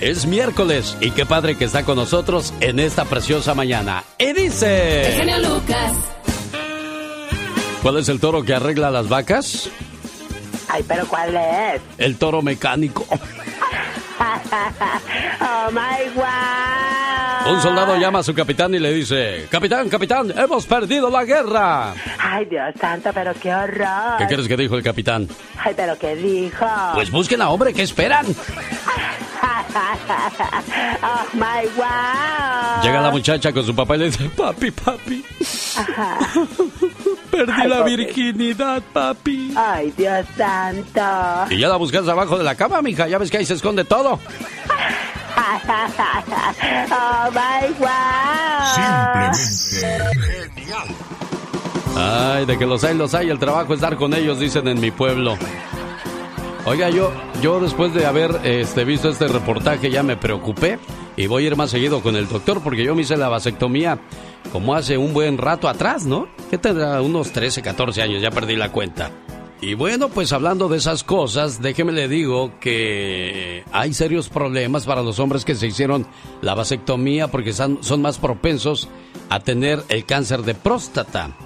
Es miércoles y qué padre que está con nosotros en esta preciosa mañana. Y dice... El genio Lucas. ¿Cuál es el toro que arregla las vacas? Ay, pero ¿cuál es? El toro mecánico. oh my wow. Un soldado llama a su capitán y le dice, Capitán, capitán, hemos perdido la guerra. Ay, Dios santo, pero qué horror. ¿Qué crees que dijo el capitán? Ay, pero qué dijo. Pues busquen a hombre, ¿qué esperan? oh my wow. Llega la muchacha con su papá y le dice, papi, papi. Perdí la virginidad, papi. Ay, Dios santo. Y ya la buscas abajo de la cama, mija. Ya ves que ahí se esconde todo. oh my wow. Simplemente genial. Ay, de que los hay, los hay. El trabajo es dar con ellos, dicen en mi pueblo. Oiga, yo, yo después de haber este, visto este reportaje ya me preocupé y voy a ir más seguido con el doctor porque yo me hice la vasectomía como hace un buen rato atrás, ¿no? Que tendrá unos 13, 14 años, ya perdí la cuenta. Y bueno, pues hablando de esas cosas, déjeme le digo que hay serios problemas para los hombres que se hicieron la vasectomía porque son, son más propensos a tener el cáncer de próstata.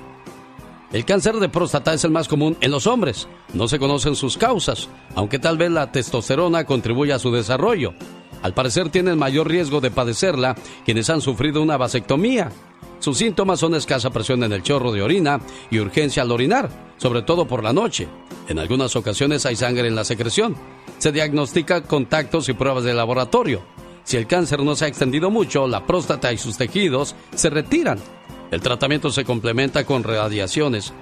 El cáncer de próstata es el más común en los hombres. No se conocen sus causas, aunque tal vez la testosterona contribuya a su desarrollo. Al parecer tienen mayor riesgo de padecerla quienes han sufrido una vasectomía. Sus síntomas son escasa presión en el chorro de orina y urgencia al orinar, sobre todo por la noche. En algunas ocasiones hay sangre en la secreción. Se diagnostica contactos y pruebas de laboratorio. Si el cáncer no se ha extendido mucho, la próstata y sus tejidos se retiran. El tratamiento se complementa con radiaciones.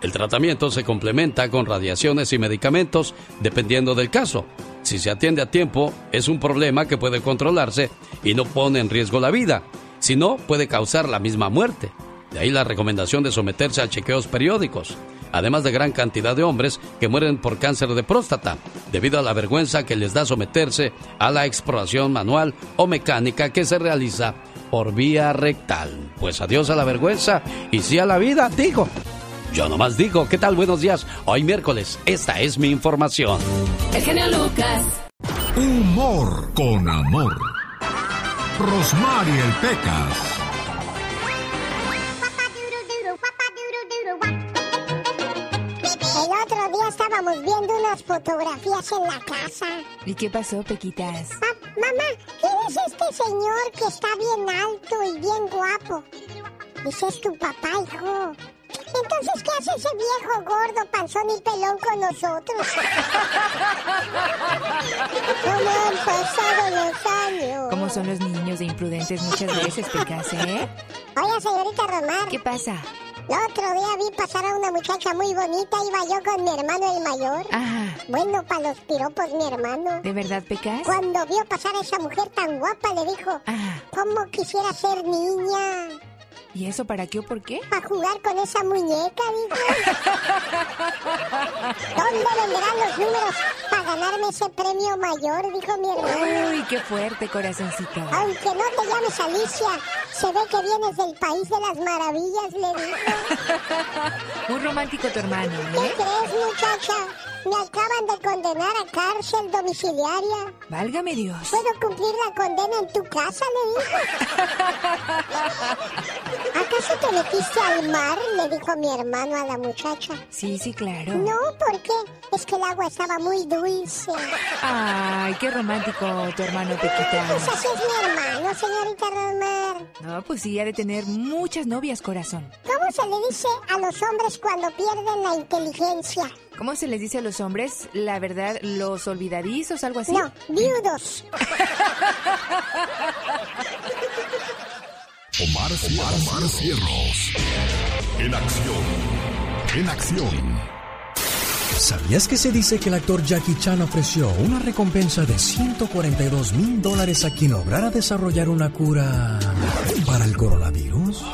El tratamiento se complementa con radiaciones y medicamentos dependiendo del caso. Si se atiende a tiempo, es un problema que puede controlarse y no pone en riesgo la vida. Si no, puede causar la misma muerte. De ahí la recomendación de someterse a chequeos periódicos. Además de gran cantidad de hombres que mueren por cáncer de próstata, debido a la vergüenza que les da someterse a la exploración manual o mecánica que se realiza por vía rectal. Pues adiós a la vergüenza y sí a la vida, digo. Yo nomás digo, ¿qué tal? Buenos días. Hoy miércoles, esta es mi información. El genio Lucas. Humor con amor. Rosmarie el Pecas. Estábamos viendo unas fotografías en la casa. ¿Y qué pasó, Pequitas? Mamá, ¿quién es este señor que está bien alto y bien guapo? Dice, es tu papá, hijo. Entonces, ¿qué hace ese viejo gordo, panzón y pelón con nosotros? ¿Cómo han pasado los años? ¿Cómo son los niños de imprudentes muchas veces, Pecas, eh? Oiga, señorita Romar, ¿Qué pasa? El otro día vi pasar a una muchacha muy bonita, iba yo con mi hermano el mayor. Ajá. Bueno, para los piropos, mi hermano. ¿De verdad, Pecas? Cuando vio pasar a esa mujer tan guapa, le dijo, Ajá. ¿cómo quisiera ser niña? ¿Y eso para qué o por qué? Para jugar con esa muñeca, dijo. ¿Dónde vendrán los números para ganarme ese premio mayor? Dijo mi hermano. Uy, qué fuerte, corazoncito. Aunque no te llames Alicia, se ve que vienes del país de las maravillas, le dijo. Muy romántico tu hermano, ¿Qué ¿eh? crees, muchacha? Me acaban de condenar a cárcel domiciliaria. Válgame Dios. ¿Puedo cumplir la condena en tu casa? Le dijo. ¿Acaso te metiste al mar? Le dijo mi hermano a la muchacha. Sí, sí, claro. No, ¿por qué? Es que el agua estaba muy dulce. Ay, qué romántico tu hermano, Pues Pequitas. así es mi hermano, señorita Rosmar. No, pues sí, ha de tener muchas novias, corazón. ¿Cómo se le dice a los hombres cuando pierden la inteligencia? ¿Cómo se les dice a los hombres? La verdad, los olvidadizos, algo así. No, viudos. Omar, Omar, Omar Cierros. En acción. En acción. ¿Sabías que se dice que el actor Jackie Chan ofreció una recompensa de 142 mil dólares a quien lograra desarrollar una cura para el coronavirus?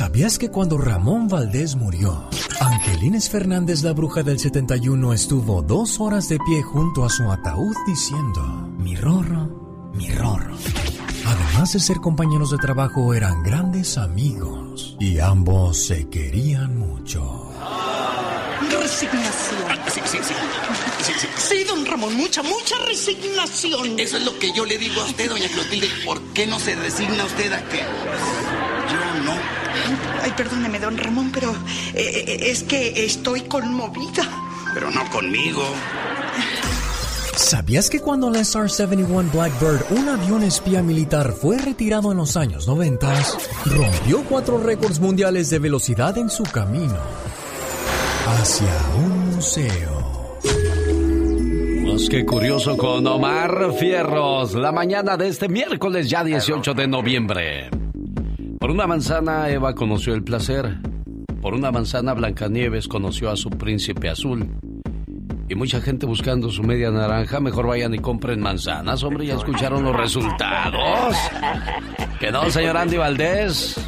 ¿Sabías que cuando Ramón Valdés murió, Angelines Fernández, la bruja del 71, estuvo dos horas de pie junto a su ataúd diciendo, mi rorro, mi rorro? Además de ser compañeros de trabajo, eran grandes amigos y ambos se querían mucho. resignación. Ah, sí, sí, sí. Sí, sí. Sí, don Ramón, mucha, mucha resignación. Eso es lo que yo le digo a usted, doña Clotilde. ¿Por qué no se resigna usted a que yo no? Ay, perdóneme, don Ramón, pero eh, eh, es que estoy conmovida. Pero no conmigo. ¿Sabías que cuando el SR-71 Blackbird, un avión espía militar, fue retirado en los años 90, rompió cuatro récords mundiales de velocidad en su camino hacia un museo? Pues qué curioso con Omar Fierros, la mañana de este miércoles ya 18 de noviembre. Por una manzana Eva conoció el placer. Por una manzana Blancanieves conoció a su príncipe azul. Y mucha gente buscando su media naranja, mejor vayan y compren manzanas, hombre, ya escucharon los resultados. ¿Que no, señor Andy Valdés?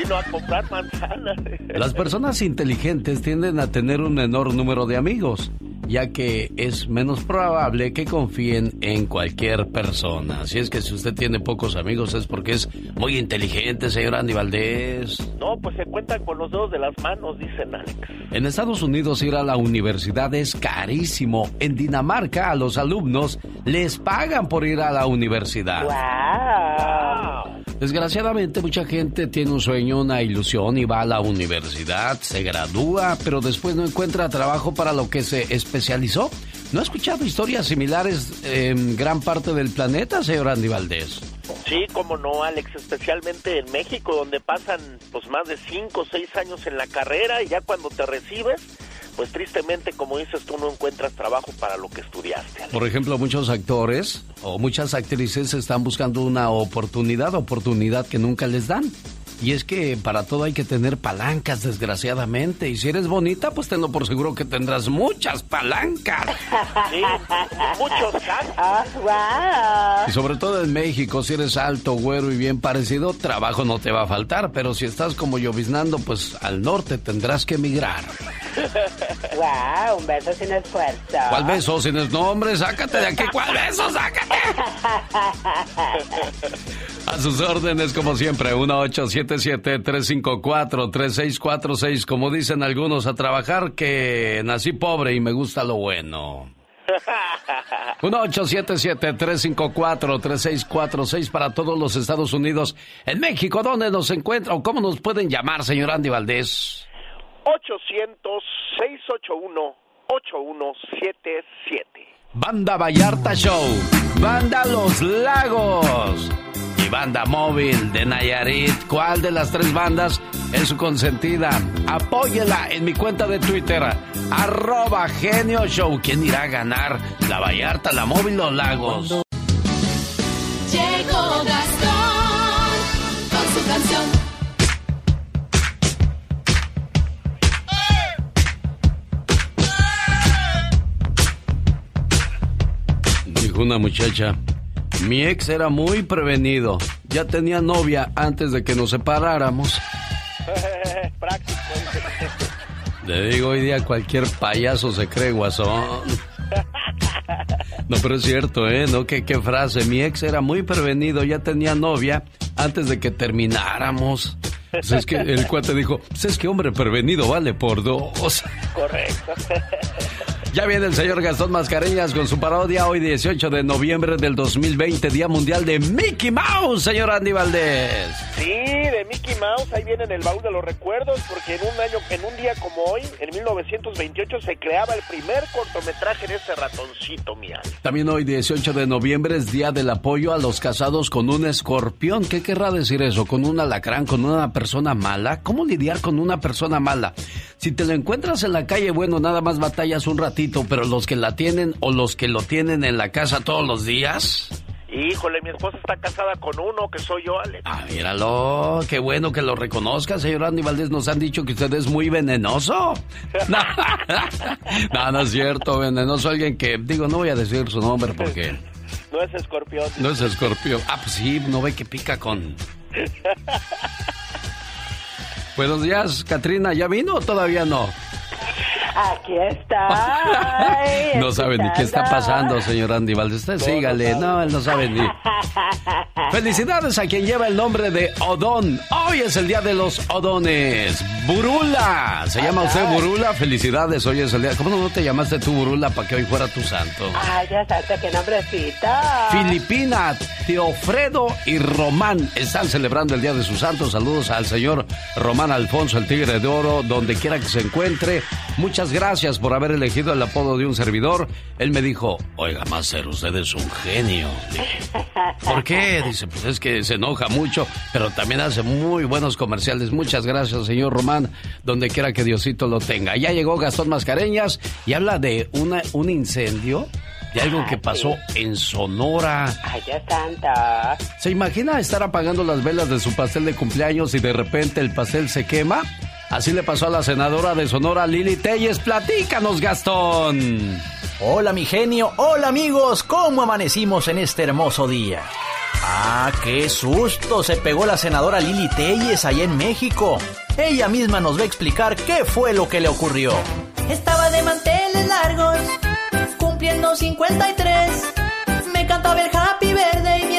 Sino a comprar manzanas. Las personas inteligentes tienden a tener un menor número de amigos ya que es menos probable que confíen en cualquier persona. Así es que si usted tiene pocos amigos es porque es muy inteligente, señor Andy Valdés. No, pues se cuentan con los dedos de las manos, dicen Alex. En Estados Unidos ir a la universidad es carísimo. En Dinamarca a los alumnos les pagan por ir a la universidad. ¡Wow! Desgraciadamente mucha gente tiene un sueño, una ilusión y va a la universidad, se gradúa, pero después no encuentra trabajo para lo que se especializó. ¿No ha escuchado historias similares en gran parte del planeta, señor Andy Valdés? Sí, como no, Alex, especialmente en México, donde pasan pues más de 5 o 6 años en la carrera y ya cuando te recibes, pues tristemente, como dices, tú no encuentras trabajo para lo que estudiaste. Por ejemplo, muchos actores o muchas actrices están buscando una oportunidad, oportunidad que nunca les dan. Y es que para todo hay que tener palancas, desgraciadamente. Y si eres bonita, pues tengo por seguro que tendrás muchas palancas. Sí, muchos Oh, wow. Y sobre todo en México, si eres alto, güero y bien parecido, trabajo no te va a faltar. Pero si estás como lloviznando, pues al norte tendrás que emigrar. Wow, un beso sin esfuerzo. ¿Cuál beso? Sin es... No, hombre, sácate de aquí. ¿Cuál beso? ¡Sácate! A sus órdenes, como siempre, 1877-354-3646. Como dicen algunos, a trabajar que nací pobre y me gusta lo bueno. 1877-354-3646 para todos los Estados Unidos. En México, ¿dónde nos encuentra o cómo nos pueden llamar, señor Andy Valdés? 800-681-8177. Banda Vallarta Show, Banda Los Lagos y Banda Móvil de Nayarit. ¿Cuál de las tres bandas es su consentida? Apóyela en mi cuenta de Twitter, arroba Genio Show. ¿Quién irá a ganar? ¿La Vallarta, la Móvil o Lagos? Llegó Gastón con su canción. Dijo una muchacha, mi ex era muy prevenido. Ya tenía novia antes de que nos separáramos. Práctico. Le digo, hoy día cualquier payaso se cree guasón. No, pero es cierto, ¿eh? ¿No? ¿Qué, qué frase? Mi ex era muy prevenido, ya tenía novia antes de que termináramos. Pues es que el cuate dijo, pues es que hombre prevenido vale por dos. Correcto. Ya viene el señor Gastón Mascareñas con su parodia hoy 18 de noviembre del 2020, Día Mundial de Mickey Mouse, señor Andy Valdés. Sí, de Mickey Mouse, ahí viene en el baúl de los recuerdos, porque en un año, en un día como hoy, en 1928, se creaba el primer cortometraje de ese ratoncito, alma. También hoy 18 de noviembre es Día del Apoyo a los casados con un escorpión. ¿Qué querrá decir eso? ¿Con un alacrán? ¿Con una persona mala? ¿Cómo lidiar con una persona mala? Si te lo encuentras en la calle, bueno, nada más batallas un ratito, pero los que la tienen o los que lo tienen en la casa todos los días... Híjole, mi esposa está casada con uno, que soy yo, Alex. Ah, míralo, qué bueno que lo reconozca, señor Andy Valdés. Nos han dicho que usted es muy venenoso. No, no, no es cierto, venenoso. Alguien que, digo, no voy a decir su nombre porque No es escorpión. no es escorpio. Ah, pues sí, no ve que pica con. Buenos días, Katrina. ¿Ya vino o todavía no? Aquí está. no sabe ni qué está pasando, señor Andy Valdés. Usted sígale. No, él no sabe ni. Felicidades a quien lleva el nombre de Odón. Hoy es el día de los Odones. Burula. ¿Se llama usted Burula? Felicidades. Hoy es el día. ¿Cómo no te llamaste tú Burula para que hoy fuera tu santo? Ay, ya sabes qué nombrecito. Filipina, Teofredo y Román están celebrando el día de sus santos. Saludos al señor Román Alfonso, el Tigre de Oro, donde quiera que se encuentre. Muchas gracias por haber elegido el apodo de un servidor. Él me dijo, oiga, Master, usted es un genio. ¿Por qué? Dice, pues es que se enoja mucho, pero también hace muy buenos comerciales. Muchas gracias, señor Román, donde quiera que Diosito lo tenga. Ya llegó Gastón Mascareñas y habla de una, un incendio de algo que pasó en Sonora. Ay, ya santa. ¿Se imagina estar apagando las velas de su pastel de cumpleaños y de repente el pastel se quema? Así le pasó a la senadora de Sonora, Lili Telles. Platícanos, Gastón. Hola, mi genio. Hola, amigos. ¿Cómo amanecimos en este hermoso día? Ah, qué susto se pegó la senadora Lili Telles allá en México. Ella misma nos va a explicar qué fue lo que le ocurrió. Estaba de manteles largos, cumpliendo 53. Me cantaba el happy verde y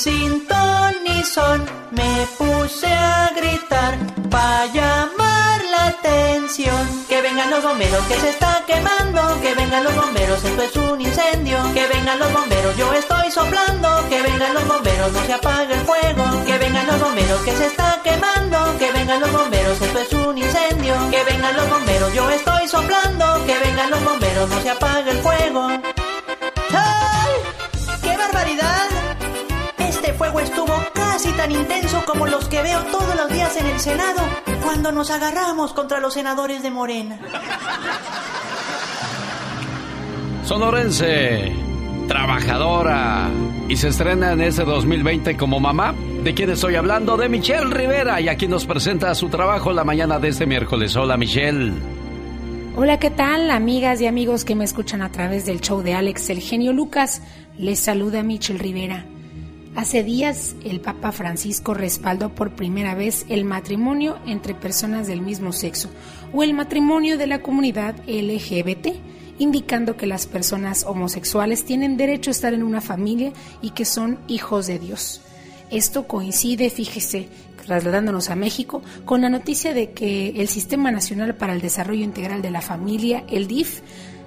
sin ton ni son me puse a gritar para llamar la atención. Que vengan los bomberos que se está quemando, que vengan los bomberos, esto es un incendio. Que vengan los bomberos, yo estoy soplando, que vengan los bomberos, no se apague el fuego. Que vengan los bomberos que se está quemando, que vengan los bomberos, esto es un incendio. Que vengan los bomberos, yo estoy soplando, que vengan los bomberos, no se apague el fuego. Fuego estuvo casi tan intenso como los que veo todos los días en el Senado cuando nos agarramos contra los senadores de Morena. Sonorense, trabajadora. Y se estrena en este 2020 como mamá. ¿De quién estoy hablando? De Michelle Rivera. Y aquí nos presenta su trabajo la mañana de este miércoles. Hola, Michelle. Hola, ¿qué tal, amigas y amigos que me escuchan a través del show de Alex el genio Lucas? Les saluda Michelle Rivera. Hace días el Papa Francisco respaldó por primera vez el matrimonio entre personas del mismo sexo o el matrimonio de la comunidad LGBT, indicando que las personas homosexuales tienen derecho a estar en una familia y que son hijos de Dios. Esto coincide, fíjese, trasladándonos a México, con la noticia de que el Sistema Nacional para el Desarrollo Integral de la Familia, el DIF,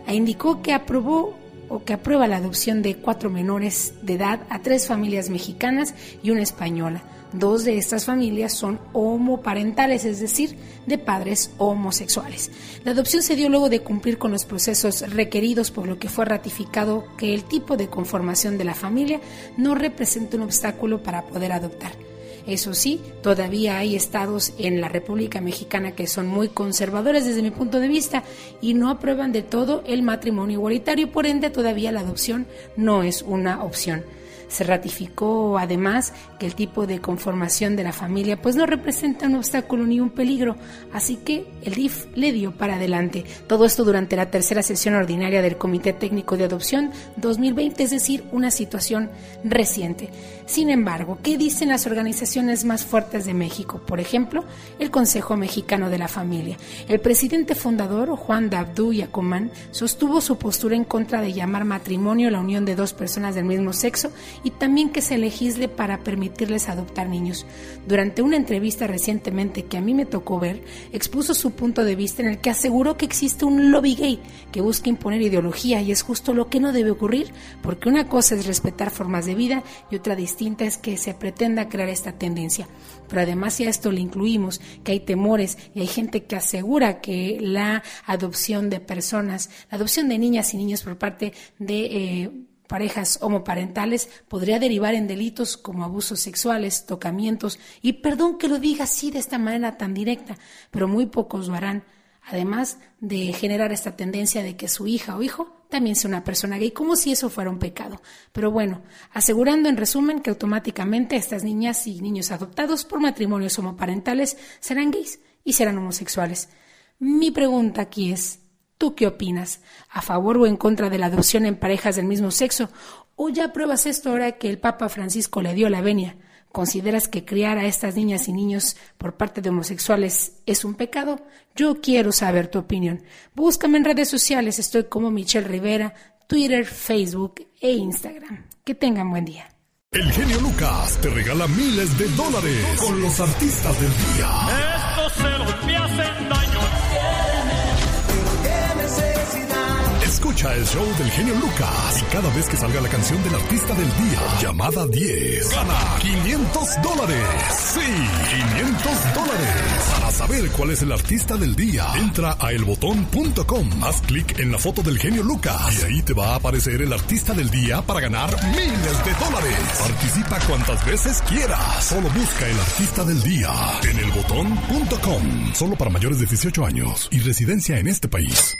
indicó que aprobó que aprueba la adopción de cuatro menores de edad a tres familias mexicanas y una española. Dos de estas familias son homoparentales, es decir, de padres homosexuales. La adopción se dio luego de cumplir con los procesos requeridos, por lo que fue ratificado que el tipo de conformación de la familia no representa un obstáculo para poder adoptar. Eso sí, todavía hay estados en la República Mexicana que son muy conservadores desde mi punto de vista y no aprueban de todo el matrimonio igualitario, por ende todavía la adopción no es una opción. Se ratificó además que el tipo de conformación de la familia pues no representa un obstáculo ni un peligro, así que el DIF le dio para adelante. Todo esto durante la tercera sesión ordinaria del Comité Técnico de Adopción 2020, es decir, una situación reciente. Sin embargo, ¿qué dicen las organizaciones más fuertes de México? Por ejemplo, el Consejo Mexicano de la Familia. El presidente fundador, Juan Dabdú Yacomán, sostuvo su postura en contra de llamar matrimonio la unión de dos personas del mismo sexo y también que se legisle para permitirles adoptar niños. Durante una entrevista recientemente que a mí me tocó ver, expuso su punto de vista en el que aseguró que existe un lobby gay que busca imponer ideología y es justo lo que no debe ocurrir, porque una cosa es respetar formas de vida y otra distinta es que se pretenda crear esta tendencia. Pero además si a esto le incluimos que hay temores y hay gente que asegura que la adopción de personas, la adopción de niñas y niños por parte de... Eh, parejas homoparentales podría derivar en delitos como abusos sexuales, tocamientos, y perdón que lo diga así de esta manera tan directa, pero muy pocos lo harán, además de generar esta tendencia de que su hija o hijo también sea una persona gay, como si eso fuera un pecado. Pero bueno, asegurando en resumen que automáticamente estas niñas y niños adoptados por matrimonios homoparentales serán gays y serán homosexuales. Mi pregunta aquí es, ¿Tú qué opinas? ¿A favor o en contra de la adopción en parejas del mismo sexo? ¿O ya pruebas esto ahora que el Papa Francisco le dio la venia? ¿Consideras que criar a estas niñas y niños por parte de homosexuales es un pecado? Yo quiero saber tu opinión. Búscame en redes sociales, estoy como Michelle Rivera, Twitter, Facebook e Instagram. Que tengan buen día. El genio Lucas te regala miles de dólares con los artistas del día. Estos celos me El show del genio Lucas y cada vez que salga la canción del artista del día, llamada 10, gana 500 dólares. Sí, 500 dólares. Para saber cuál es el artista del día, entra a elbotón.com, haz clic en la foto del genio Lucas y ahí te va a aparecer el artista del día para ganar miles de dólares. Participa cuantas veces quieras. Solo busca el artista del día en elbotón.com. Solo para mayores de 18 años y residencia en este país.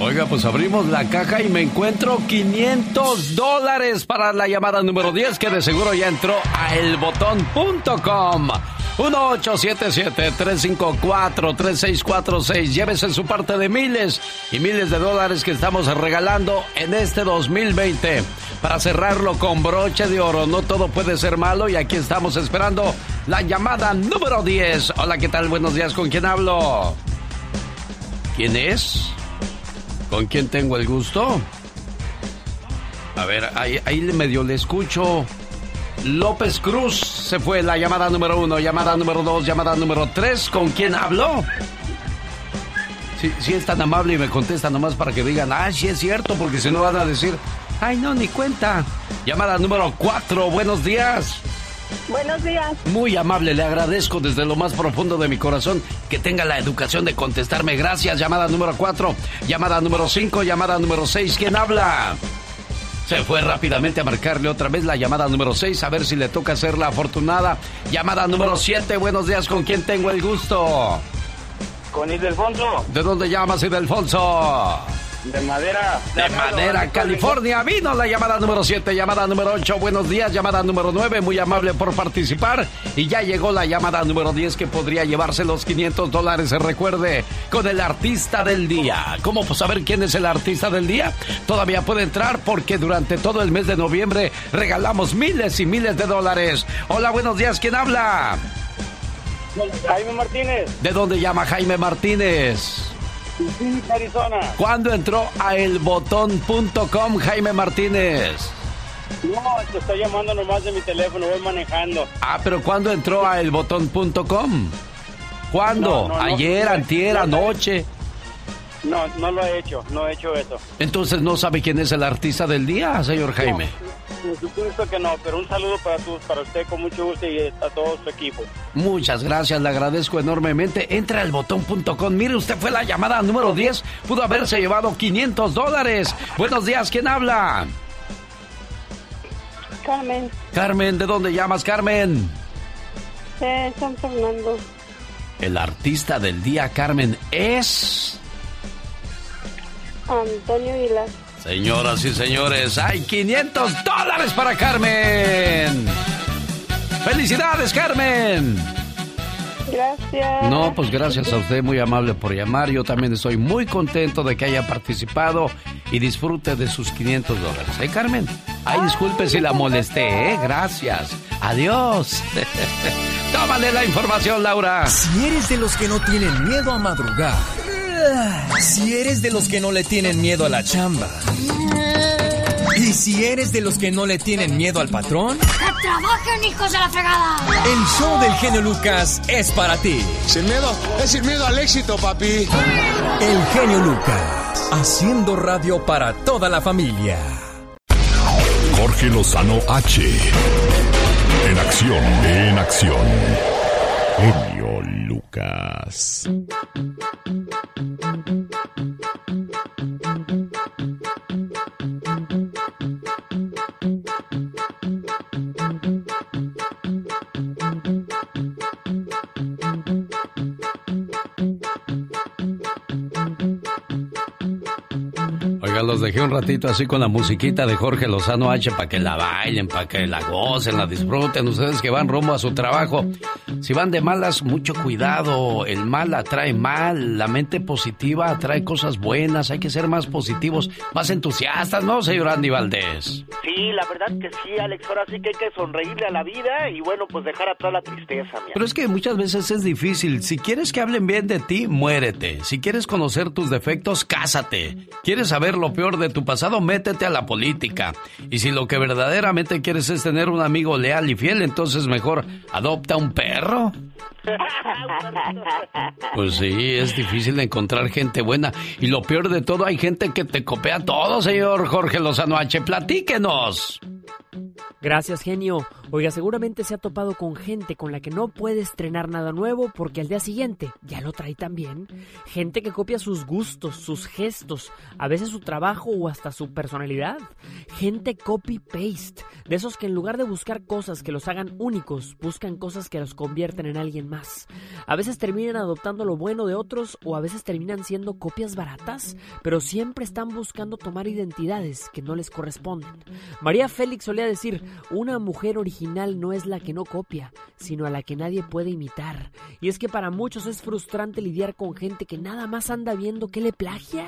Oiga, pues abrimos la caja y me encuentro 500 dólares para la llamada número 10 que de seguro ya entró a elbotón.com. 1877-354-3646. Llévese su parte de miles y miles de dólares que estamos regalando en este 2020. Para cerrarlo con broche de oro, no todo puede ser malo y aquí estamos esperando la llamada número 10. Hola, ¿qué tal? Buenos días, ¿con quién hablo? ¿Quién es? ¿Con quién tengo el gusto? A ver, ahí, ahí medio le escucho. López Cruz se fue la llamada número uno, llamada número dos, llamada número tres. ¿Con quién habló? Si sí, es tan amable y me contesta nomás para que digan, ah, sí es cierto, porque si no van a decir, ay, no, ni cuenta. Llamada número cuatro, buenos días. Buenos días. Muy amable, le agradezco desde lo más profundo de mi corazón que tenga la educación de contestarme. Gracias. Llamada número 4, llamada número 5, llamada número 6. ¿Quién habla? Se fue rápidamente a marcarle otra vez la llamada número 6, a ver si le toca ser la afortunada. Llamada número 7, buenos días, ¿con quién tengo el gusto? Con Ildefonso. ¿De dónde llamas, Ildefonso? De Madera. De, Madera, California. Vino la llamada número 7, llamada número 8. Buenos días, llamada número 9. Muy amable por participar. Y ya llegó la llamada número 10 que podría llevarse los 500 dólares. Se recuerde con el artista del día. ¿Cómo saber quién es el artista del día? Todavía puede entrar porque durante todo el mes de noviembre regalamos miles y miles de dólares. Hola, buenos días. ¿Quién habla? Jaime Martínez. ¿De dónde llama Jaime Martínez? Phoenix, Arizona. ¿Cuándo entró a elbotón.com Jaime Martínez? No, te estoy llamando nomás de mi teléfono, voy manejando. Ah, pero ¿cuándo entró a elbotón.com? ¿Cuándo? No, no, no, ¿Ayer, no, antier, no, anoche? No, no lo he hecho, no he hecho eso. Entonces no sabe quién es el artista del día, señor Jaime. Por supuesto que no, pero un saludo para, tu, para usted con mucho gusto y a todo su equipo. Muchas gracias, le agradezco enormemente. Entra al botón.com. Mire, usted fue la llamada número 10. Pudo haberse llevado 500 dólares. Buenos días, ¿quién habla? Carmen. Carmen, ¿de dónde llamas, Carmen? De San Fernando. El artista del día, Carmen, es... Antonio Aguilar. Señoras y señores, hay 500 dólares para Carmen. ¡Felicidades, Carmen! Gracias. No, pues gracias a usted, muy amable por llamar. Yo también estoy muy contento de que haya participado y disfrute de sus 500 dólares. ¿Eh, Carmen? Ay, disculpe si la molesté, ¿eh? Gracias. Adiós. Tómale la información, Laura. Si eres de los que no tienen miedo a madrugar, si eres de los que no le tienen miedo a la chamba, y si eres de los que no le tienen miedo al patrón, ¡Que trabajen, hijos de la fregada! el show del genio Lucas es para ti. Sin miedo, es sin miedo al éxito, papi. El genio Lucas, haciendo radio para toda la familia. Jorge Lozano H. En acción, en acción. Lucas. los dejé un ratito así con la musiquita de Jorge Lozano H para que la bailen, para que la gocen, la disfruten. Ustedes que van rumbo a su trabajo. Si van de malas, mucho cuidado. El mal atrae mal. La mente positiva atrae cosas buenas. Hay que ser más positivos, más entusiastas, ¿no, señor Andy Valdés? Sí, la verdad que sí, Alex. Ahora sí que hay que sonreírle a la vida y bueno, pues dejar atrás la tristeza. Pero es que muchas veces es difícil. Si quieres que hablen bien de ti, muérete. Si quieres conocer tus defectos, cásate. ¿Quieres saber lo peor de tu pasado? Métete a la política. Y si lo que verdaderamente quieres es tener un amigo leal y fiel, entonces mejor adopta un perro. Pues sí, es difícil encontrar gente buena. Y lo peor de todo, hay gente que te copia todo, señor Jorge Lozano H. Platíquenos. Gracias, genio. Oiga, seguramente se ha topado con gente con la que no puede estrenar nada nuevo porque al día siguiente ya lo trae también. Gente que copia sus gustos, sus gestos, a veces su trabajo o hasta su personalidad. Gente copy-paste, de esos que en lugar de buscar cosas que los hagan únicos, buscan cosas que los convierten en alguien más. A veces terminan adoptando lo bueno de otros o a veces terminan siendo copias baratas, pero siempre están buscando tomar identidades que no les corresponden. María Félix solía decir, una mujer original no es la que no copia, sino a la que nadie puede imitar. Y es que para muchos es frustrante lidiar con gente que nada más anda viendo que le plagia.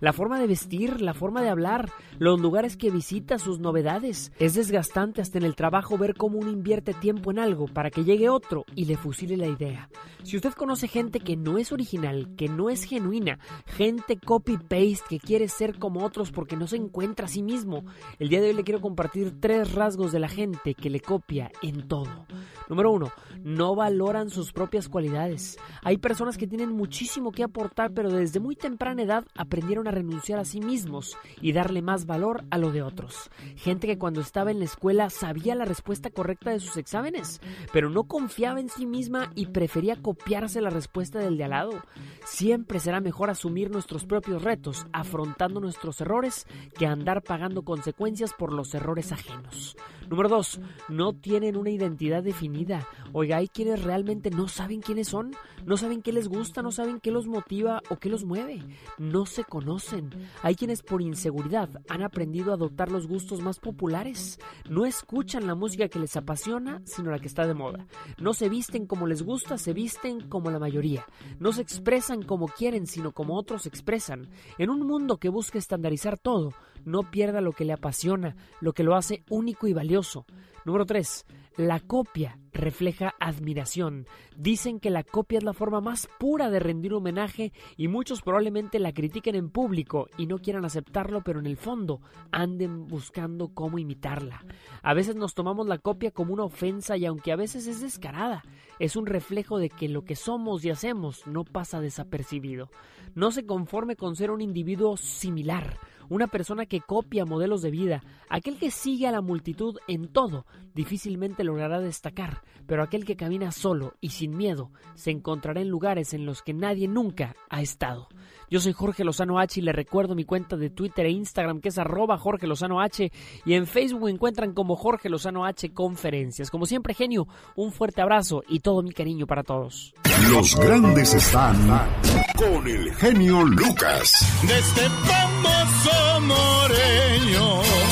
La forma de vestir, la forma de hablar, los lugares que visita, sus novedades. Es desgastante hasta en el trabajo ver cómo uno invierte tiempo en algo para que llegue otro y le fusile la idea. Si usted conoce gente que no es original, que no es genuina, gente copy-paste que quiere ser como otros porque no se encuentra a sí mismo, el día de hoy le quiero compartir tres rasgos de la gente que le copia en todo. Número uno, no valoran sus propias cualidades. Hay personas que tienen muchísimo que aportar, pero desde muy temprana edad aprendieron a renunciar a sí mismos y darle más valor a lo de otros. Gente que cuando estaba en la escuela sabía la respuesta correcta de sus exámenes, pero no confiaba en sí misma y prefería copiarse la respuesta del de al lado. Siempre será mejor asumir nuestros propios retos, afrontando nuestros errores, que andar pagando consecuencias por los errores ajenos. News Número 2. No tienen una identidad definida. Oiga, hay quienes realmente no saben quiénes son, no saben qué les gusta, no saben qué los motiva o qué los mueve. No se conocen. Hay quienes por inseguridad han aprendido a adoptar los gustos más populares. No escuchan la música que les apasiona, sino la que está de moda. No se visten como les gusta, se visten como la mayoría. No se expresan como quieren, sino como otros expresan. En un mundo que busca estandarizar todo, no pierda lo que le apasiona, lo que lo hace único y valioso. Número 3. La copia refleja admiración. Dicen que la copia es la forma más pura de rendir homenaje y muchos probablemente la critiquen en público y no quieran aceptarlo, pero en el fondo anden buscando cómo imitarla. A veces nos tomamos la copia como una ofensa y aunque a veces es descarada, es un reflejo de que lo que somos y hacemos no pasa desapercibido. No se conforme con ser un individuo similar una persona que copia modelos de vida, aquel que sigue a la multitud en todo, difícilmente logrará destacar, pero aquel que camina solo y sin miedo se encontrará en lugares en los que nadie nunca ha estado. Yo soy Jorge Lozano H y le recuerdo mi cuenta de Twitter e Instagram que es arroba Jorge Lozano H y en Facebook encuentran como Jorge Lozano H Conferencias. Como siempre, genio, un fuerte abrazo y todo mi cariño para todos. Los grandes están con el genio Lucas. Desde moreño. No,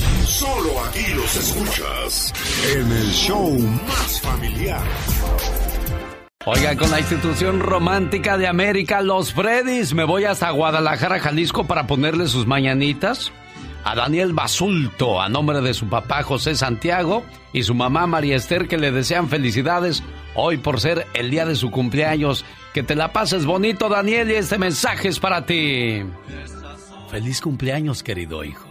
Solo aquí los escuchas en el show más familiar. Oiga, con la institución romántica de América, los Freddys, me voy hasta Guadalajara, Jalisco, para ponerle sus mañanitas a Daniel Basulto, a nombre de su papá José Santiago y su mamá María Esther, que le desean felicidades hoy por ser el día de su cumpleaños. Que te la pases bonito, Daniel, y este mensaje es para ti. Feliz cumpleaños, querido hijo.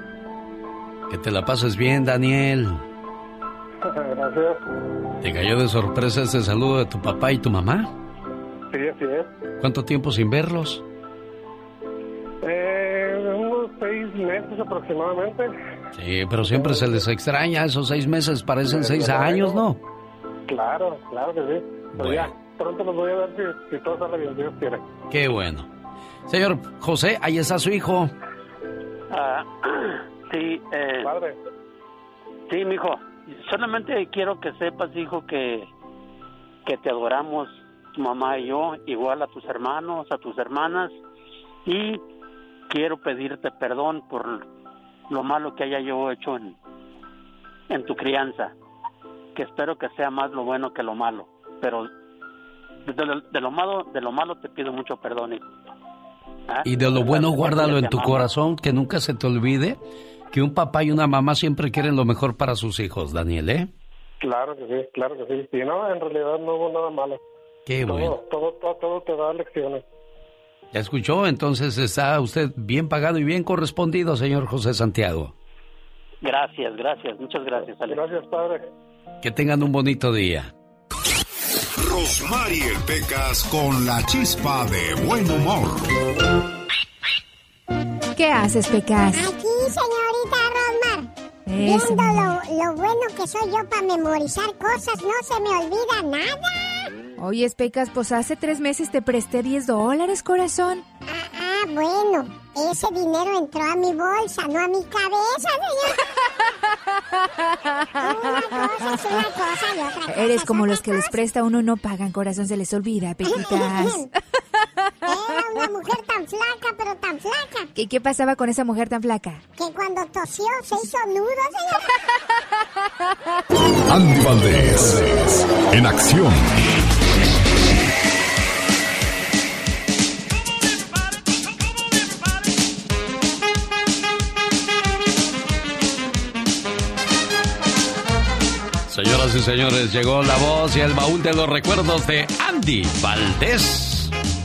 Que te la pases bien, Daniel. Gracias. ¿Te cayó de sorpresa este saludo de tu papá y tu mamá? Sí, así es. ¿Cuánto tiempo sin verlos? Eh, unos seis meses aproximadamente. Sí, pero siempre se les extraña. Esos seis meses parecen seis años, ¿no? Claro, claro que sí. Pero ya, pronto los voy a ver si, si todo sale bien, Dios quiere. Qué bueno. Señor José, ahí está su hijo. Ah, sí, eh, Padre. sí, mijo. Solamente quiero que sepas, hijo, que, que te adoramos, tu mamá y yo, igual a tus hermanos, a tus hermanas, y quiero pedirte perdón por lo malo que haya yo hecho en, en tu crianza, que espero que sea más lo bueno que lo malo, pero de lo, de lo malo, de lo malo te pido mucho perdón, hijo. ¿Ah? Y de lo bueno guárdalo en tu corazón, que nunca se te olvide que un papá y una mamá siempre quieren lo mejor para sus hijos, Daniel, ¿eh? Claro que sí, claro que sí. Y no, en realidad no hubo nada malo. Qué todo, bueno. todo, todo, todo te da lecciones. ¿Ya escuchó? Entonces está usted bien pagado y bien correspondido, señor José Santiago. Gracias, gracias, muchas gracias, Alex. Gracias, padre. Que tengan un bonito día. Rosmarie Pecas con la chispa de buen humor. ¿Qué haces, Pecas? Aquí, señorita Rosmar. Eso. Viendo lo, lo bueno que soy yo para memorizar cosas, no se me olvida nada. Oye, Pecas, pues hace tres meses te presté 10 dólares, corazón. Ah, bueno, ese dinero entró a mi bolsa, no a mi cabeza, señor. Una cosa es una cosa y otra cosa Eres es como los que les presta uno no pagan, corazón se les olvida, Pequitas. Era una mujer tan flaca, pero tan flaca, ¿Qué, ¿Qué pasaba con esa mujer tan flaca? que cuando tosió se hizo nudo, señor. Andy Valdés, en acción. Señoras y señores, llegó la voz y el baúl de los recuerdos de Andy Valdés.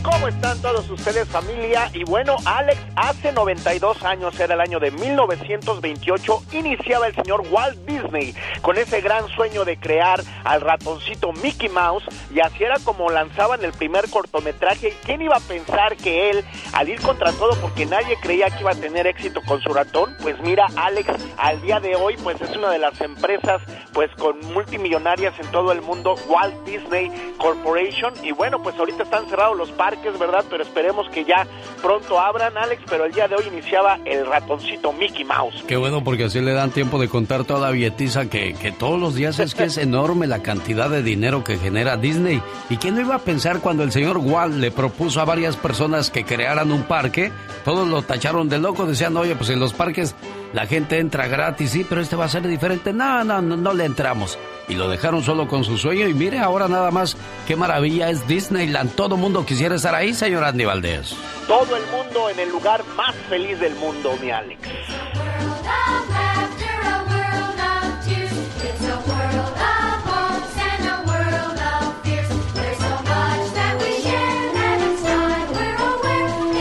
¿Cómo están todos ustedes familia? Y bueno, Alex, hace 92 años, era el año de 1928, iniciaba el señor Walt Disney con ese gran sueño de crear al ratoncito Mickey Mouse y así era como lanzaban el primer cortometraje. ¿Quién iba a pensar que él, al ir contra todo porque nadie creía que iba a tener éxito con su ratón? Pues mira, Alex, al día de hoy pues es una de las empresas pues con multimillonarias en todo el mundo, Walt Disney Corporation y bueno, pues ahorita están cerrados los parques, ¿verdad? Pero esperemos que ya pronto abran, Alex, pero el día de hoy iniciaba el ratoncito Mickey Mouse. Qué bueno porque así le dan tiempo de contar toda la vietiza que, que todos los días es que es enorme la cantidad de dinero que genera Disney. ¿Y quién no iba a pensar cuando el señor Walt le propuso a varias personas que crearan un parque? Todos lo tacharon de loco, decían, oye, pues en los parques la gente entra gratis, sí, pero este va a ser diferente. No, no, no, no le entramos. Y lo dejaron solo con su sueño y mire ahora nada más qué maravilla es Disneyland. Todo mundo quisiera estar ahí, señor Andy Valdés. Todo el mundo en el lugar más feliz del mundo, mi Alex.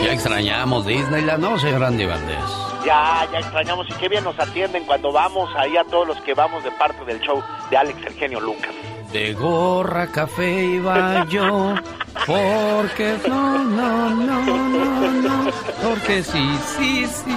Ya extrañamos Disneyland, ¿no, señor Andy Valdés? Ya, ya extrañamos y qué bien nos atienden cuando vamos ahí a todos los que vamos de parte del show de Alex el genio Lucas. De gorra café iba yo, porque no, no, no, no, no, porque sí, sí, sí.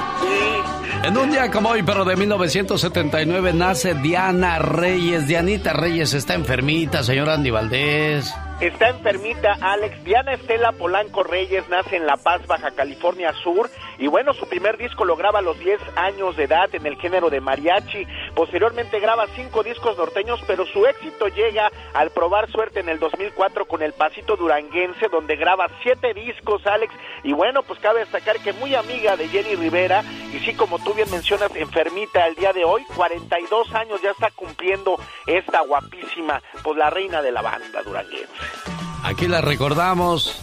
En un día como hoy, pero de 1979, nace Diana Reyes. Dianita Reyes está enfermita, señor Andy Valdés. Está enfermita Alex. Diana Estela Polanco Reyes nace en La Paz, Baja California Sur. Y bueno, su primer disco lo graba a los 10 años de edad en el género de mariachi. Posteriormente graba cinco discos norteños, pero su éxito llega al probar suerte en el 2004 con El Pasito Duranguense, donde graba siete discos, Alex. Y bueno, pues cabe destacar que muy amiga de Jenny Rivera. Y sí, como tú bien mencionas, enfermita el día de hoy, 42 años ya está cumpliendo esta guapísima, pues la reina de la banda duranguense. Aquí la recordamos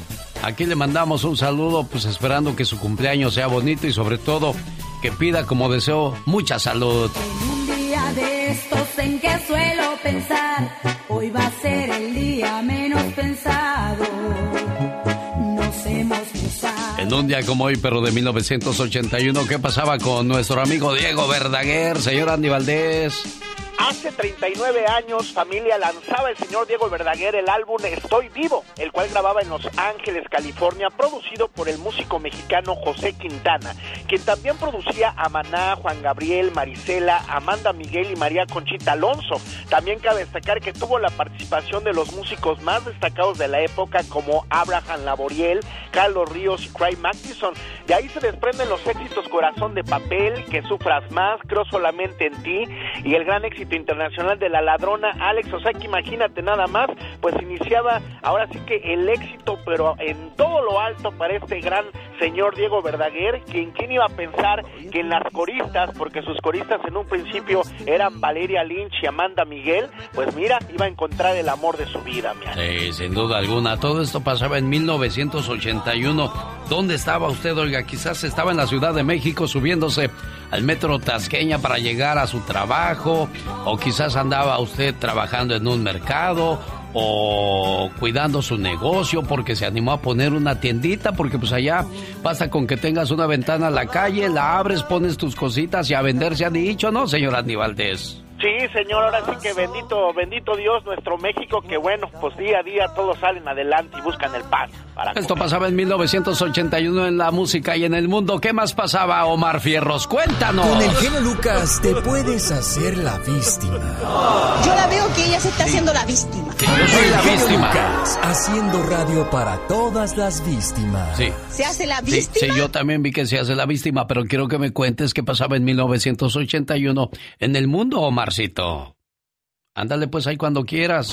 Aquí le mandamos un saludo, pues esperando que su cumpleaños sea bonito y sobre todo que pida como deseo mucha salud. En un día de estos en que suelo pensar, hoy va a ser el día menos pensado. Nos hemos besado. En un día como hoy, pero de 1981, ¿qué pasaba con nuestro amigo Diego Verdaguer, señor Andy Valdés? Hace 39 años, familia, lanzaba el señor Diego Verdaguer el álbum Estoy Vivo, el cual grababa en Los Ángeles, California, producido por el músico mexicano José Quintana, quien también producía a Maná, Juan Gabriel, Marisela, Amanda Miguel y María Conchita Alonso. También cabe destacar que tuvo la participación de los músicos más destacados de la época como Abraham Laboriel, Carlos Ríos y Craig Mathison. De ahí se desprenden los éxitos Corazón de Papel, Que Sufras Más, Creo Solamente en Ti y el gran éxito internacional de La Ladrona, Alex. O sea que imagínate nada más, pues iniciaba ahora sí que el éxito, pero en todo lo alto para este gran señor Diego Verdaguer, quien quién iba a pensar que en las coristas, porque sus coristas en un principio eran Valeria Lynch y Amanda Miguel, pues mira, iba a encontrar el amor de su vida, mira. Sí, sin duda alguna. Todo esto pasaba en 1981. ¿Dónde estaba usted, oiga? Quizás estaba en la Ciudad de México subiéndose al metro Tasqueña para llegar a su trabajo, o quizás andaba usted trabajando en un mercado, o cuidando su negocio porque se animó a poner una tiendita, porque pues allá basta con que tengas una ventana a la calle, la abres, pones tus cositas y a vender se ha dicho, ¿no, señor Andy? Sí, señor, ahora sí que bendito, bendito Dios, nuestro México, que bueno, pues día a día todos salen adelante y buscan el pan. Para Esto pasaba en 1981 en la música y en el mundo. ¿Qué más pasaba, Omar Fierros? Cuéntanos. Con el genio Lucas te puedes hacer la víctima. Yo la veo que ella se está haciendo la víctima. Sí, yo soy la víctima. Lucas, haciendo radio para todas las víctimas. Sí. ¿Se hace la víctima? sí, yo también vi que se hace la víctima, pero quiero que me cuentes qué pasaba en 1981 en el mundo, Omarcito. Ándale pues ahí cuando quieras.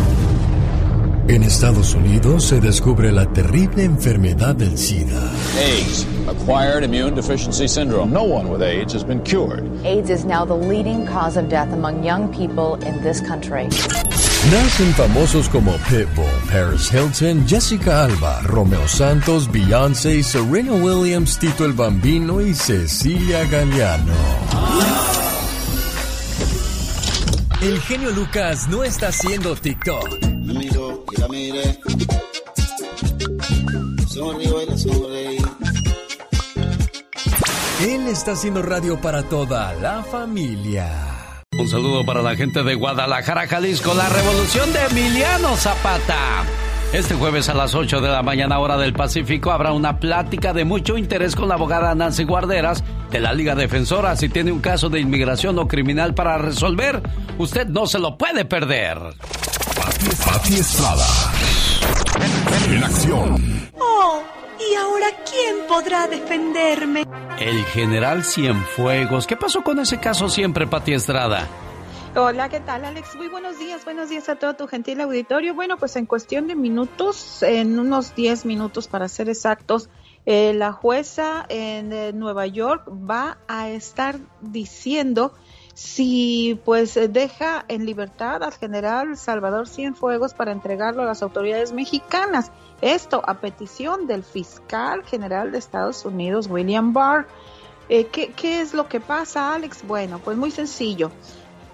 En Estados Unidos se descubre la terrible enfermedad del SIDA. AIDS, acquired immune deficiency syndrome. No one with AIDS has been cured. AIDS is now the leading cause of death among young people in this country. Nacen famosos como Pitbull, Paris Hilton, Jessica Alba, Romeo Santos, Beyoncé, Serena Williams, Tito el Bambino y Cecilia Galeano. El genio Lucas no está haciendo TikTok. Y la mire. Sonrío y la sonreí. Él está haciendo radio para toda la familia. Un saludo para la gente de Guadalajara, Jalisco, la revolución de Emiliano Zapata. Este jueves a las 8 de la mañana hora del Pacífico habrá una plática de mucho interés con la abogada Nancy Guarderas de la Liga Defensora. Si tiene un caso de inmigración o criminal para resolver, usted no se lo puede perder. Pati Estrada. En acción. Oh, ¿y ahora quién podrá defenderme? El general Cienfuegos. ¿Qué pasó con ese caso siempre, Pati Estrada? Hola, ¿qué tal Alex? Muy buenos días, buenos días a todo tu gentil auditorio. Bueno, pues en cuestión de minutos, en unos 10 minutos para ser exactos, eh, la jueza en eh, Nueva York va a estar diciendo si pues deja en libertad al general Salvador Cienfuegos para entregarlo a las autoridades mexicanas. Esto a petición del fiscal general de Estados Unidos, William Barr. Eh, ¿qué, ¿Qué es lo que pasa, Alex? Bueno, pues muy sencillo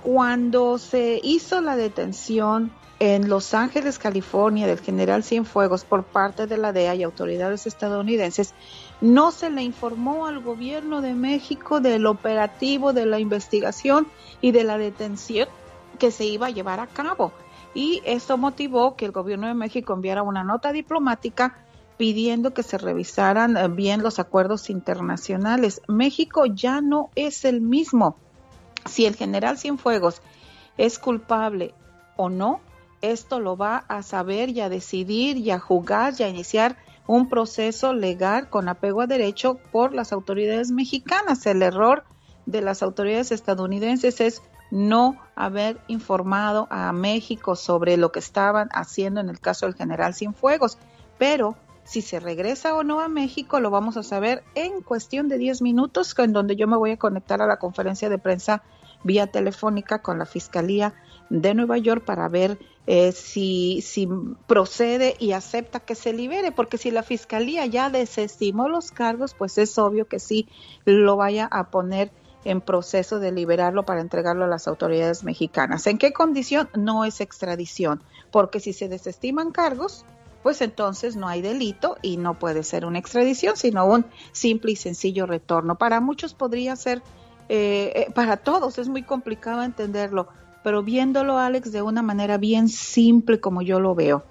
cuando se hizo la detención en Los Ángeles, California, del general Cienfuegos por parte de la DEA y autoridades estadounidenses, no se le informó al gobierno de México del operativo de la investigación y de la detención que se iba a llevar a cabo. Y esto motivó que el gobierno de México enviara una nota diplomática pidiendo que se revisaran eh, bien los acuerdos internacionales. México ya no es el mismo. Si el general Cienfuegos es culpable o no, esto lo va a saber y a decidir y a jugar y a iniciar un proceso legal con apego a derecho por las autoridades mexicanas. El error de las autoridades estadounidenses es no haber informado a México sobre lo que estaban haciendo en el caso del general Cienfuegos. Pero si se regresa o no a México, lo vamos a saber en cuestión de 10 minutos, en donde yo me voy a conectar a la conferencia de prensa vía telefónica con la Fiscalía de Nueva York para ver eh, si, si procede y acepta que se libere, porque si la Fiscalía ya desestimó los cargos, pues es obvio que sí lo vaya a poner en proceso de liberarlo para entregarlo a las autoridades mexicanas. ¿En qué condición? No es extradición, porque si se desestiman cargos, pues entonces no hay delito y no puede ser una extradición, sino un simple y sencillo retorno. Para muchos podría ser, eh, eh, para todos es muy complicado entenderlo, pero viéndolo, Alex, de una manera bien simple como yo lo veo,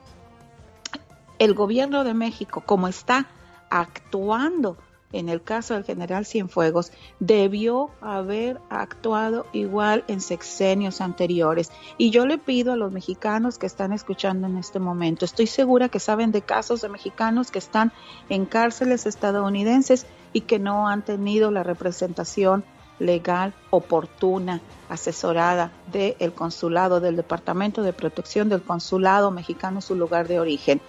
el gobierno de México, como está actuando en el caso del general Cienfuegos, debió haber actuado igual en sexenios anteriores. Y yo le pido a los mexicanos que están escuchando en este momento, estoy segura que saben de casos de mexicanos que están en cárceles estadounidenses y que no han tenido la representación legal oportuna, asesorada del consulado, del Departamento de Protección del Consulado Mexicano, su lugar de origen.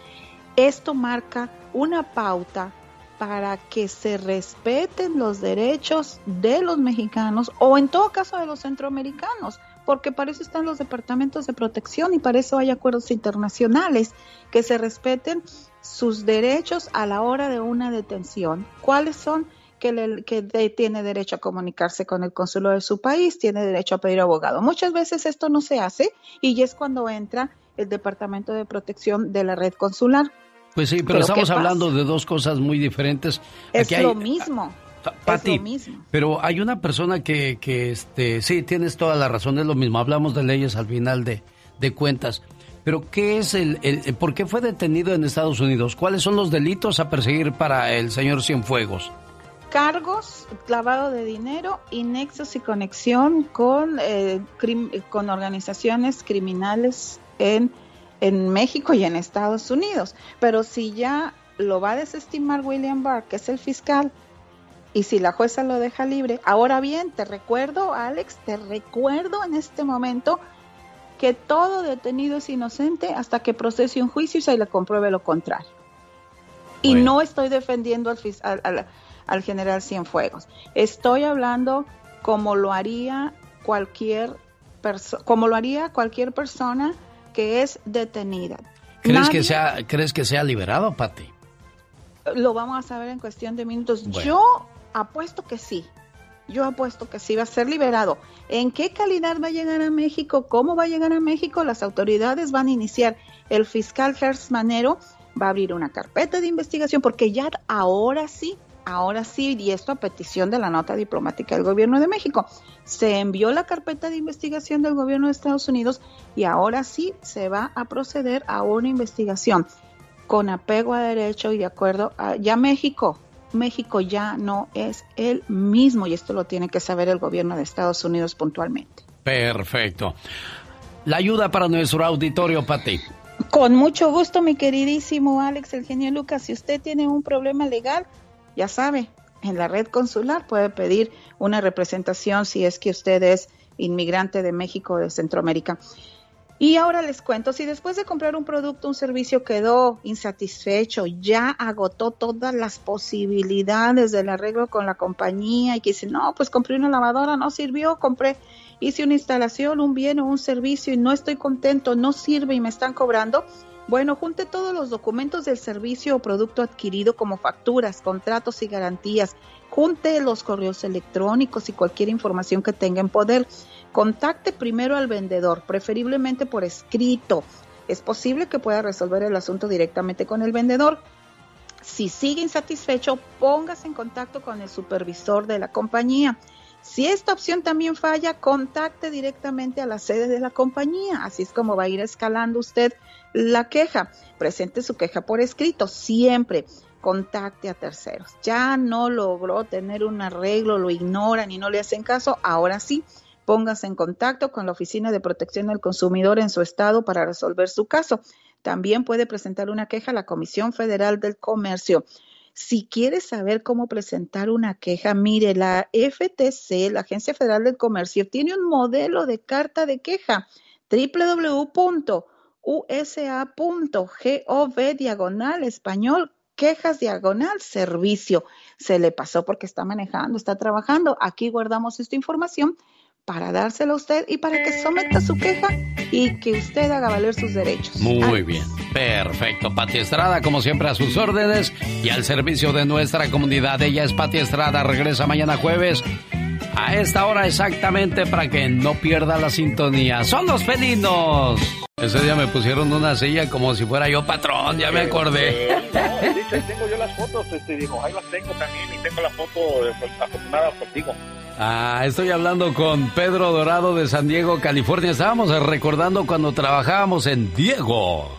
Esto marca una pauta para que se respeten los derechos de los mexicanos o en todo caso de los centroamericanos, porque para eso están los departamentos de protección y para eso hay acuerdos internacionales, que se respeten sus derechos a la hora de una detención. ¿Cuáles son? Que, le, que tiene derecho a comunicarse con el consulado de su país, tiene derecho a pedir abogado. Muchas veces esto no se hace y es cuando entra el Departamento de Protección de la red consular. Pues sí, pero, estamos hablando de dos cosas muy diferentes. Es lo mismo. Pati, es lo mismo. pero hay una persona que, que, este, sí, tienes toda la razón, es lo mismo. Hablamos de leyes al final de, de cuentas. Pero ¿qué es el, el, por qué fue detenido en Estados Unidos? ¿Cuáles son los delitos a perseguir para el señor Cienfuegos? Cargos, clavado de dinero y nexos y conexión con, eh, con organizaciones criminales en en México y en Estados Unidos. Pero si ya lo va a desestimar William Barr, que es el fiscal, y si la jueza lo deja libre, ahora bien, te recuerdo, Alex, te recuerdo en este momento que todo detenido es inocente hasta que procese un juicio y se le compruebe lo contrario. Y no estoy defendiendo al, al, al general Cienfuegos. Estoy hablando como lo haría cualquier como lo haría cualquier persona que es detenida. ¿Crees, que, sea, ¿crees que sea liberado, Patti? Lo vamos a saber en cuestión de minutos. Yo apuesto que sí. Yo apuesto que sí va a ser liberado. ¿En qué calidad va a llegar a México? ¿Cómo va a llegar a México? Las autoridades van a iniciar. El fiscal Gers Manero va a abrir una carpeta de investigación porque ya ahora sí ahora sí, y esto a petición de la nota diplomática del gobierno de México, se envió la carpeta de investigación del gobierno de Estados Unidos y ahora sí se va a proceder a una investigación con apego a derecho y de acuerdo a ya México. México ya no es el mismo y esto lo tiene que saber el gobierno de Estados Unidos puntualmente. Perfecto. La ayuda para nuestro auditorio, Pati. Con mucho gusto, mi queridísimo Alex, el genio Lucas. Si usted tiene un problema legal, ya sabe, en la red consular puede pedir una representación si es que usted es inmigrante de México o de Centroamérica. Y ahora les cuento, si después de comprar un producto, un servicio quedó insatisfecho, ya agotó todas las posibilidades del arreglo con la compañía y que dice, no, pues compré una lavadora, no sirvió, compré, hice una instalación, un bien o un servicio y no estoy contento, no sirve y me están cobrando, bueno, junte todos los documentos del servicio o producto adquirido como facturas, contratos y garantías. Junte los correos electrónicos y cualquier información que tenga en poder. Contacte primero al vendedor, preferiblemente por escrito. es posible que pueda resolver el asunto directamente con el vendedor. Si sigue insatisfecho, póngase en contacto con el supervisor de la compañía. Si esta opción también falla, contacte directamente a la sede de la compañía. Así es como va a ir escalando usted la queja. Presente su queja por escrito, siempre contacte a terceros. Ya no logró tener un arreglo, lo ignoran y no le hacen caso, ahora sí, póngase en contacto con la Oficina de Protección del Consumidor en su estado para resolver su caso. También puede presentar una queja a la Comisión Federal del Comercio. Si quiere saber cómo presentar una queja, mire, la FTC, la Agencia Federal del Comercio, tiene un modelo de carta de queja www.usa.gov diagonal español quejas diagonal servicio. Se le pasó porque está manejando, está trabajando. Aquí guardamos esta información para dársela a usted y para que someta su queja y que usted haga valer sus derechos. Muy bien, perfecto. Pati Estrada, como siempre, a sus órdenes y al servicio de nuestra comunidad. Ella es Pati Estrada, regresa mañana jueves a esta hora exactamente para que no pierda la sintonía. Son los felinos. Ese día me pusieron una silla como si fuera yo patrón, ya me acordé. ahí tengo yo las fotos, este, dijo, ahí las tengo también y tengo la foto afortunada contigo. Ah, estoy hablando con Pedro Dorado de San Diego, California. Estábamos recordando cuando trabajábamos en Diego.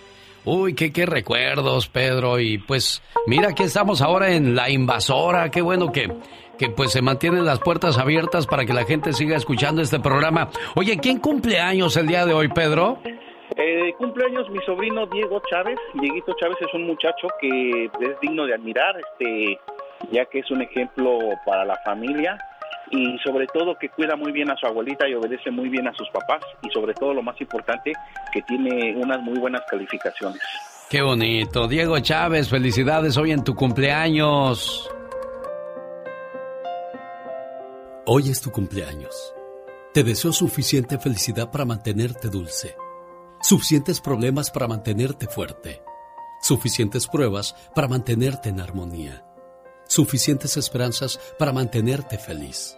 Uy, qué, qué recuerdos, Pedro. Y pues, mira que estamos ahora en La Invasora. Qué bueno que, que pues se mantienen las puertas abiertas para que la gente siga escuchando este programa. Oye, ¿quién cumple años el día de hoy, Pedro? Eh, cumpleaños mi sobrino Diego Chávez. Dieguito Chávez es un muchacho que es digno de admirar, este, ya que es un ejemplo para la familia y sobre todo que cuida muy bien a su abuelita y obedece muy bien a sus papás y sobre todo lo más importante que tiene unas muy buenas calificaciones. Qué bonito. Diego Chávez, felicidades hoy en tu cumpleaños. Hoy es tu cumpleaños. Te deseo suficiente felicidad para mantenerte dulce Suficientes problemas para mantenerte fuerte. Suficientes pruebas para mantenerte en armonía. Suficientes esperanzas para mantenerte feliz.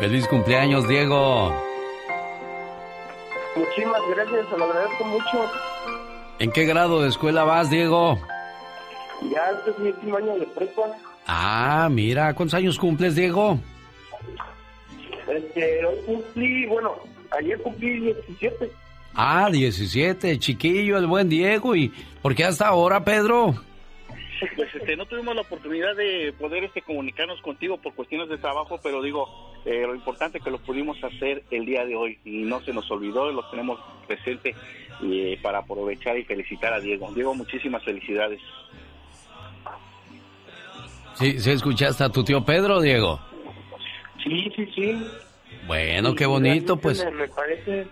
Feliz cumpleaños, Diego. Muchísimas gracias, se lo agradezco mucho. ¿En qué grado de escuela vas, Diego? Ya, este es mi último año de prepa. Ah, mira, ¿cuántos años cumples, Diego? Este, hoy cumplí, bueno, ayer cumplí 17. Ah, 17, chiquillo, el buen Diego. ¿Y por qué hasta ahora, Pedro? Pues este, no tuvimos la oportunidad de poder este, comunicarnos contigo por cuestiones de trabajo, pero digo, eh, lo importante es que lo pudimos hacer el día de hoy y no se nos olvidó, lo tenemos presente eh, para aprovechar y felicitar a Diego. Diego, muchísimas felicidades. Sí, ¿se escuchaste a tu tío Pedro, Diego? Sí, sí, sí. Bueno, qué bonito, pues. Me parece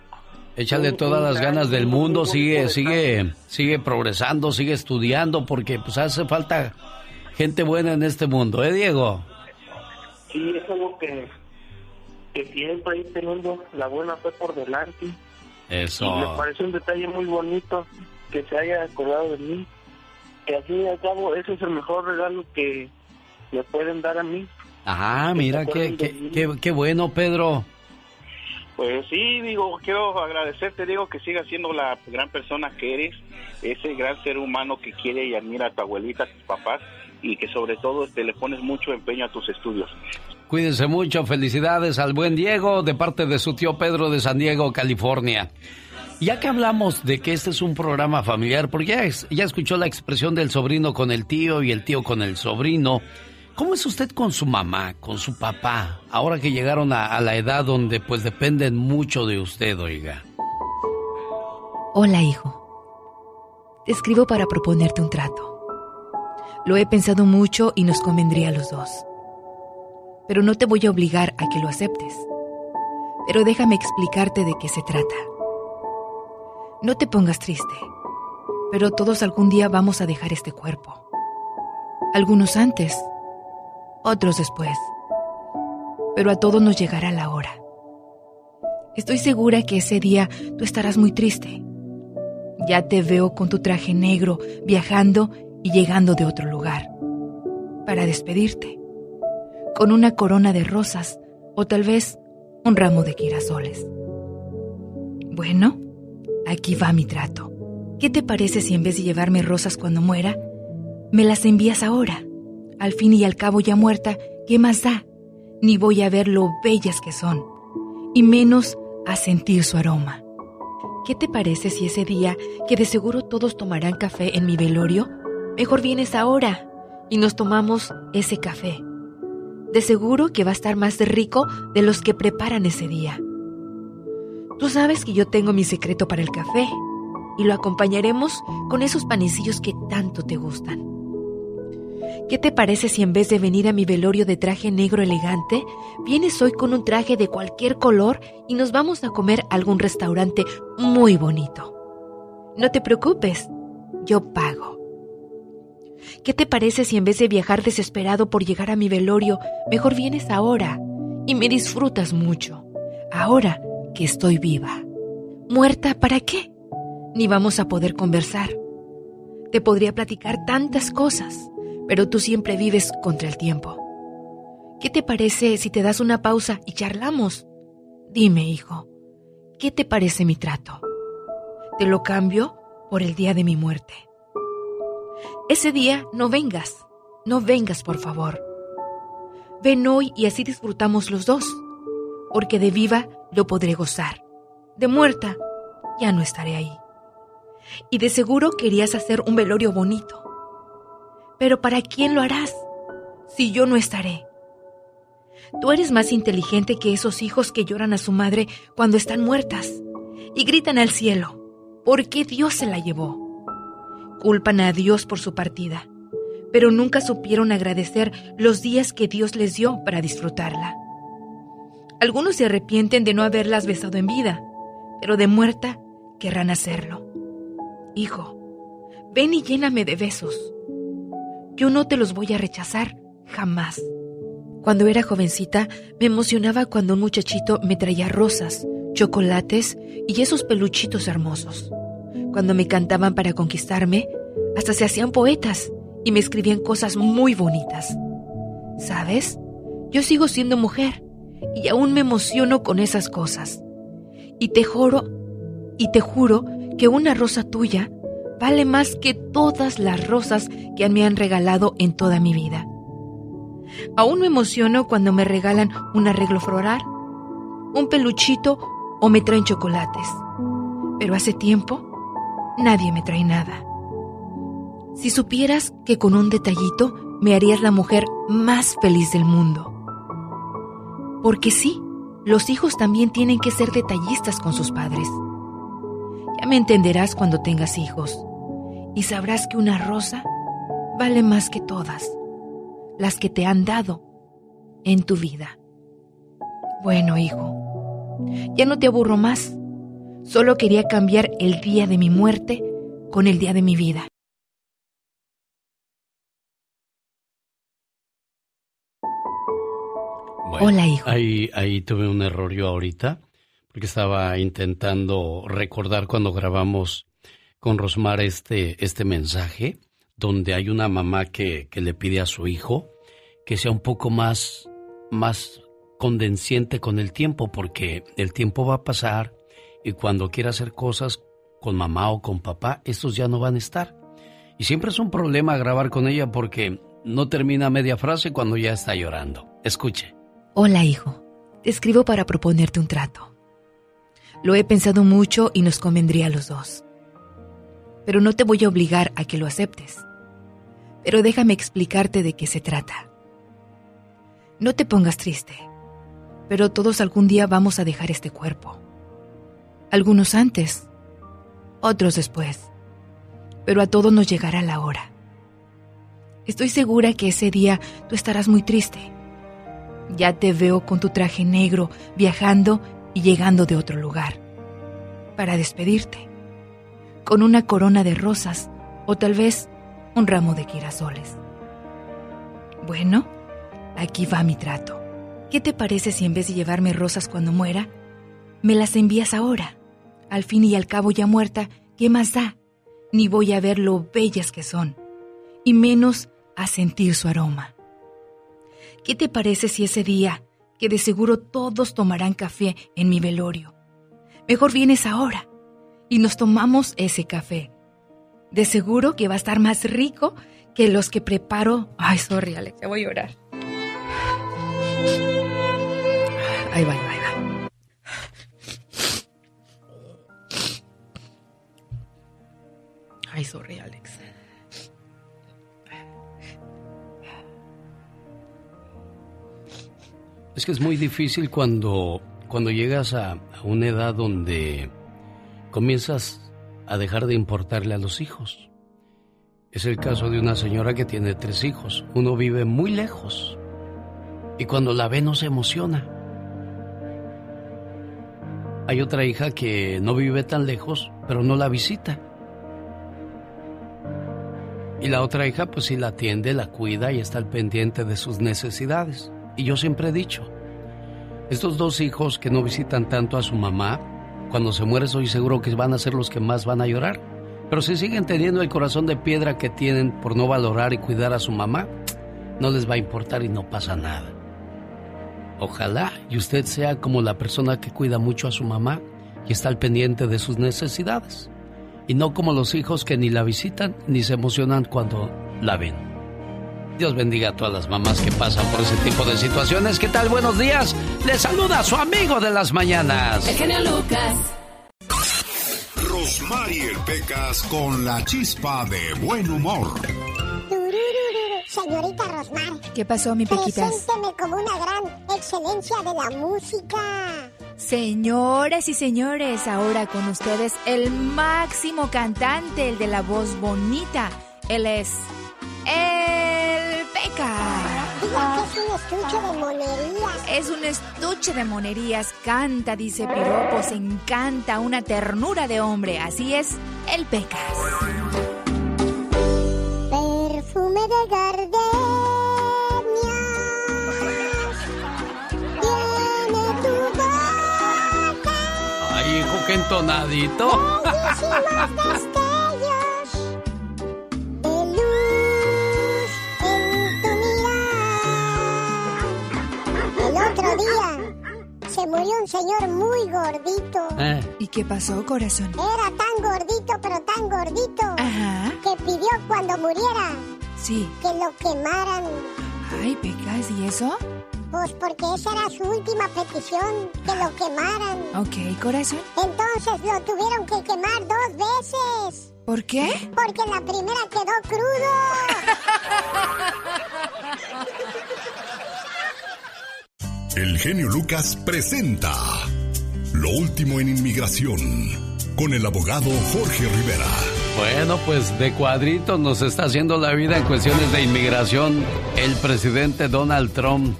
Échale todas las ganas del mundo, sigue, sigue, sigue progresando, sigue estudiando, porque pues hace falta gente buena en este mundo, ¿eh, Diego? Sí, es algo que, que siempre ahí teniendo la buena fe por delante. Eso. Y me parece un detalle muy bonito que se haya acordado de mí. Que al fin y al cabo, ese es el mejor regalo que me pueden dar a mí. Ah, mira, qué, qué, qué, qué bueno, Pedro. Pues sí, digo, quiero agradecerte, digo, que sigas siendo la gran persona que eres, ese gran ser humano que quiere y admira a tu abuelita, a tus papás, y que sobre todo te le pones mucho empeño a tus estudios. Cuídense mucho, felicidades al buen Diego de parte de su tío Pedro de San Diego, California. Ya que hablamos de que este es un programa familiar, porque ya, ya escuchó la expresión del sobrino con el tío y el tío con el sobrino, ¿Cómo es usted con su mamá, con su papá, ahora que llegaron a, la edad donde pues dependen mucho de usted, oiga? Hola, hijo. Te escribo para proponerte un trato. Lo he pensado mucho y nos convendría a los dos. Pero no te voy a obligar a que lo aceptes. Pero déjame explicarte de qué se trata. No te pongas triste. pero todos algún día vamos a dejar este cuerpo. Algunos antes, otros después, pero a todos nos llegará la hora. Estoy segura que ese día tú estarás muy triste. Ya te veo con tu traje negro viajando llegando de otro lugar para despedirte, con una corona de rosas o tal vez un ramo de girasoles. Bueno, aquí va mi trato. ¿Qué te parece si en vez de llevarme rosas cuando muera, me las envías ahora? Al fin y al cabo ya muerta, ¿qué más da? Ni voy a ver lo bellas que son, y menos a sentir su aroma. ¿Qué te parece si ese día, que de seguro todos tomarán café en mi velorio, mejor vienes ahora y nos tomamos ese café? De seguro que va a estar más rico de los que preparan ese día. Tú sabes que yo tengo mi secreto para el café y lo acompañaremos con esos panecillos que tanto te gustan. ¿Qué te parece si en vez de venir a mi velorio de traje negro elegante, vienes hoy con un traje de cualquier color y nos vamos a comer a algún restaurante muy bonito? No te preocupes, yo pago. ¿Qué te parece si en vez de viajar desesperado por llegar a mi velorio, mejor vienes ahora y me disfrutas mucho? Ahora que estoy viva. ¿Muerta para qué? Ni vamos a poder conversar. Te podría platicar tantas cosas pero tú siempre vives contra el tiempo. ¿Qué te parece si te das una pausa y charlamos? Dime, hijo, ¿qué te parece mi trato? Te lo cambio por el día de mi muerte. Ese día no vengas, no vengas, por favor. Ven hoy y así disfrutamos los dos, porque de viva lo podré gozar. De muerta ya no estaré ahí. Y de seguro querías hacer un velorio bonito pero ¿para quién lo harás si yo no estaré? Tú eres más inteligente que esos hijos que lloran a su madre cuando están muertas y gritan al cielo, ¿por qué Dios se la llevó? Culpan a Dios por su partida, pero nunca supieron agradecer los días que Dios les dio para disfrutarla. Algunos se arrepienten de no haberlas besado en vida, pero de muerta querrán hacerlo. Hijo, ven y lléname de besos yo no te los voy a rechazar, jamás. Cuando era jovencita, me emocionaba cuando un muchachito me traía rosas, chocolates y esos peluchitos hermosos. Cuando me cantaban para conquistarme, hasta se hacían poetas y me escribían cosas muy bonitas. ¿Sabes? Yo sigo siendo mujer y aún me emociono con esas cosas. Y te juro, y te juro que una rosa tuya vale más que todas las rosas que me han regalado en toda mi vida. Aún me emociono cuando me regalan un arreglo floral, un peluchito o me traen chocolates. Pero hace tiempo nadie me trae nada. Si supieras que con un detallito me harías la mujer más feliz del mundo. Porque sí, los hijos también tienen que ser detallistas con sus padres. Ya me entenderás cuando tengas hijos y sabrás que una rosa vale más que todas las que te han dado en tu vida. Bueno, hijo, ya no te aburro más. Solo quería cambiar el día de mi muerte con el día de mi vida. Hola, hijo. Ahí, ahí tuve un error yo ahorita, porque estaba intentando recordar cuando grabamos con Rosmar este, este mensaje donde hay una mamá que, que, le pide a su hijo que sea un poco más, más condenciente con el tiempo, porque el tiempo va a pasar y cuando quiera hacer cosas con mamá o con papá, estos ya no van a estar. Y siempre es un problema grabar con ella porque no termina media frase cuando ya está llorando. Escuche. Hola, hijo. Te escribo para proponerte un trato. Lo he pensado mucho y nos convendría a los dos pero no te voy a obligar a que lo aceptes. Pero déjame explicarte de qué se trata. No te pongas triste, pero todos algún día vamos a dejar este cuerpo. Algunos antes, otros después, pero a todos nos llegará la hora. Estoy segura que ese día tú estarás muy triste. Ya te veo con tu traje negro viajando y llegando de otro lugar para despedirte con una corona de rosas o tal vez un ramo de girasoles. Bueno, aquí va mi trato. ¿Qué te parece si en vez de llevarme rosas cuando muera, me las envías ahora? Al fin y al cabo ya muerta, ¿qué más da? Ni voy a ver lo bellas que son, y menos a sentir su aroma. ¿Qué te parece si ese día, que de seguro todos tomarán café en mi velorio, mejor vienes ahora y nos tomamos ese café? De seguro que va a estar más rico que los que preparo. Ay, sorry, Alex, ya voy a llorar. Ahí va, ahí. Ay, sorry, Alex. Es que es muy difícil cuando, cuando llegas a, a una edad donde comienzas a dejar de importarle a los hijos. Es el caso de una señora que tiene tres hijos. Uno vive muy lejos y cuando la ve no se emociona. Hay otra hija que no vive tan lejos, pero no la visita. Y la otra hija pues sí la atiende, la cuida y está al pendiente de sus necesidades. Y yo siempre he dicho, estos dos hijos que no visitan tanto a su mamá, cuando se muere estoy seguro que van a ser los que más van a llorar. Pero si siguen teniendo el corazón de piedra que tienen por no valorar y cuidar a su mamá, no les va a importar y no pasa nada. Ojalá y usted sea como la persona que cuida mucho a su mamá y está al pendiente de sus necesidades. Y no como los hijos que ni la visitan ni se emocionan cuando la ven. Dios bendiga a todas las mamás que pasan por ese tipo de situaciones. ¿Qué tal? Buenos días. Les saluda su amigo de las mañanas. El genio Lucas. Rosmarie Pecas con la chispa de buen humor. Señorita Rosmar. ¿Qué pasó, mi Pequitas? Presénteme como una gran excelencia de la música. Señoras y señores, ahora con ustedes el máximo cantante, el de la voz bonita. Él es el Peca. Es un estuche de monerías. Es un estuche de monerías, canta, dice piropos, encanta, una ternura de hombre. Así es, el Pecas. Perfume de gardenias otro día se murió un señor muy gordito. Eh, ¿Y qué pasó, corazón? Era tan gordito, pero tan gordito, Ajá, que pidió cuando muriera sí. que lo quemaran. Ay, Pecas, ¿y eso? Pues porque esa era su última petición, que lo quemaran. Ok, corazón. Entonces lo tuvieron que quemar dos veces. ¿Por qué? Porque la primera quedó crudo. El genio Lucas presenta Lo último en inmigración con el abogado Jorge Rivera. Bueno, pues de cuadritos nos está haciendo la vida en cuestiones de inmigración el presidente Donald Trump.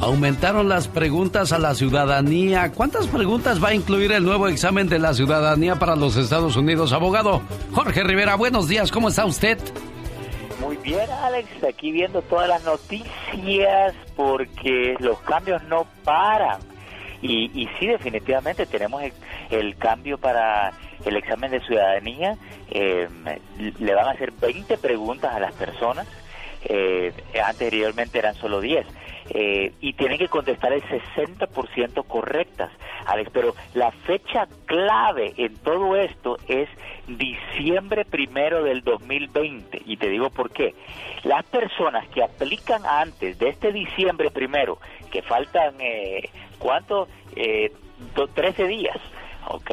Aumentaron las preguntas a la ciudadanía. ¿Cuántas preguntas va a incluir el nuevo examen de la ciudadanía para los Estados Unidos? Abogado Jorge Rivera, buenos días, ¿cómo está usted? Muy bien, Alex, aquí viendo todas las noticias porque los cambios no paran. Y, y sí, definitivamente tenemos el, cambio para el examen de ciudadanía. Eh, le van a hacer 20 preguntas a las personas. Eh, anteriormente eran solo 10. Eh, y tienen que contestar el 60% correctas, Alex. Pero la fecha clave en todo esto es diciembre primero del 2020. Y te digo por qué. Las personas que aplican antes de este diciembre primero, que faltan, eh, ¿cuánto? Eh, do- 13 días, ¿ok?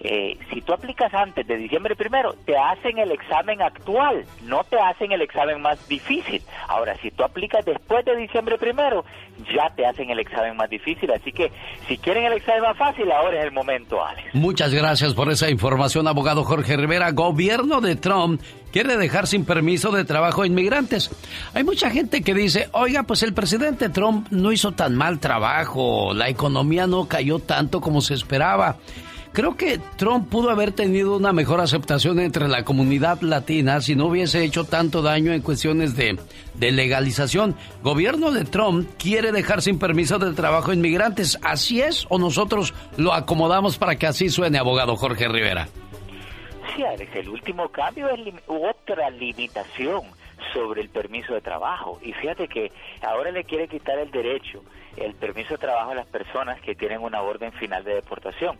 Eh, si tú aplicas antes de diciembre primero, te hacen el examen actual, no te hacen el examen más difícil. Ahora, si tú aplicas después de diciembre primero, ya te hacen el examen más difícil. Así que, si quieren el examen más fácil, ahora es el momento, Alex. Muchas gracias por esa información, abogado Jorge Rivera. Gobierno de Trump quiere dejar sin permiso de trabajo a inmigrantes. Hay mucha gente que dice, oiga, pues el presidente Trump no hizo tan mal trabajo, la economía no cayó tanto como se esperaba. Creo que Trump pudo haber tenido una mejor aceptación entre la comunidad latina si no hubiese hecho tanto daño en cuestiones de, de legalización. Gobierno de Trump quiere dejar sin permiso de trabajo inmigrantes. ¿Así es o nosotros lo acomodamos para que así suene, abogado Jorge Rivera? Sí, Alex, el último cambio es otra limitación sobre el permiso de trabajo. Y fíjate que ahora le quiere quitar el derecho, el permiso de trabajo a las personas que tienen una orden final de deportación.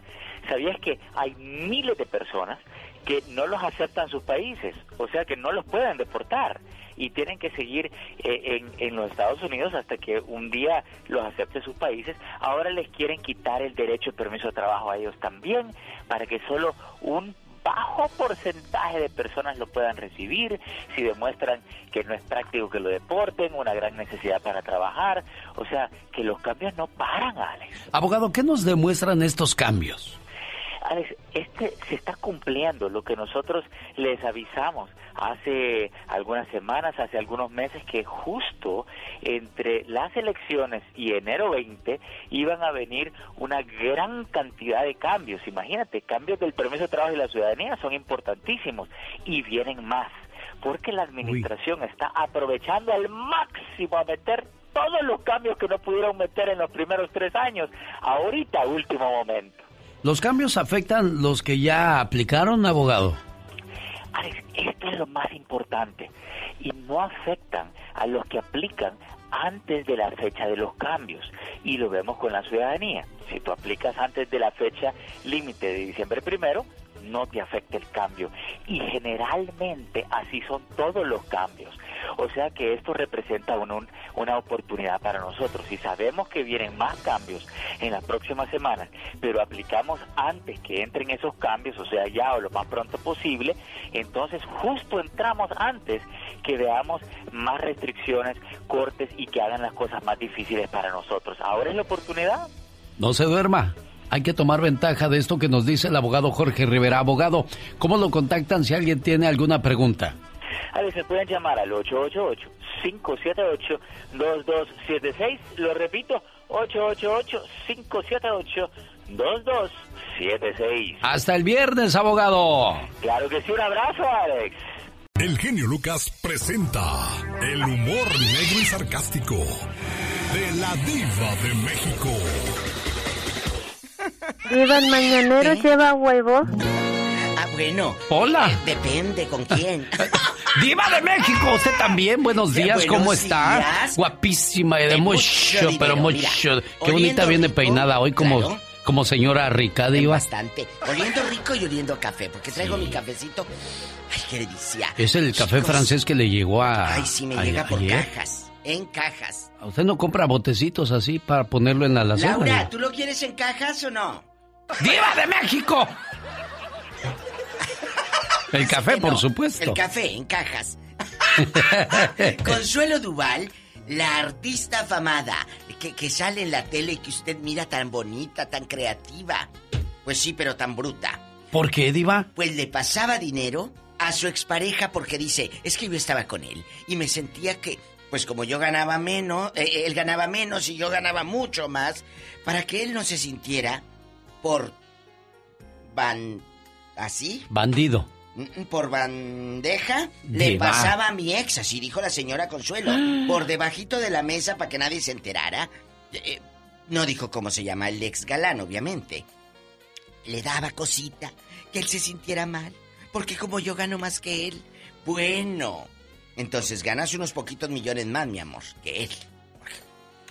¿Sabías que hay miles de personas que no los aceptan sus países? O sea, que no los pueden deportar y tienen que seguir eh, en, en, los Estados Unidos hasta que un día los acepte sus países. Ahora les quieren quitar el derecho al permiso de trabajo a ellos también para que solo un bajo porcentaje de personas lo puedan recibir, si demuestran que no es práctico que lo deporten, una gran necesidad para trabajar, o sea, que los cambios no paran, Alex. Abogado, ¿qué nos demuestran estos cambios? Este se está cumpliendo lo que nosotros les avisamos hace algunas semanas, hace algunos meses, que justo entre las elecciones y enero 20 iban a venir una gran cantidad de cambios. Imagínate, cambios del permiso de trabajo y la ciudadanía son importantísimos y vienen más, porque la administración está aprovechando al máximo a meter todos los cambios que no pudieron meter en los primeros tres años, ahorita, último momento. ¿Los cambios afectan los que ya aplicaron, abogado? Alex, esto es lo más importante. Y no afectan a los que aplican antes de la fecha de los cambios. Y lo vemos con la ciudadanía. Si tú aplicas antes de la fecha límite de diciembre primero, no te afecta el cambio. Y generalmente así son todos los cambios. O sea que esto representa una oportunidad para nosotros. Si sabemos que vienen más cambios en las próximas semanas, pero aplicamos antes que entren esos cambios, o sea, ya o lo más pronto posible, entonces justo entramos antes que veamos más restricciones, cortes y que hagan las cosas más difíciles para nosotros. Ahora es la oportunidad. No se duerma. Hay que tomar ventaja de esto que nos dice el abogado Jorge Rivera. Abogado, ¿cómo lo contactan si alguien tiene alguna pregunta? A ver, se pueden llamar al 888-578-2276. Lo repito, 888-578-2276. Hasta el viernes, abogado. Claro que sí, un abrazo, Alex. El genio Lucas presenta el humor negro y sarcástico de la diva de México. ¿Diva el mañanero lleva huevos? Ah, bueno. Hola. Eh, depende con quién. Diva de México, usted también. Buenos días, buenos ¿cómo está? días. Guapísima y de, De mucho, mucho pero mucho. mira, Qué bonita viene rico, peinada hoy como, claro. como señora rica, Diva. Bastante. Oliendo rico y oliendo a café, porque traigo mi cafecito. Ay, qué delicia. Es el café Chicos, francés que le llegó a. Ay, sí, me a- llega por ayer. cajas. En cajas. ¿A ¿Usted no compra botecitos así para ponerlo en la alacena? Laura? ¿tú lo quieres en cajas o no? ¡Diva de México! El café, por supuesto. El café en cajas. Consuelo Duval, la artista afamada que, que sale en la tele y que usted mira tan bonita, tan creativa. Pues sí, pero tan bruta. ¿Por qué, Diva? Pues le pasaba dinero a su expareja porque dice, es que yo estaba con él y me sentía que, pues como yo ganaba menos, eh, él ganaba menos y yo ganaba mucho más, para que él no se sintiera por van así, Bandido. Mm, por bandeja, le pasaba a mi ex, así dijo la señora Consuelo, por debajito de la mesa para que nadie se enterara. Eh, eh, no dijo cómo se llama el ex galán, obviamente. Le daba cosita, que él se sintiera mal, porque como yo gano más que él, bueno, entonces ganas unos poquitos millones más, mi amor, que él.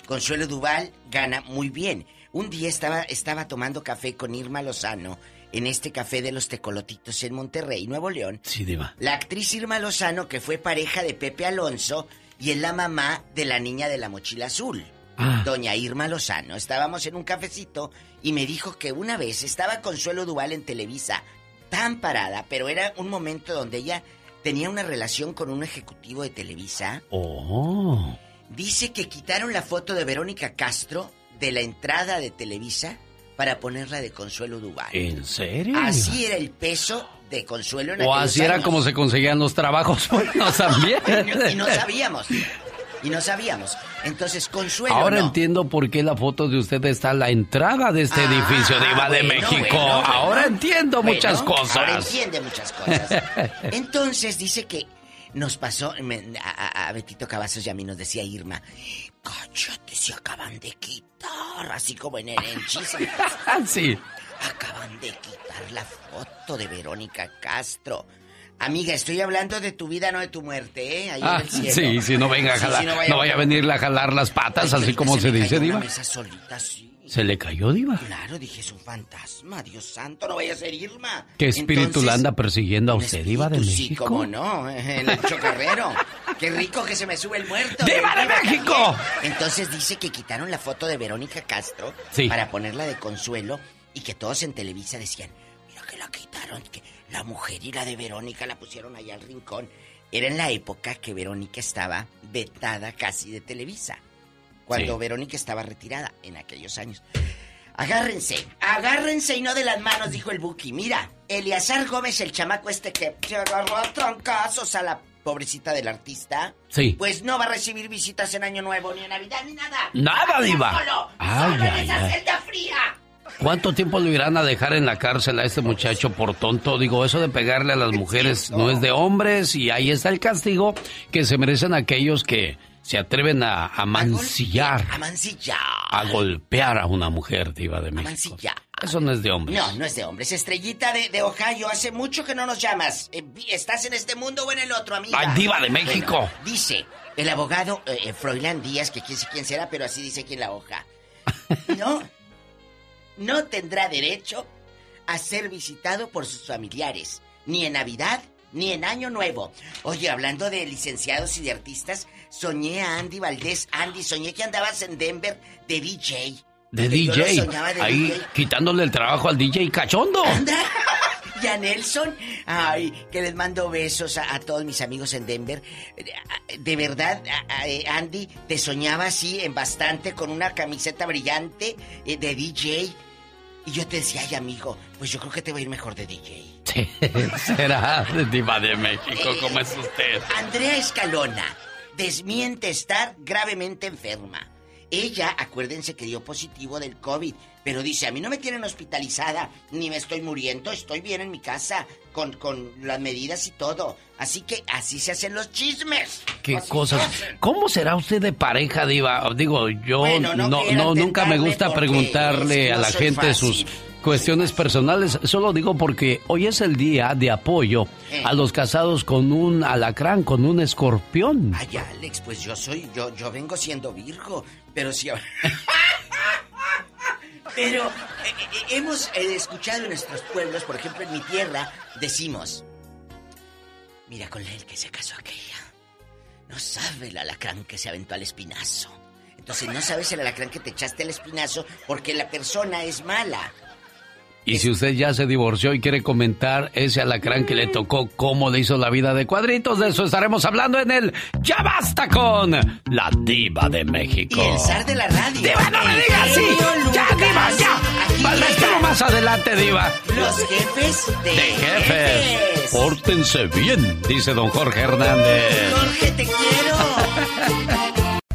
Consuelo Duval gana muy bien. Un día estaba, estaba tomando café con Irma Lozano en este café de los tecolotitos en Monterrey, Nuevo León. Sí, Diva. La actriz Irma Lozano, que fue pareja de Pepe Alonso y es la mamá de la niña de la mochila azul. Ah. Doña Irma Lozano. Estábamos en un cafecito y me dijo que una vez estaba Consuelo Duval en Televisa, tan parada, pero era un momento donde ella tenía una relación con un ejecutivo de Televisa. Oh. Dice que quitaron la foto de Verónica Castro de la entrada de Televisa para ponerla de Consuelo Duval. ¿En serio? Así era el peso de Consuelo en O así era como se conseguían los trabajos también. Y no sabíamos. Y no sabíamos. Entonces, Consuelo. Ahora no. entiendo por qué la foto de usted está a la entrada de este Ah, edificio de Iba de México. bueno, bueno. ahora entiendo muchas Ahora cosas. entiende muchas cosas. Entonces dice que nos pasó, me- a, Betito Cavazos y a mí nos decía Irma, cállate, se acaban de quitar, así como en el Chisme. sí. Acaban de quitar la foto de Verónica Castro. Amiga, estoy hablando de tu vida, no de tu muerte, ¿eh? Ahí Ah, en el cielo. sí, sí, no venga a jalar, sí, no, vaya- vaya a venirle a jalar las patas, Ay, así como se, dice, Diva. Mesa solita, sí. ¿Se le cayó, Diva? Claro, dije, es un fantasma, Dios santo, no vaya a ser Irma. ¿Qué espíritu Entonces, la anda persiguiendo a usted, Diva de Tú sí, México? cómo no, en el chocarrero. Qué rico que se me sube el muerto. ¡Diva de México! también. Entonces dice que quitaron la foto de Verónica Castro Sí. para ponerla de consuelo y que todos en Televisa decían, mira que la quitaron, que la mujer y la de Verónica la pusieron allá al rincón. Era en la época que Verónica estaba vetada casi de Televisa. Cuando Sí. Verónica estaba retirada en aquellos años. Agárrense, agárrense y no de las manos, dijo el Buki. Mira, Eleazar Gómez, el chamaco este que se agarró a trancazos a la pobrecita del artista. Sí. Pues no va a recibir visitas en Año Nuevo, ni en Navidad, ni nada. Nada, Diva. Solo, Ay, solo en ay, esa ay. celda fría. ¿Cuánto tiempo lo irán a dejar en la cárcel a este muchacho por tonto? Digo, eso de pegarle a las mujeres no es de hombres y ahí está el castigo que se merecen aquellos que se atreven a, a mancillar, A mancillar. a golpear a una mujer diva de A México. mancillar. Eso no es de hombres. No, no es de hombres. Estrellita de, de Ohio, hace mucho que no nos llamas. Eh, ¿Estás en este mundo o en el otro, amiga? Ay, diva de México. Bueno, dice el abogado eh, eh, Froilán Díaz, que quién quién será, pero así dice aquí en la hoja. No, no tendrá derecho a ser visitado por sus familiares, ni en Navidad ni en Año Nuevo. Oye, hablando de licenciados y de artistas, soñé a Andy Valdés. Andy, soñé que andabas en Denver de DJ. De DJ. de Ahí DJ. quitándole el trabajo al DJ cachondo. Y a Nelson, ay, que les mando besos a, a todos mis amigos en Denver. De verdad, a- a- eh, Andy, te soñaba así en bastante con una camiseta brillante eh, de DJ. Y yo te decía, ay, amigo, pues yo creo que te va a ir mejor de DJ. Sí, será diva de México, ¿cómo es usted? Andrea Escalona desmiente estar gravemente enferma. Ella, acuérdense que dio positivo del COVID, pero dice, a mí no me tienen hospitalizada, ni me estoy muriendo, estoy bien en mi casa, con, con las medidas y todo. Así que así se hacen los chismes. ¿Qué Así cosas? ¿Cómo será usted de pareja, Diva? Digo, yo Bueno, no no, no, nunca me gusta preguntarle es que a la gente fácil. sus cuestiones personales. Solo digo porque hoy es el día de apoyo Eh. a los casados con un alacrán, con un escorpión. Ay, Alex, pues yo soy, yo, yo vengo siendo Virgo, pero si... pero eh, eh, hemos eh, escuchado en nuestros pueblos, por ejemplo en mi tierra, decimos, mira con el que se casó aquella, no sabe el alacrán que se aventó al espinazo. Entonces no sabes el alacrán que te echaste al espinazo porque la persona es mala. Y si usted ya se divorció y quiere comentar ese alacrán que le tocó, cómo le hizo la vida de cuadritos, de eso estaremos hablando en el Ya Basta con la Diva de México. Y el zar de la radio. ¡Diva, no me digas así! ¡Ya. Diva, ya! Espero más adelante, Diva. Los jefes de, De jefes. Pórtense bien, dice don Jorge Hernández. Jorge, te.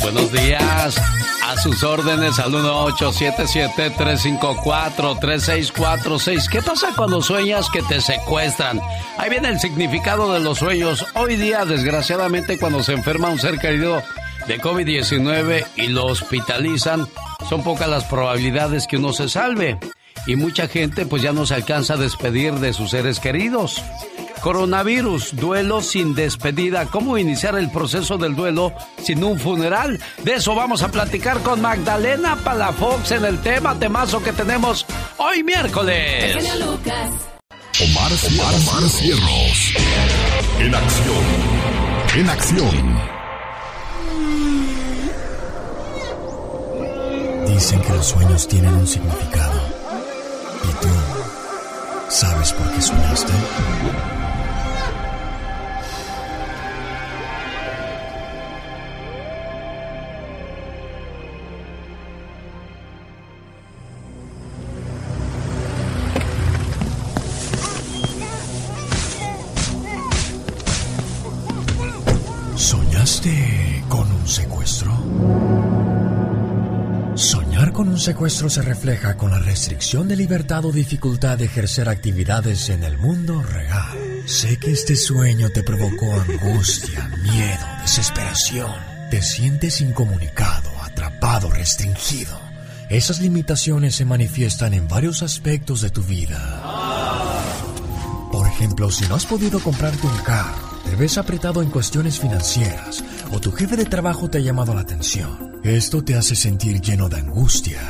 Buenos días. A sus órdenes al 1877-354-3646. ¿Qué pasa cuando sueñas que te secuestran? Ahí viene el significado de los sueños. Hoy día, desgraciadamente, cuando se enferma un ser querido de COVID-19 y lo hospitalizan, son pocas las probabilidades que uno se salve. Y mucha gente pues ya no se alcanza a despedir de sus seres queridos. Coronavirus, duelo sin despedida. ¿Cómo iniciar el proceso del duelo sin un funeral? De eso vamos a platicar con Magdalena Palafox en el tema temazo que tenemos hoy miércoles. Omar, Omar, Omar Cierros. En acción. En acción. Dicen que los sueños tienen un significado. ¿Y tú sabes por qué soñaste? ¿Soñaste con un secuestro? Soñar con un secuestro se refleja con la restricción de libertad o dificultad de ejercer actividades en el mundo real. Sé que este sueño te provocó angustia, miedo, desesperación. Te sientes incomunicado, atrapado, restringido. Esas limitaciones se manifiestan en varios aspectos de tu vida. Por ejemplo, si no has podido comprarte un carro, te ves apretado en cuestiones financieras o tu jefe de trabajo te ha llamado la atención. Esto te hace sentir lleno de angustia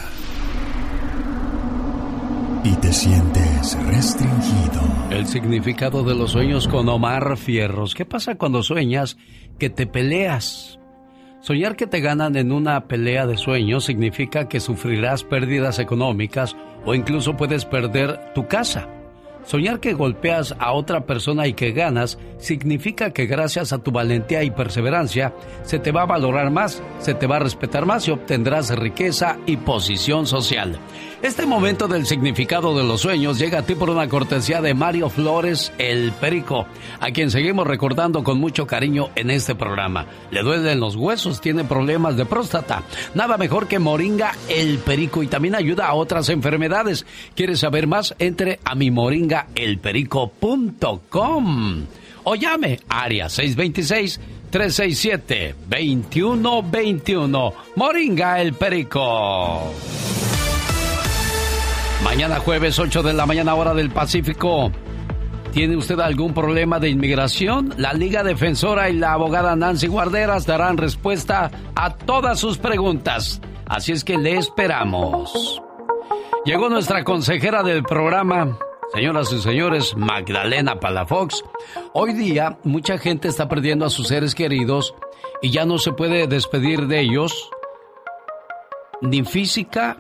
y te sientes restringido. El significado de los sueños con Omar Fierros. ¿Qué pasa cuando sueñas que te peleas? Soñar que te ganan en una pelea de sueños significa que sufrirás pérdidas económicas o incluso puedes perder tu casa. Soñar que golpeas a otra persona y que ganas significa que gracias a tu valentía y perseverancia se te va a valorar más, se te va a respetar más y obtendrás riqueza y posición social. Este momento del significado de los sueños llega a ti por una cortesía de Mario Flores, el Perico, a quien seguimos recordando con mucho cariño en este programa. Le duelen los huesos, tiene problemas de próstata. Nada mejor que Moringa, el Perico, y también ayuda a otras enfermedades. ¿Quieres saber más? Entre a mi moringa elperico.com o llame área 626 367 2121 Moringa El Perico. Mañana jueves 8 de la mañana hora del Pacífico. ¿Tiene usted algún problema de inmigración? La Liga Defensora y la abogada Nancy Guarderas darán respuesta a todas sus preguntas. Así es que le esperamos. Llegó nuestra consejera del programa, Señoras y señores, Magdalena Palafox. Hoy día mucha gente está perdiendo a sus seres queridos y ya no se puede despedir de ellos ni física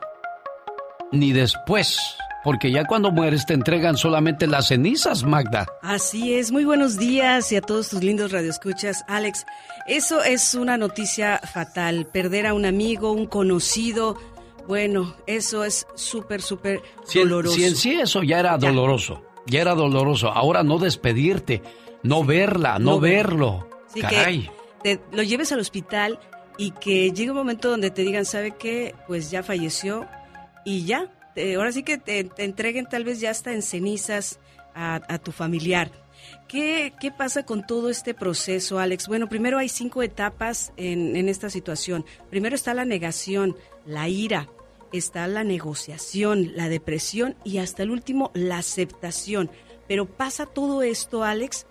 ni después. Porque ya cuando mueres te entregan solamente las cenizas, Magda. Así es, muy buenos días y a todos tus lindos radioescuchas, Alex. Eso es una noticia fatal, perder a un amigo, un conocido, bueno, eso es súper, súper doloroso. Si en sí eso ya era doloroso, ya era doloroso. Ahora no despedirte, no verla, no, verlo. Caray. Que lo lleves al hospital y que llegue un momento donde te digan, ¿sabe qué? Pues ya falleció y ya. ahora sí que te, entreguen tal vez ya hasta en cenizas a, tu familiar. ¿Qué, ¿Qué, pasa con todo este proceso, Alex? Bueno, primero hay cinco etapas en, en esta situación. Primero está la negación, la ira, está la negociación, la depresión y hasta el último la aceptación. Pero pasa todo esto, Alex,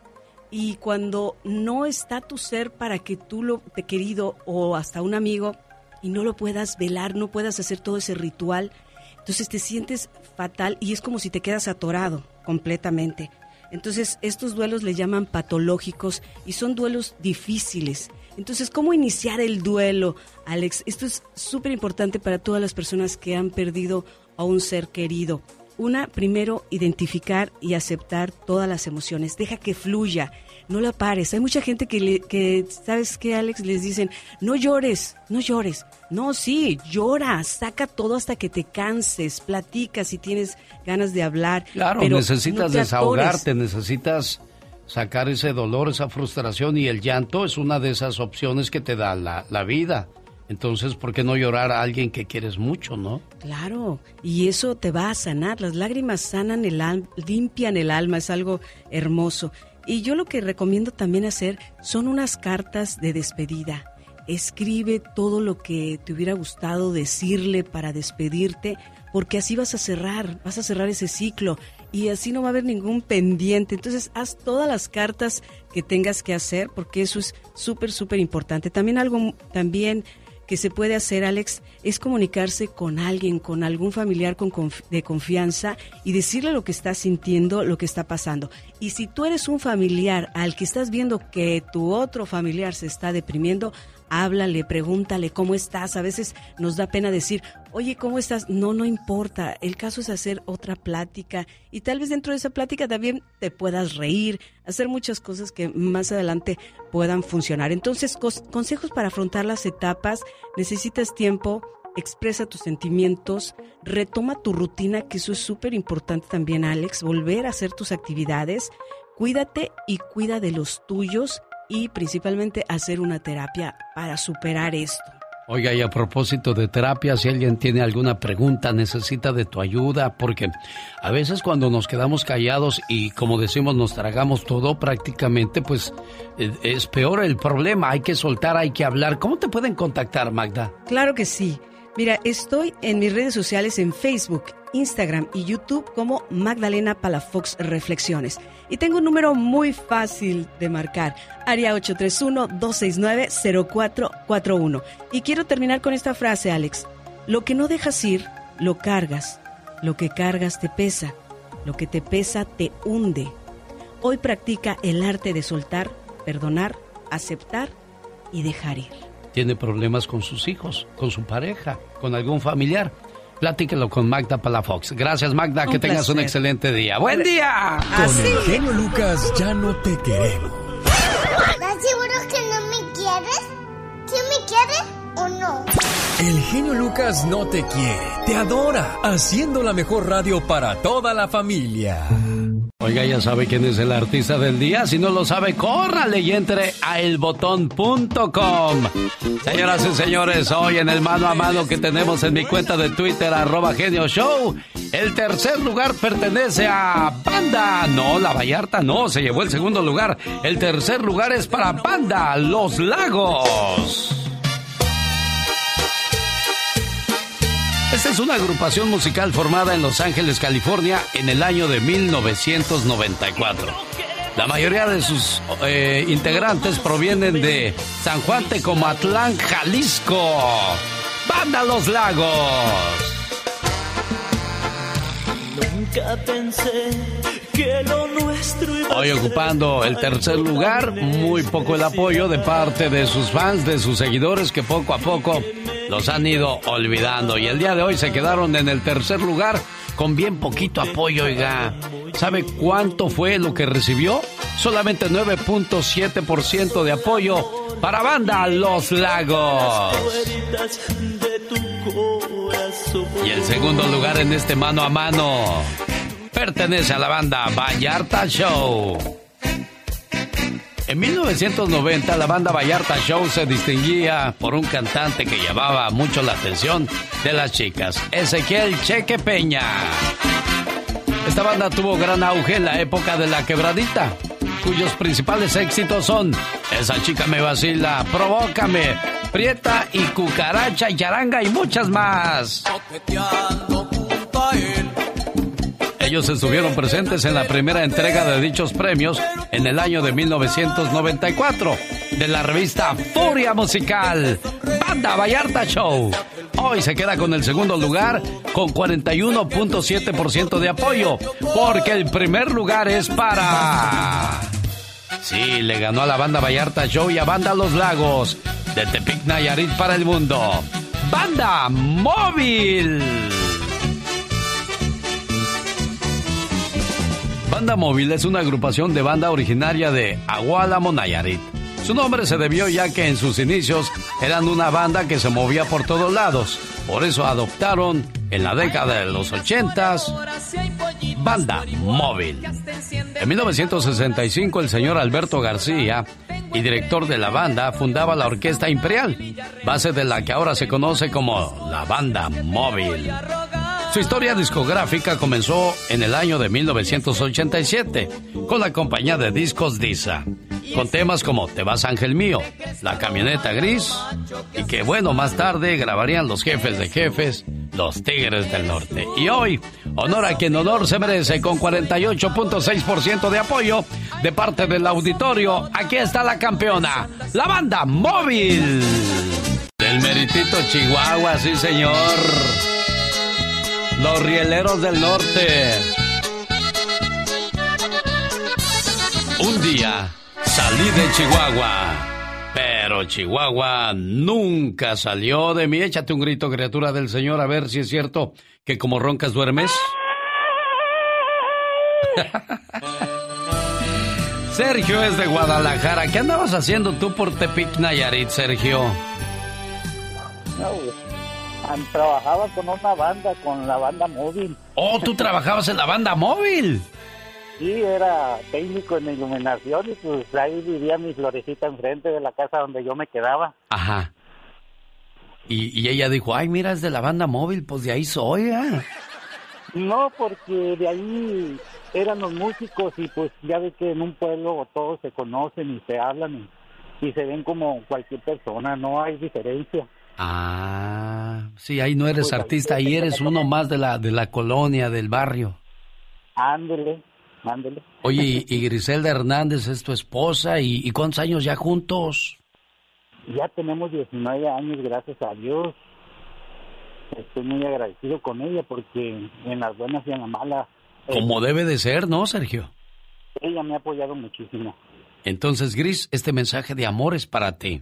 y cuando no está tu ser para que tú lo te querido o hasta un amigo y no lo puedas velar, no puedas hacer todo ese ritual, entonces te sientes fatal y es como si te quedas atorado completamente. Entonces estos duelos le llaman patológicos y son duelos difíciles entonces, ¿cómo iniciar el duelo, Alex? Esto es súper importante para todas las personas que han perdido a un ser querido. Una, primero, identificar y aceptar todas las emociones. Deja que fluya, no la pares. Hay mucha gente que, que ¿sabes qué, Alex? Les dicen, no llores, no llores. No, sí, llora, saca todo hasta que te canses, platica si tienes ganas de hablar. Claro, necesitas desahogarte, necesitas sacar ese dolor, esa frustración y el llanto es una de esas opciones que te da la, vida. Entonces, ¿por qué no llorar a alguien que quieres mucho, no? Claro, y eso te va a sanar. Las lágrimas sanan el alma, limpian el alma, es algo hermoso. Y yo lo que recomiendo también hacer son unas cartas de despedida. Escribe todo lo que te hubiera gustado decirle para despedirte, porque así vas a cerrar, vas a cerrar ese ciclo y así no va a haber ningún pendiente. Entonces, haz todas las cartas que tengas que hacer porque eso es súper, súper importante. También algo también que se puede hacer, Alex, es comunicarse con alguien, con algún familiar con de confianza y decirle lo que estás sintiendo, lo que está pasando. Y si tú eres un familiar al que estás viendo que tu otro familiar se está deprimiendo, háblale, pregúntale cómo estás. A veces nos da pena decir, oye, ¿cómo estás? No, no importa. El caso es hacer otra plática y tal vez dentro de esa plática también te puedas reír, hacer muchas cosas que más adelante puedan funcionar. Entonces, consejos para afrontar las etapas. Necesitas tiempo, expresa tus sentimientos, retoma tu rutina, que eso es súper importante también, Alex, volver a hacer tus actividades. Cuídate y cuida de los tuyos y principalmente hacer una terapia para superar esto. Oiga, y a propósito de terapia, si alguien tiene alguna pregunta, necesita de tu ayuda, porque a veces cuando nos quedamos callados y como decimos nos tragamos todo prácticamente, pues eh, es peor el problema, hay que soltar, hay que hablar. ¿Cómo te pueden contactar, Magda? Claro que sí. Mira, estoy en mis redes sociales en Facebook, Instagram y YouTube como Magdalena Palafox Reflexiones. Y tengo un número muy fácil de marcar, área 831-269-0441. Y quiero terminar con esta frase, Alex. Lo que no dejas ir, lo cargas. Lo que cargas te pesa. Lo que te pesa te hunde. Hoy practica el arte de soltar, perdonar, aceptar y dejar ir tiene problemas con sus hijos, con su pareja, con algún familiar. Platíquelo con Magda Palafox. Gracias, Magda. que tengas un excelente día. ¡Buen día! Con el genio Lucas ya no te queremos. ¿Estás seguro que no me quieres? ¿Sí me quieres o no? El genio Lucas no te quiere, te adora, haciendo la mejor radio para toda la familia. Oiga, ya sabe quién es el artista del día. Si no lo sabe, córrale y entre a elbotón.com. Señoras y señores, hoy en el mano a mano que tenemos en mi cuenta de Twitter, arroba genio show, el tercer lugar pertenece a Banda. No, la Vallarta no, se llevó el segundo lugar. El tercer lugar es para Banda, Los Lagos. Esta es una agrupación musical formada en Los Ángeles, California, en el año de 1994. La mayoría de sus eh, integrantes provienen de San Juan Tecomatlán, Jalisco. ¡Banda Los Lagos! Nunca pensé Hoy ocupando el tercer lugar, muy poco el apoyo de parte de sus fans, de sus seguidores que poco a poco los han ido olvidando. Y el día de hoy se quedaron en el tercer lugar con bien poquito apoyo, oiga. ¿Sabe cuánto fue lo que recibió? Solamente 9.7% de apoyo para banda Los Lagos. Y el segundo lugar en este mano a mano pertenece a la banda Vallarta Show. En 1990 la banda Vallarta Show se distinguía por un cantante que llamaba mucho la atención de las chicas, Ezequiel Cheque Peña. Esta banda tuvo gran auge en la época de la quebradita, cuyos principales éxitos son Esa chica me vacila, Provócame, Prieta y Cucaracha y Charanga y muchas más. Ellos estuvieron presentes en la primera entrega de dichos premios en el año de 1994 de la revista Furia Musical, Banda Vallarta Show. Hoy se queda con el segundo lugar con 41.7% de apoyo, porque el primer lugar es para... Sí, le ganó a la banda Vallarta Show y a Banda Los Lagos, de Tepic Nayarit para el mundo. Banda Móvil. Banda Móvil es una agrupación de banda originaria de Aguálamo, Nayarit. Su nombre se debió ya que en sus inicios eran una banda que se movía por todos lados. Por eso adoptaron en la década de los ochentas Banda Móvil. En 1965 el señor Alberto García y director de la banda fundaba la Orquesta Imperial, base de la que ahora se conoce como la Banda Móvil. Su historia discográfica comenzó en el año de 1987 con la compañía de discos Disa, con temas como Te vas ángel mío, La camioneta gris y que bueno, más tarde grabarían Los jefes de jefes, Los Tigres del Norte. Y hoy, honor a quien honor se merece con 48.6% de apoyo de parte del auditorio. Aquí está la campeona, la banda móvil del meritito Chihuahua, sí señor. Los rieleros del norte. Un día salí de Chihuahua, pero Chihuahua nunca salió de mí. Échate un grito, criatura del Señor, a ver si es cierto que como roncas duermes. Sergio es de Guadalajara. ¿Qué andabas haciendo tú por Tepic Nayarit, Sergio? Trabajaba con una banda, con la banda móvil. Oh, tú trabajabas en la banda móvil. aquí, era técnico en iluminación y pues ahí vivía mi florecita enfrente de la casa donde yo me quedaba. Ajá. Y, y ella dijo, ay, mira, es de la banda móvil, pues de ahí soy, ¿eh? No, porque de ahí eran los músicos y pues ya ves que en un pueblo todos se conocen y se hablan y, y se ven como cualquier persona, no hay diferencia. Ah, sí, ahí no eres Pues, artista, ahí eres uno más de la, de la colonia, del barrio. Ándele, ándele. Oye, y, y Griselda Hernández es tu esposa, ¿y, y cuántos años ya juntos? Ya tenemos 19 años, gracias a Dios. Estoy muy agradecido con ella porque en las buenas y en las malas eh, Como debe de ser, ¿no, Sergio? ella me ha apoyado muchísimo. Entonces, Gris, este mensaje de amor es para ti.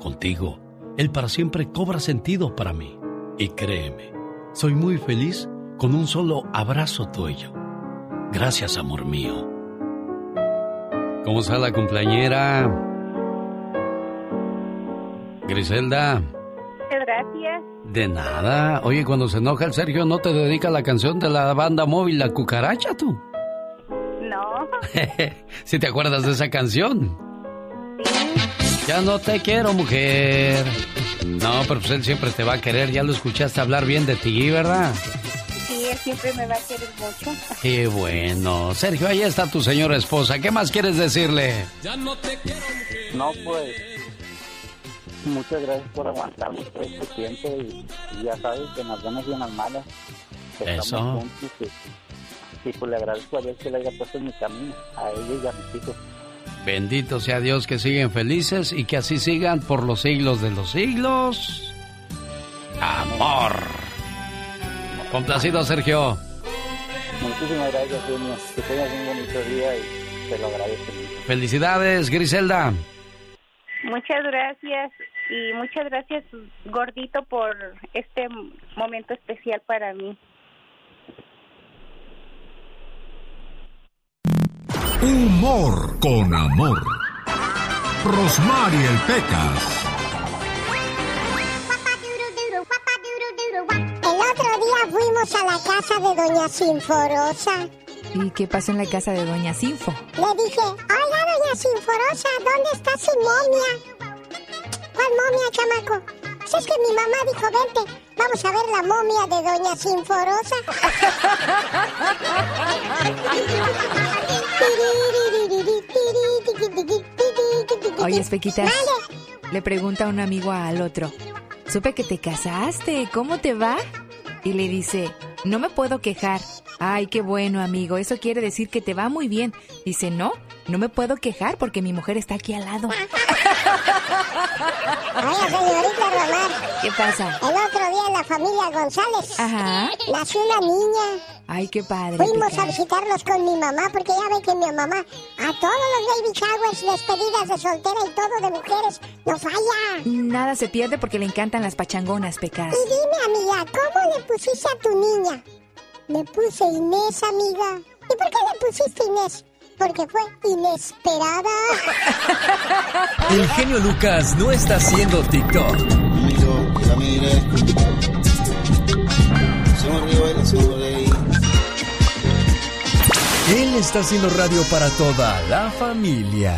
Contigo, el para siempre cobra sentido para mí. Y créeme, soy muy feliz con un solo abrazo tuyo. Gracias, amor mío. ¿Cómo está la cumpleañera? Griselda, gracias. de nada. Oye, cuando se enoja el Sergio, ¿no te dedica la canción de la banda móvil La Cucaracha, tú? No. si te acuerdas de esa canción. Ya no te quiero, mujer. No, pero pues él siempre te va a querer. Ya lo escuchaste hablar bien de ti, ¿verdad? Sí, él siempre me va a querer mucho. Qué bueno. Sergio, ahí está tu señora esposa. ¿Qué más quieres decirle? No, pues, muchas gracias por aguantarme todo este tiempo y, y ya sabes que en las buenas y en las malas estamos Eso. juntos y, y, pues le agradezco a Dios que le haya puesto en mi camino, a ella y a mis hijos. Bendito sea Dios que siguen felices y que así sigan por los siglos de los siglos. Amor. Complacido, Sergio. Muchísimas gracias. Que tengas un bonito día y te lo agradezco mucho. Felicidades, Griselda. Muchas gracias y muchas gracias, gordito, por este momento especial para mí. Humor con amor. Rosmarie el Pecas. El otro día fuimos a la casa de Doña Sinforosa. ¿Y qué pasó en la casa de Doña Sinfo? Le dije, hola Doña Sinforosa, ¿dónde está su momia? ¿Cuál momia, chamaco? Pues es que mi mamá dijo, vente, vamos a ver la momia de Doña Sinforosa. Oye, Espequitas, le pregunta un amigo al otro, supe que te casaste, ¿cómo te va? Y le dice, no me puedo quejar. Ay, qué bueno, amigo, eso quiere decir que te va muy bien. Dice, no, no me puedo quejar porque mi mujer está aquí al lado. Oiga, señorita Romar. ¿Qué pasa? El otro día en la familia González Ajá. nació una niña. Ay, qué padre. Fuimos a visitarlos con mi mamá, porque ya ve que mi mamá a todos los baby showers, despedidas de soltera y todo de mujeres, no falla. Nada se pierde porque le encantan las pachangonas, Pecas. Y dime, amiga, ¿cómo le pusiste a tu niña? Le puse Inés, amiga. ¿Y por qué le pusiste Inés? Porque fue inesperada. El genio Lucas no está haciendo TikTok. La sonreí. Él está haciendo radio para toda la familia.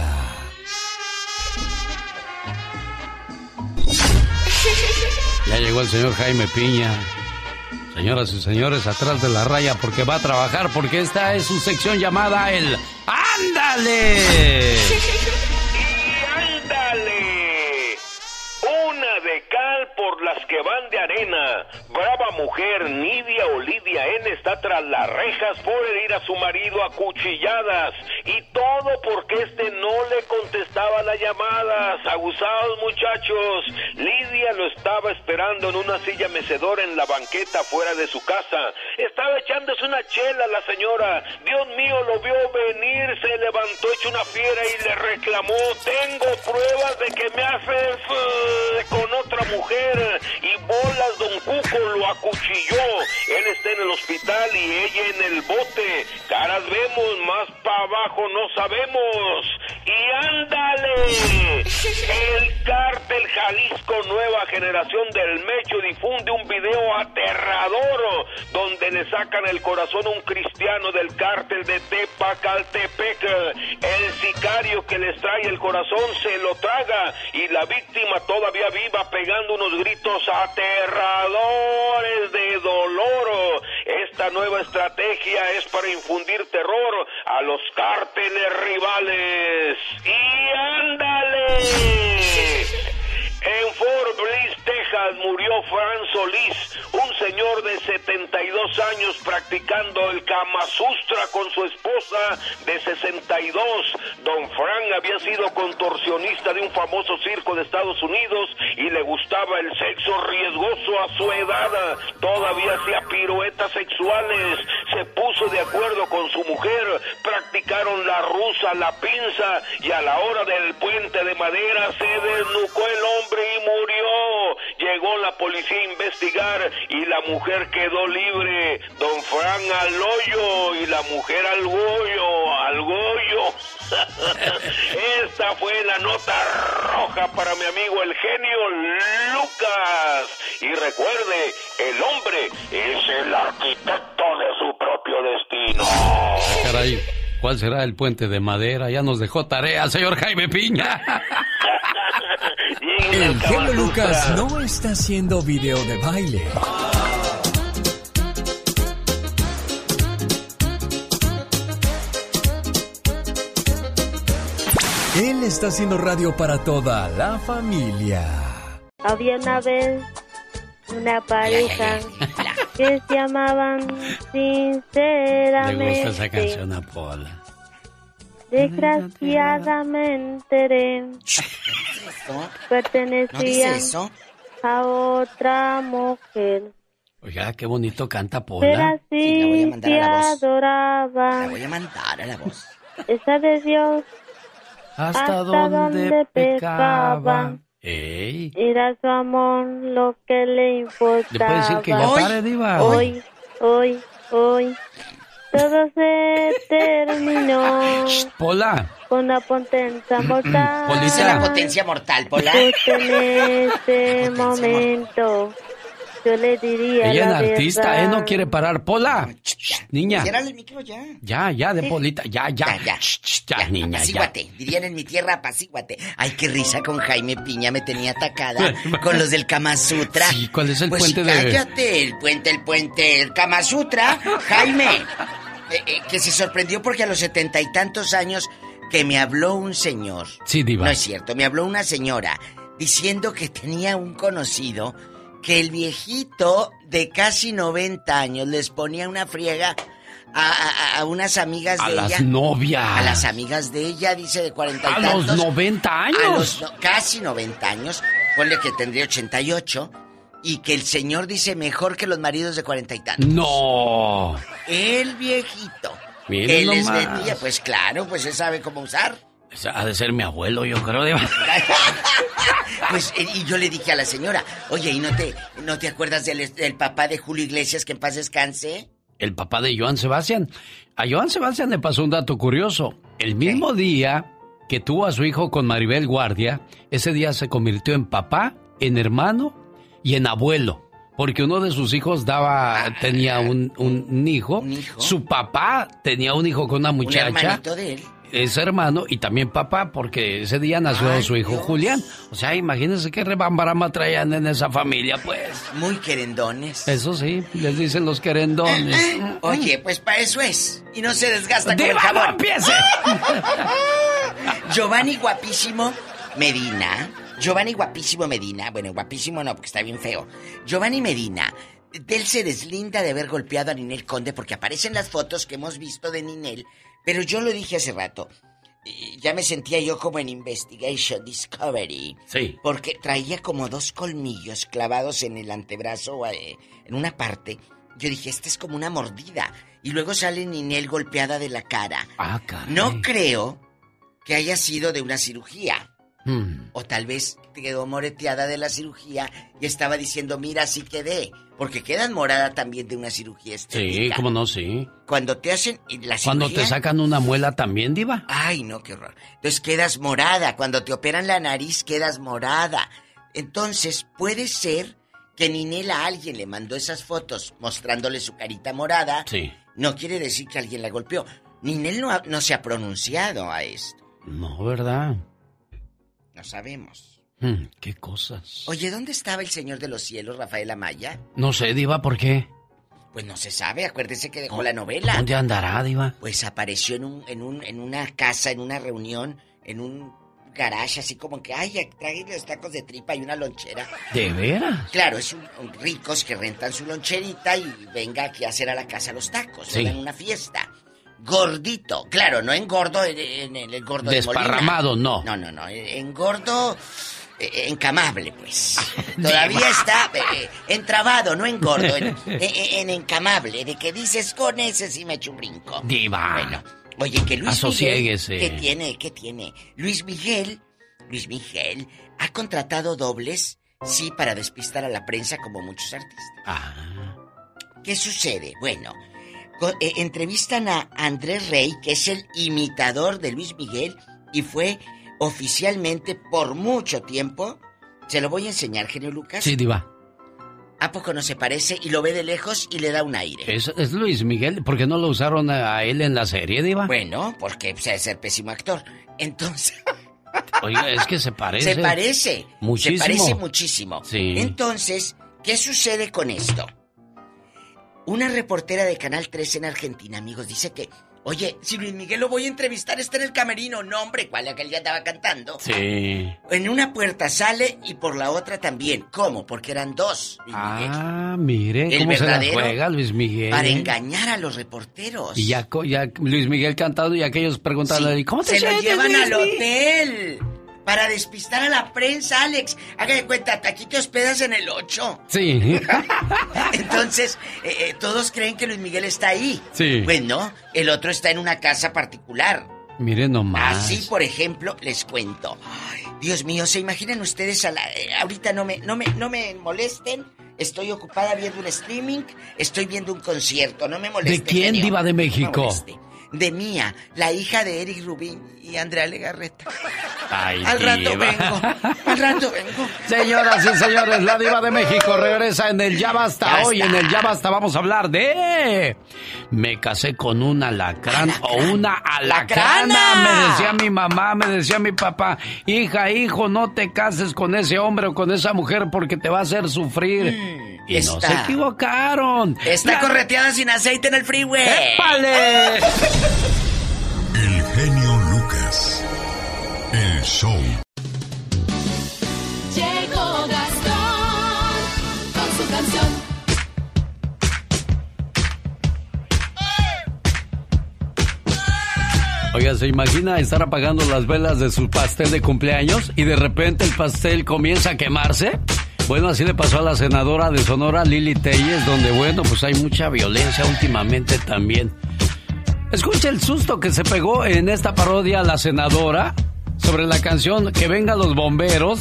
Ya llegó el señor Jaime Piña. Señoras y señores, atrás de la raya porque va a trabajar, porque esta es su sección llamada el ¡Ándale! Por las que van de Arena. Brava mujer Nidia Olidia N está tras las rejas por herir a su marido a cuchilladas. Y todo porque este no le contestaba las llamadas. Abusados muchachos. Lidia lo estaba esperando en una silla mecedora en la banqueta fuera de su casa. Estaba echándose una chela la señora. Dios mío, lo vio venir, se levantó hecho una fiera y le reclamó. Tengo pruebas de que me haces eh, con otra mujer. Y bolas, don Cuco lo acuchilló. Él está en el hospital y ella en el bote. Caras vemos, más para abajo no sabemos. Y ándale. El cártel Jalisco Nueva Generación del Mecho difunde un video aterrador donde le sacan el corazón a un cristiano del cártel de Tepacaltepec. El sicario que les trae el corazón se lo traga y la víctima todavía viva pegando unos gritos aterradores de dolor. Esta nueva estrategia es para infundir terror a los cárteles rivales. ¡Y ándale! En Fort Bliss, Texas, murió Fran Solís, un señor de 72 años practicando el Kama Sutra con su esposa de 62. Don Fran había sido contorsionista de un famoso circo de Estados Unidos y le gustaba el sexo riesgoso a su edad. Todavía hacía piruetas sexuales. Se puso de acuerdo con su mujer, practicaron la rusa, la pinza y a la hora del puente de madera se desnucó el hombre y murió. Llegó la policía a investigar y la mujer quedó libre. Don Fran al hoyo y la mujer al goyo, al goyo. Esta fue la nota roja para mi amigo el genio Lucas. Y recuerde, el hombre es el arquitecto de su propio destino. Caray, ¿cuál será el puente de madera? Ya nos dejó tarea, señor Jaime Piña. El genio Lucas no está haciendo video de baile. Él está haciendo radio para toda la familia. Había una vez una pareja que se llamaban Le sinceramente. gusta esa canción a. Desgraciadamente pertenecían eso? a otra mujer. Oiga, qué bonito canta Pero Pola. así te adoraba. La voy a mandar a la voz. Esa de Dios Hasta, hasta donde pecaba. Ey, Era su amor lo que le importaba. ¿Le puede decir que ya Hoy, pare, diva? Hoy, hoy, hoy. Todo se terminó Pola. con la potencia mortal. Polita. Dice la potencia mortal, Pola. Justo en este momento yo le diría Ella la es artista, verdad. ¿eh? No quiere parar. Pola. Shh, niña. El micro ya. Ya, ya, de Polita. Ya, ya. Ya, ya. Shh, shh, ya, niña, ya. Apacíguate, dirían en mi tierra, apacíguate. Ay, qué risa con Jaime Piña, me tenía atacada con los del Kama Sutra. Sí, ¿cuál es el pues puente de...? cállate, el puente, el puente, el Kama Sutra, Jaime. Eh, eh, que se sorprendió porque a los setenta y tantos años que me habló un señor. Sí, diva. No es cierto, me habló una señora diciendo que tenía un conocido que el viejito de casi 90 años les ponía una friega a, a- a unas amigas A de las ella. novias. A las amigas de ella, dice de 40 y A tantos. los 90 años. A los no- casi 90 años. Ponle que tendría 88. Y que el señor dice mejor que los maridos de 40 y tantos. No. El viejito. Miren les nomás. vendía, pues claro, pues él sabe cómo usar. Ha de ser mi abuelo, yo creo. Diva. Pues, eh, y yo le dije a la señora, oye, ¿y no te, no te acuerdas del, del papá de Julio Iglesias que en paz descanse? El papá de Joan Sebastián. A Joan Sebastián le pasó un dato curioso. El mismo día que tuvo a su hijo con Maribel Guardia, ese día se convirtió en papá, en hermano y en abuelo. Porque uno de sus hijos daba, tenía un, un hijo. Su papá tenía un hijo con una Un muchacha. hermanito de él. es hermano y también papá, porque ese día nació Ay, su hijo Dios. Julián. O sea, imagínense qué rebambarama traían en esa familia, pues. Muy querendones. Eso sí, les dicen los querendones. Oye, pues para eso es. Y no se desgasta con el ¡Diva, no jabón. empiece! Giovanni guapísimo Medina. Giovanni Guapísimo Medina, bueno, guapísimo no, porque está bien feo. Giovanni Medina, él se deslinda de haber golpeado a Ninel Conde porque aparecen las fotos que hemos visto de Ninel, pero yo lo dije hace rato. Ya me sentía yo como en Investigation Discovery. Sí. Porque traía como dos colmillos clavados en el antebrazo, eh, en una parte. Yo dije, esta es como una mordida. Y luego sale Ninel golpeada de la cara. Ah, caray. No creo que haya sido de una cirugía. Mm. O tal vez quedó moreteada de la cirugía y estaba diciendo, mira, así quedé. Porque quedas morada también de una cirugía Sí, estética. cómo no, sí. Cuando te hacen la cirugía... Cuando te sacan una muela también, diva. Ay, no, qué horror. Entonces quedas morada. Cuando te operan la nariz, quedas morada. Entonces, puede ser que Ninel a alguien le mandó esas fotos mostrándole su carita morada. Sí. No quiere decir que alguien la golpeó. Ninel no, ha- no se ha pronunciado a esto. No, ¿verdad? No sabemos. Mm, qué cosas. Oye, ¿dónde estaba el Señor de los Cielos, Rafael Amaya? No sé, diva, ¿por qué? Pues no se sabe, acuérdese que dejó la novela. ¿Dónde andará, diva? Pues apareció en un, en un, en una casa, en una reunión, en un garage, así como que, ay, trae los tacos de tripa y una lonchera. ¿De veras? Claro, es un, un ricos que rentan su loncherita y venga aquí a hacer a la casa los tacos, Sí. en una fiesta. Gordito, claro, no engordo en, el gordo de. Desparramado, no. No, no, no, engordo eh, encamable, pues. Todavía está eh, entrabado, no engordo, en, en- en encamable, de que dices con ese sí me echo un brinco. Diva. Bueno, oye, que Luis Miguel... ¿Qué tiene? ¿Qué tiene? Luis Miguel, Luis Miguel ha contratado dobles, sí, para despistar a la prensa como muchos artistas. Ah. ¿Qué sucede? Bueno, eh, entrevistan a Andrés Rey, que es el imitador de Luis Miguel y fue oficialmente por mucho tiempo. Se lo voy a enseñar, genio Lucas. Sí, diva. ¿A poco no se parece? Y lo ve de lejos y le da un aire. ¿Es, es Luis Miguel? ¿Por qué no lo usaron a, a él en la serie, diva? Bueno, porque pues, es ser pésimo actor. Entonces, Oiga, es que se parece. se parece. Muchísimo. Se parece muchísimo. Sí. Entonces, ¿qué sucede con esto? Una reportera de Canal 3 en Argentina, amigos, dice que, oye, si Luis Miguel lo voy a entrevistar, está en el camerino. No, hombre, ¿cuál aquel ya estaba cantando? Sí. En una puerta sale y por la otra también. ¿Cómo? Porque eran dos. Luis Miguel. Ah, mire El cómo se la juega Luis Miguel. Para engañar a los reporteros. Y ya, Luis Miguel cantando y aquellos preguntándole, Sí, ¿cómo te Se lo llevan al Luismi?" hotel. Para despistar a la prensa, Alex. Haga de cuenta, aquí te hospedas en el 8. Sí. Entonces, eh, eh, todos creen que Luis Miguel está ahí. Sí. Bueno, el otro está en una casa particular. Mire nomás. Así, por ejemplo, les cuento. Ay, Dios mío, ¿se imaginan ustedes a la- eh, ahorita no me, no me, no me molesten? Estoy ocupada viendo un streaming, estoy viendo un concierto, no me molesten. ¿De quién, diva de México? De Mía, la hija de Eric Rubín y Andrea Legarreta. Ay, Al rato diva. vengo, al rato vengo. Señoras y señores, la diva de México regresa en el Ya Basta. Ya Hoy basta. en el Ya Basta vamos a hablar de... Me casé con un alacrán, o una alacrana. ¡Alacrana! Me decía mi mamá, me decía mi papá, hija, hijo, no te cases con ese hombre o con esa mujer porque te va a hacer sufrir. Y no está. se equivocaron. Está La- correteada sin aceite en el freeway. ¡Épale! El genio Lucas. El show. Llegó Gastón con su canción. Oiga, ¿se imagina estar apagando las velas de su pastel de cumpleaños y de repente el pastel comienza a quemarse? Bueno, así le pasó a la senadora de Sonora, Lili Telles, donde, bueno, pues hay mucha violencia últimamente también. Escucha el susto que se pegó en esta parodia la senadora sobre la canción Que vengan los bomberos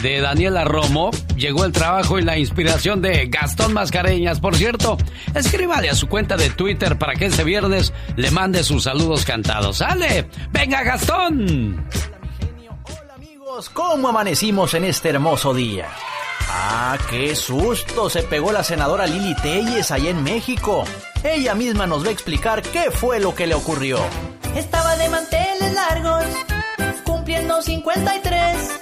de Daniela Romo. Llegó el trabajo y la inspiración de Gastón Mascareñas. Por cierto, escríbale a su cuenta de Twitter para que este viernes le mande sus saludos cantados. ¡Sale! ¡Venga, Gastón! Amigos, ¿cómo amanecimos en este hermoso día? Ah, qué susto se pegó la senadora Lili Telles allá en México. Ella misma nos va a explicar qué fue lo que le ocurrió. Estaba de manteles largos, cumpliendo 53.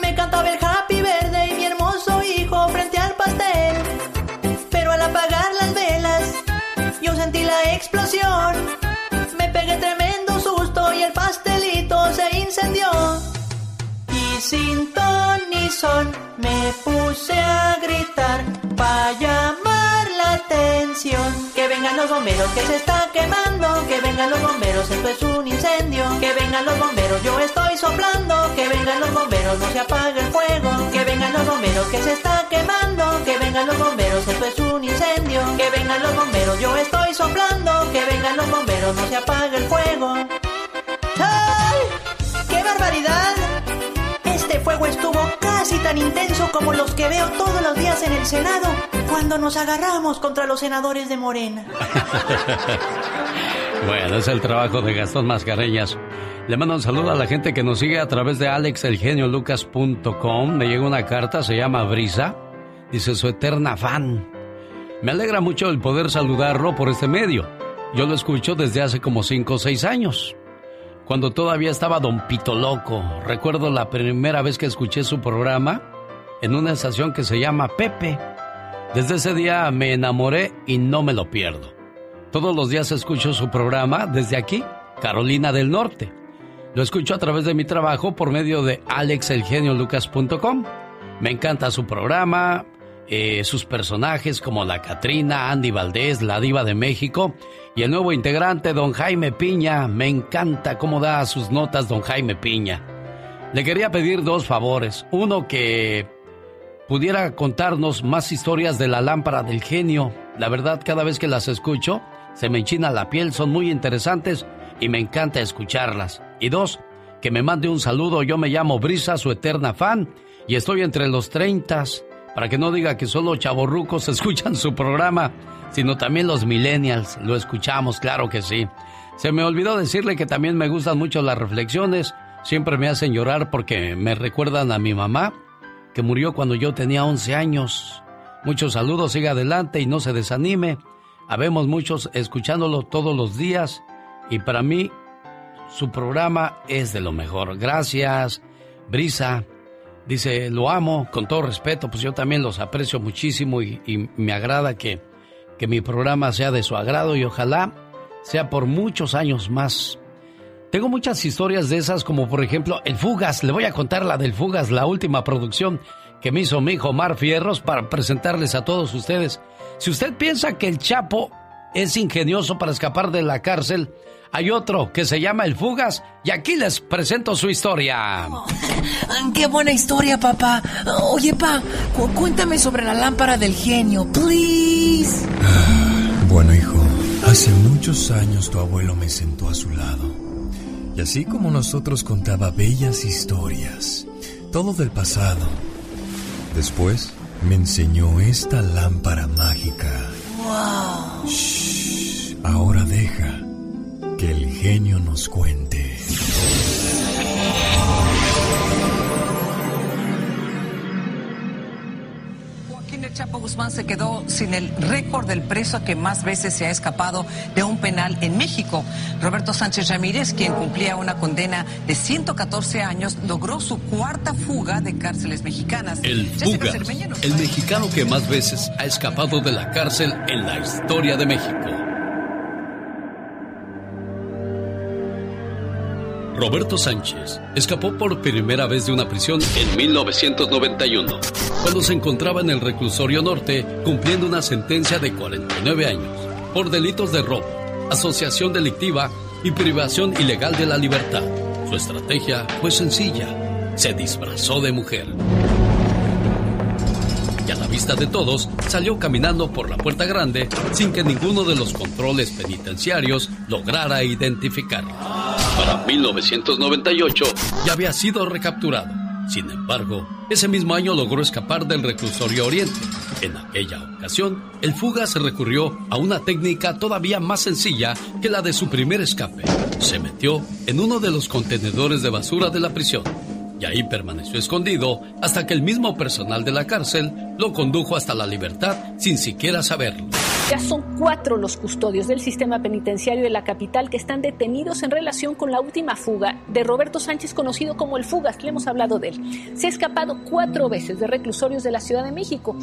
Me cantaba el happy verde y mi hermoso hijo frente al pastel. Pero al apagar las velas, yo sentí la explosión. Son, me puse a gritar para llamar la atención. Que vengan los bomberos que se está quemando, que vengan los bomberos, esto es un incendio. Que vengan los bomberos, yo estoy soplando, que vengan los bomberos, no se apague el fuego. Que vengan los bomberos que se está quemando, que vengan los bomberos, esto es un incendio. Que vengan los bomberos, yo estoy soplando, que vengan los bomberos, no se apague el fuego. Estuvo casi tan intenso como los que veo todos los días en el Senado cuando nos agarramos contra los senadores de Morena. Bueno, es el trabajo de Gastón Mascareñas. Le mando un saludo a la gente que nos sigue a través de alexelgeniolucas.com. Me llegó una carta, se llama Brisa. Dice su eterna fan. Me alegra mucho el poder saludarlo por este medio. Yo lo escucho desde hace como 5 o 6 años. Cuando todavía estaba Don Pito Loco. Recuerdo la primera vez que escuché su programa en una estación que se llama Pepe. Desde ese día me enamoré y no me lo pierdo. Todos los días escucho su programa desde aquí, Carolina del Norte. Lo escucho a través de mi trabajo por medio de alexelgeniolucas.com. Me encanta su programa, eh, sus personajes como la Catrina, Andy Valdés, la Diva de México y el nuevo integrante, don Jaime Piña. Me encanta cómo da sus notas don Jaime Piña. Le quería pedir dos favores. Uno que pudiera contarnos más historias de la lámpara del genio. La verdad, cada vez que las escucho, se me enchina la piel, son muy interesantes y me encanta escucharlas. Y dos, que me mande un saludo, yo me llamo Brisa, su eterna fan, y estoy entre los treintas, para que no diga que solo chavorrucos escuchan su programa, sino también los millennials, lo escuchamos, claro que sí. Se me olvidó decirle que también me gustan mucho las reflexiones, siempre me hacen llorar porque me recuerdan a mi mamá, que murió cuando yo tenía 11 años. Muchos saludos, siga adelante y no se desanime. Habemos muchos escuchándolo todos los días y para mí su programa es de lo mejor. Gracias, Brisa. Dice, lo amo con todo respeto, pues yo también los aprecio muchísimo y, me agrada que, que mi programa sea de su agrado y ojalá sea por muchos años más. Tengo muchas historias de esas, como por ejemplo El Fugas. Le voy a contar la del Fugas, la última producción que me hizo mi hijo Mar Fierros para presentarles a todos ustedes. Si usted piensa que el Chapo es ingenioso para escapar de la cárcel, hay otro que se llama El Fugas y aquí les presento su historia. ¡Qué buena historia, papá! Oye, pa, cuéntame sobre la lámpara del genio, please. Bueno, hijo, hace muchos años tu abuelo me sentó a su lado. Y así como nosotros contaba bellas historias, todo del pasado. Después me enseñó esta lámpara mágica. ¡Wow! Shh, ahora deja que el genio nos cuente. Joaquín El Chapo Guzmán se quedó sin el récord del preso que más veces se ha escapado de un penal en México. Roberto Sánchez Ramírez, quien cumplía una condena de 114 años, logró su cuarta fuga de cárceles mexicanas. El nos el mexicano que más veces ha escapado de la cárcel en la historia de México. Roberto Sánchez escapó por primera vez de una prisión en 1991, cuando se encontraba en el reclusorio norte cumpliendo una sentencia de 49 años por delitos de robo, asociación delictiva y privación ilegal de la libertad. Su estrategia fue sencilla, se disfrazó de mujer. Y a la vista de todos, salió caminando por la puerta grande sin que ninguno de los controles penitenciarios lograra identificarlo. Para 1998 ya había sido recapturado. Sin embargo, ese mismo año logró escapar del reclusorio Oriente. En aquella ocasión, el fuga recurrió a una técnica todavía más sencilla que la de su primer escape. Se metió en uno de los contenedores de basura de la prisión y ahí permaneció escondido hasta que el mismo personal de la cárcel lo condujo hasta la libertad sin siquiera saberlo. Ya son cuatro los custodios del sistema penitenciario de la capital que están detenidos en relación con la última fuga de Roberto Sánchez, conocido como el Fugas. Le hemos hablado de él. Se ha escapado cuatro veces de reclusorios de la Ciudad de México.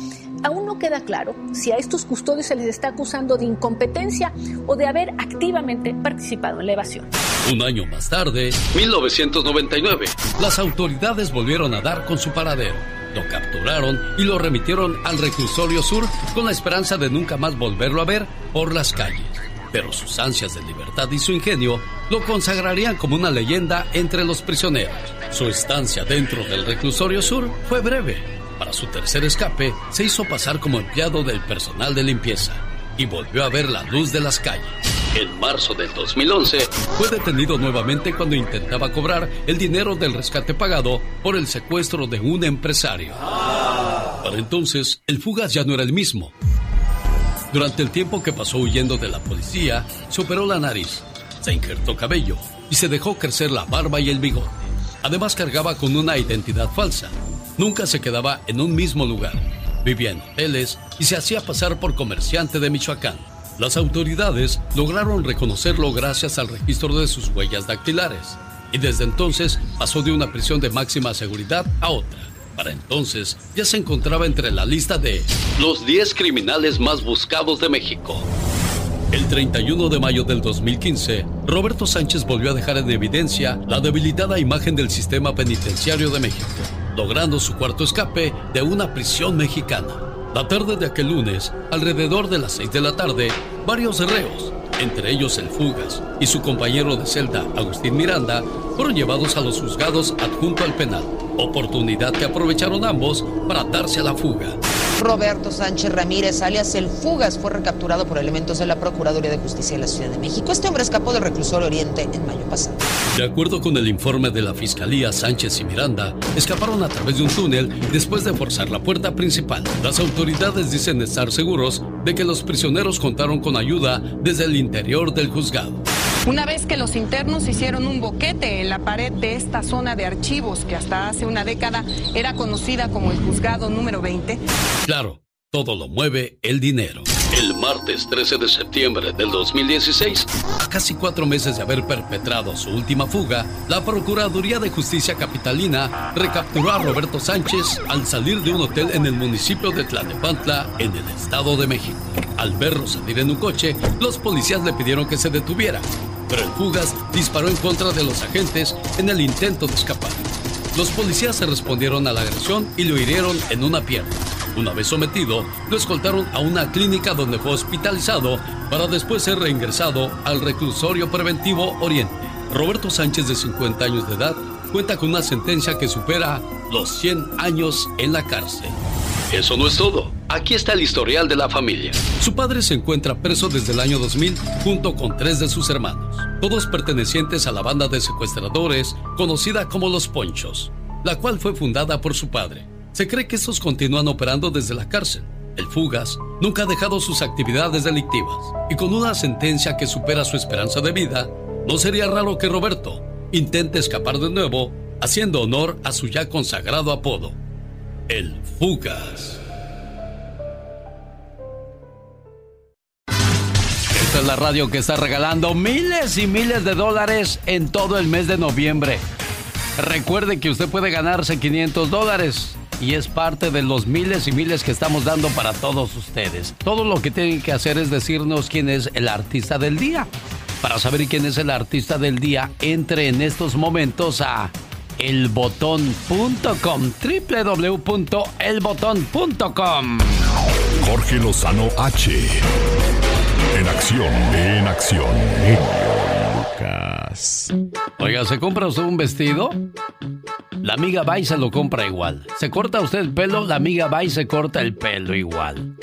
Aún no queda claro si a estos custodios se les está acusando de incompetencia o de haber activamente participado en la evasión. Un año más tarde, 1999, las autoridades volvieron a dar con su paradero. Lo capturaron y lo remitieron al reclusorio sur con la esperanza de nunca más volverlo a ver por las calles. Pero sus ansias de libertad y su ingenio lo consagrarían como una leyenda entre los prisioneros. Su estancia dentro del reclusorio sur fue breve. Para su tercer escape, se hizo pasar como empleado del personal de limpieza y volvió a ver la luz de las calles. En marzo del 2011 fue detenido nuevamente cuando intentaba cobrar el dinero del rescate pagado por el secuestro de un empresario. Para entonces, el fugaz ya no era el mismo. Durante el tiempo que pasó huyendo de la policía, se operó la nariz, se injertó cabello y se dejó crecer la barba y el bigote. Además cargaba con una identidad falsa. Nunca se quedaba en un mismo lugar. Vivía en hoteles y se hacía pasar por comerciante de Michoacán. Las autoridades lograron reconocerlo gracias al registro de sus huellas dactilares y desde entonces pasó de una prisión de máxima seguridad a otra. Para entonces ya se encontraba entre la lista de los 10 criminales más buscados de México. El 31 de mayo del 2015, Roberto Sánchez volvió a dejar en evidencia la debilitada imagen del sistema penitenciario de México, logrando su cuarto escape de una prisión mexicana. La tarde de aquel lunes, alrededor de las 6 de la tarde, varios reos, entre ellos el Fugas y su compañero de celda, Agustín Miranda, fueron llevados a los juzgados adjunto al penal, oportunidad que aprovecharon ambos para darse a la fuga. Roberto Sánchez Ramírez, alias El Fugas, fue recapturado por elementos de la Procuraduría de Justicia de la Ciudad de México. Este hombre escapó del reclusorio Oriente en mayo pasado. De acuerdo con el informe de la Fiscalía, Sánchez y Miranda escaparon a través de un túnel después de forzar la puerta principal. Las autoridades dicen estar seguros de que los prisioneros contaron con ayuda desde el interior del juzgado. Una vez que los internos hicieron un boquete en la pared de esta zona de archivos que hasta hace una década era conocida como el juzgado número 20. Claro, todo lo mueve el dinero. El martes 13 de septiembre del 2016, a casi cuatro meses de haber perpetrado su última fuga, la Procuraduría de Justicia Capitalina recapturó a Roberto Sánchez al salir de un hotel en el municipio de Tlalnepantla, en el Estado de México. Al verlo salir en un coche, los policías le pidieron que se detuviera, pero el fugas disparó en contra de los agentes en el intento de escapar. Los policías se respondieron a la agresión y lo hirieron en una pierna. Una vez sometido, lo escoltaron a una clínica donde fue hospitalizado para después ser reingresado al reclusorio preventivo Oriente. Roberto Sánchez, de 50 años de edad, cuenta con una sentencia que supera los 100 años en la cárcel. Eso no es todo. Aquí está el historial de la familia. Su padre se encuentra preso desde el año 2000 junto con tres de sus hermanos, todos pertenecientes a la banda de secuestradores conocida como Los Ponchos, la cual fue fundada por su padre. Se cree que estos continúan operando desde la cárcel. El Fugas nunca ha dejado sus actividades delictivas y con una sentencia que supera su esperanza de vida, no sería raro que Roberto intente escapar de nuevo, haciendo honor a su ya consagrado apodo, el Fugas. Esta es la radio que está regalando miles y miles de dólares en todo el mes de noviembre. Recuerde que usted puede ganarse 500 dólares y es parte de los miles y miles que estamos dando para todos ustedes. Todo lo que tienen que hacer es decirnos quién es el artista del día. Para saber quién es el artista del día, entre en estos momentos a elbotón.com, www.elbotón.com. Jorge Lozano H. En acción, en acción. Lucas. Oiga, ¿se compra usted un vestido? La amiga va y se lo compra igual. ¿Se corta usted el pelo? La amiga va y se corta el pelo igual.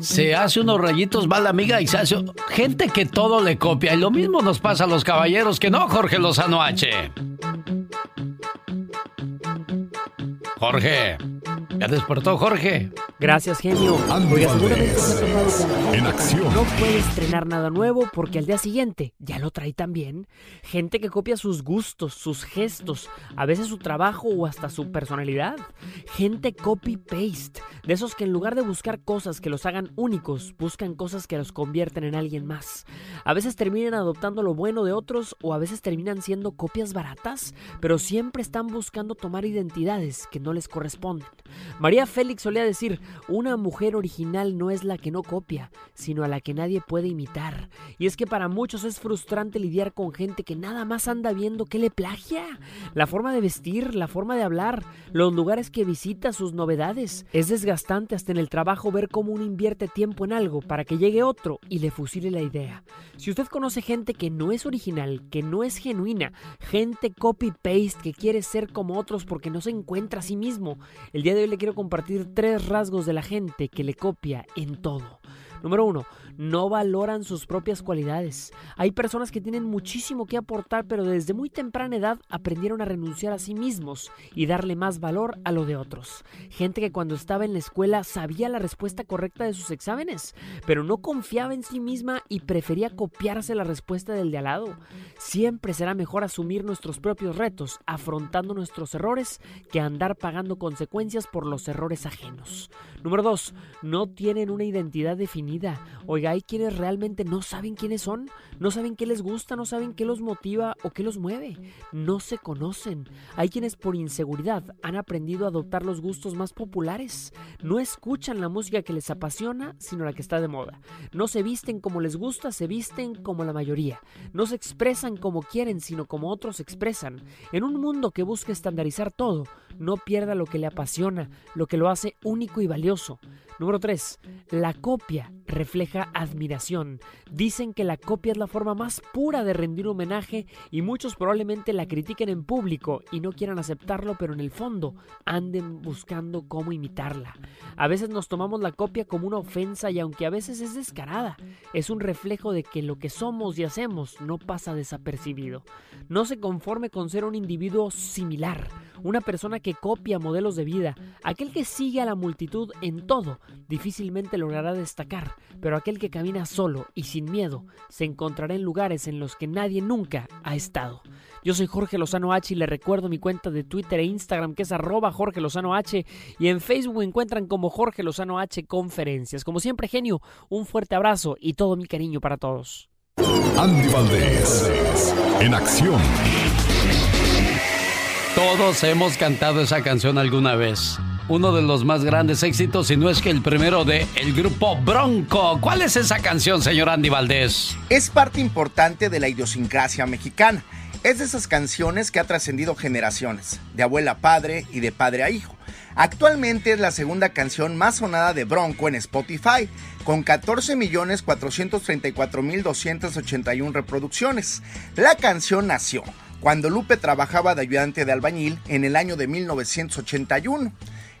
Se hace unos rayitos, va la amiga y se hace... Gente que todo le copia. Y lo mismo nos pasa a los caballeros que no, Jorge Lozano H. Jorge. ¿Ya despertó Jorge? Gracias, genio. Oiga, seguramente se En acción. No puede estrenar nada nuevo porque al día siguiente ya lo trae también. Gente que copia sus gustos, sus gestos, a veces su trabajo o hasta su personalidad. Gente copy-paste. De esos que en lugar de buscar cosas que los hagan únicos, buscan cosas que los convierten en alguien más. A veces terminan adoptando lo bueno de otros o a veces terminan siendo copias baratas, pero siempre están buscando tomar identidades que no les corresponden. María Félix solía decir, Una mujer original no es la que no copia, sino a la que nadie puede imitar. Y es que para muchos es frustrante lidiar con gente que nada más anda viendo que le plagia. La forma de vestir, la forma de hablar, los lugares que visita, sus novedades. Es desgastante hasta en el trabajo ver cómo uno invierte tiempo en algo para que llegue otro y le fusile la idea. Si usted conoce gente que no es original, que no es genuina, gente copy-paste que quiere ser como otros porque no se encuentra a sí mismo, el día de hoy quiero compartir tres rasgos de la gente que le copia en todo. Número uno, no valoran sus propias cualidades. Hay personas que tienen muchísimo que aportar, pero desde muy temprana edad aprendieron a renunciar a sí mismos y darle más valor a lo de otros. Gente que cuando estaba en la escuela sabía la respuesta correcta de sus exámenes, pero no confiaba en sí misma y prefería copiarse la respuesta del de al lado. Siempre será mejor asumir nuestros propios retos, afrontando nuestros errores, que andar pagando consecuencias por los errores ajenos. Número 2. No tienen una identidad definida. Hay quienes realmente no saben quiénes son, no saben qué les gusta, no saben qué los motiva o qué los mueve. No se conocen. Hay quienes por inseguridad han aprendido a adoptar los gustos más populares. No escuchan la música que les apasiona, sino la que está de moda. No se visten como les gusta, se visten como la mayoría. No se expresan como quieren, sino como otros expresan. En un mundo que busca estandarizar todo, no pierda lo que le apasiona, lo que lo hace único y valioso. Número 3. La copia refleja admiración. Dicen que la copia es la forma más pura de rendir homenaje y muchos probablemente la critiquen en público y no quieran aceptarlo, pero en el fondo anden buscando cómo imitarla. A veces nos tomamos la copia como una ofensa y aunque a veces es descarada, es un reflejo de que lo que somos y hacemos no pasa desapercibido. No se conforme con ser un individuo similar, una persona que copia modelos de vida, aquel que sigue a la multitud en todo, difícilmente logrará destacar, pero aquel que camina solo y sin miedo se encontrará en lugares en los que nadie nunca ha estado. Yo soy Jorge Lozano H y le recuerdo mi cuenta de Twitter e Instagram que es arroba Jorge Lozano H y en Facebook encuentran como Jorge Lozano H Conferencias. Como siempre, genio, un fuerte abrazo y todo mi cariño para todos. Andy Valdés, en acción. Todos hemos cantado esa canción alguna vez. Uno de los más grandes éxitos, si no es que el primero de el grupo Bronco. ¿Cuál es esa canción, señor Andy Valdés? Es parte importante de la idiosincrasia mexicana. Es de esas canciones que ha trascendido generaciones, de abuela a padre y de padre a hijo. Actualmente es la segunda canción más sonada de Bronco en Spotify, con 14.434.281 reproducciones. La canción nació cuando Lupe trabajaba de ayudante de albañil en el año de 1981.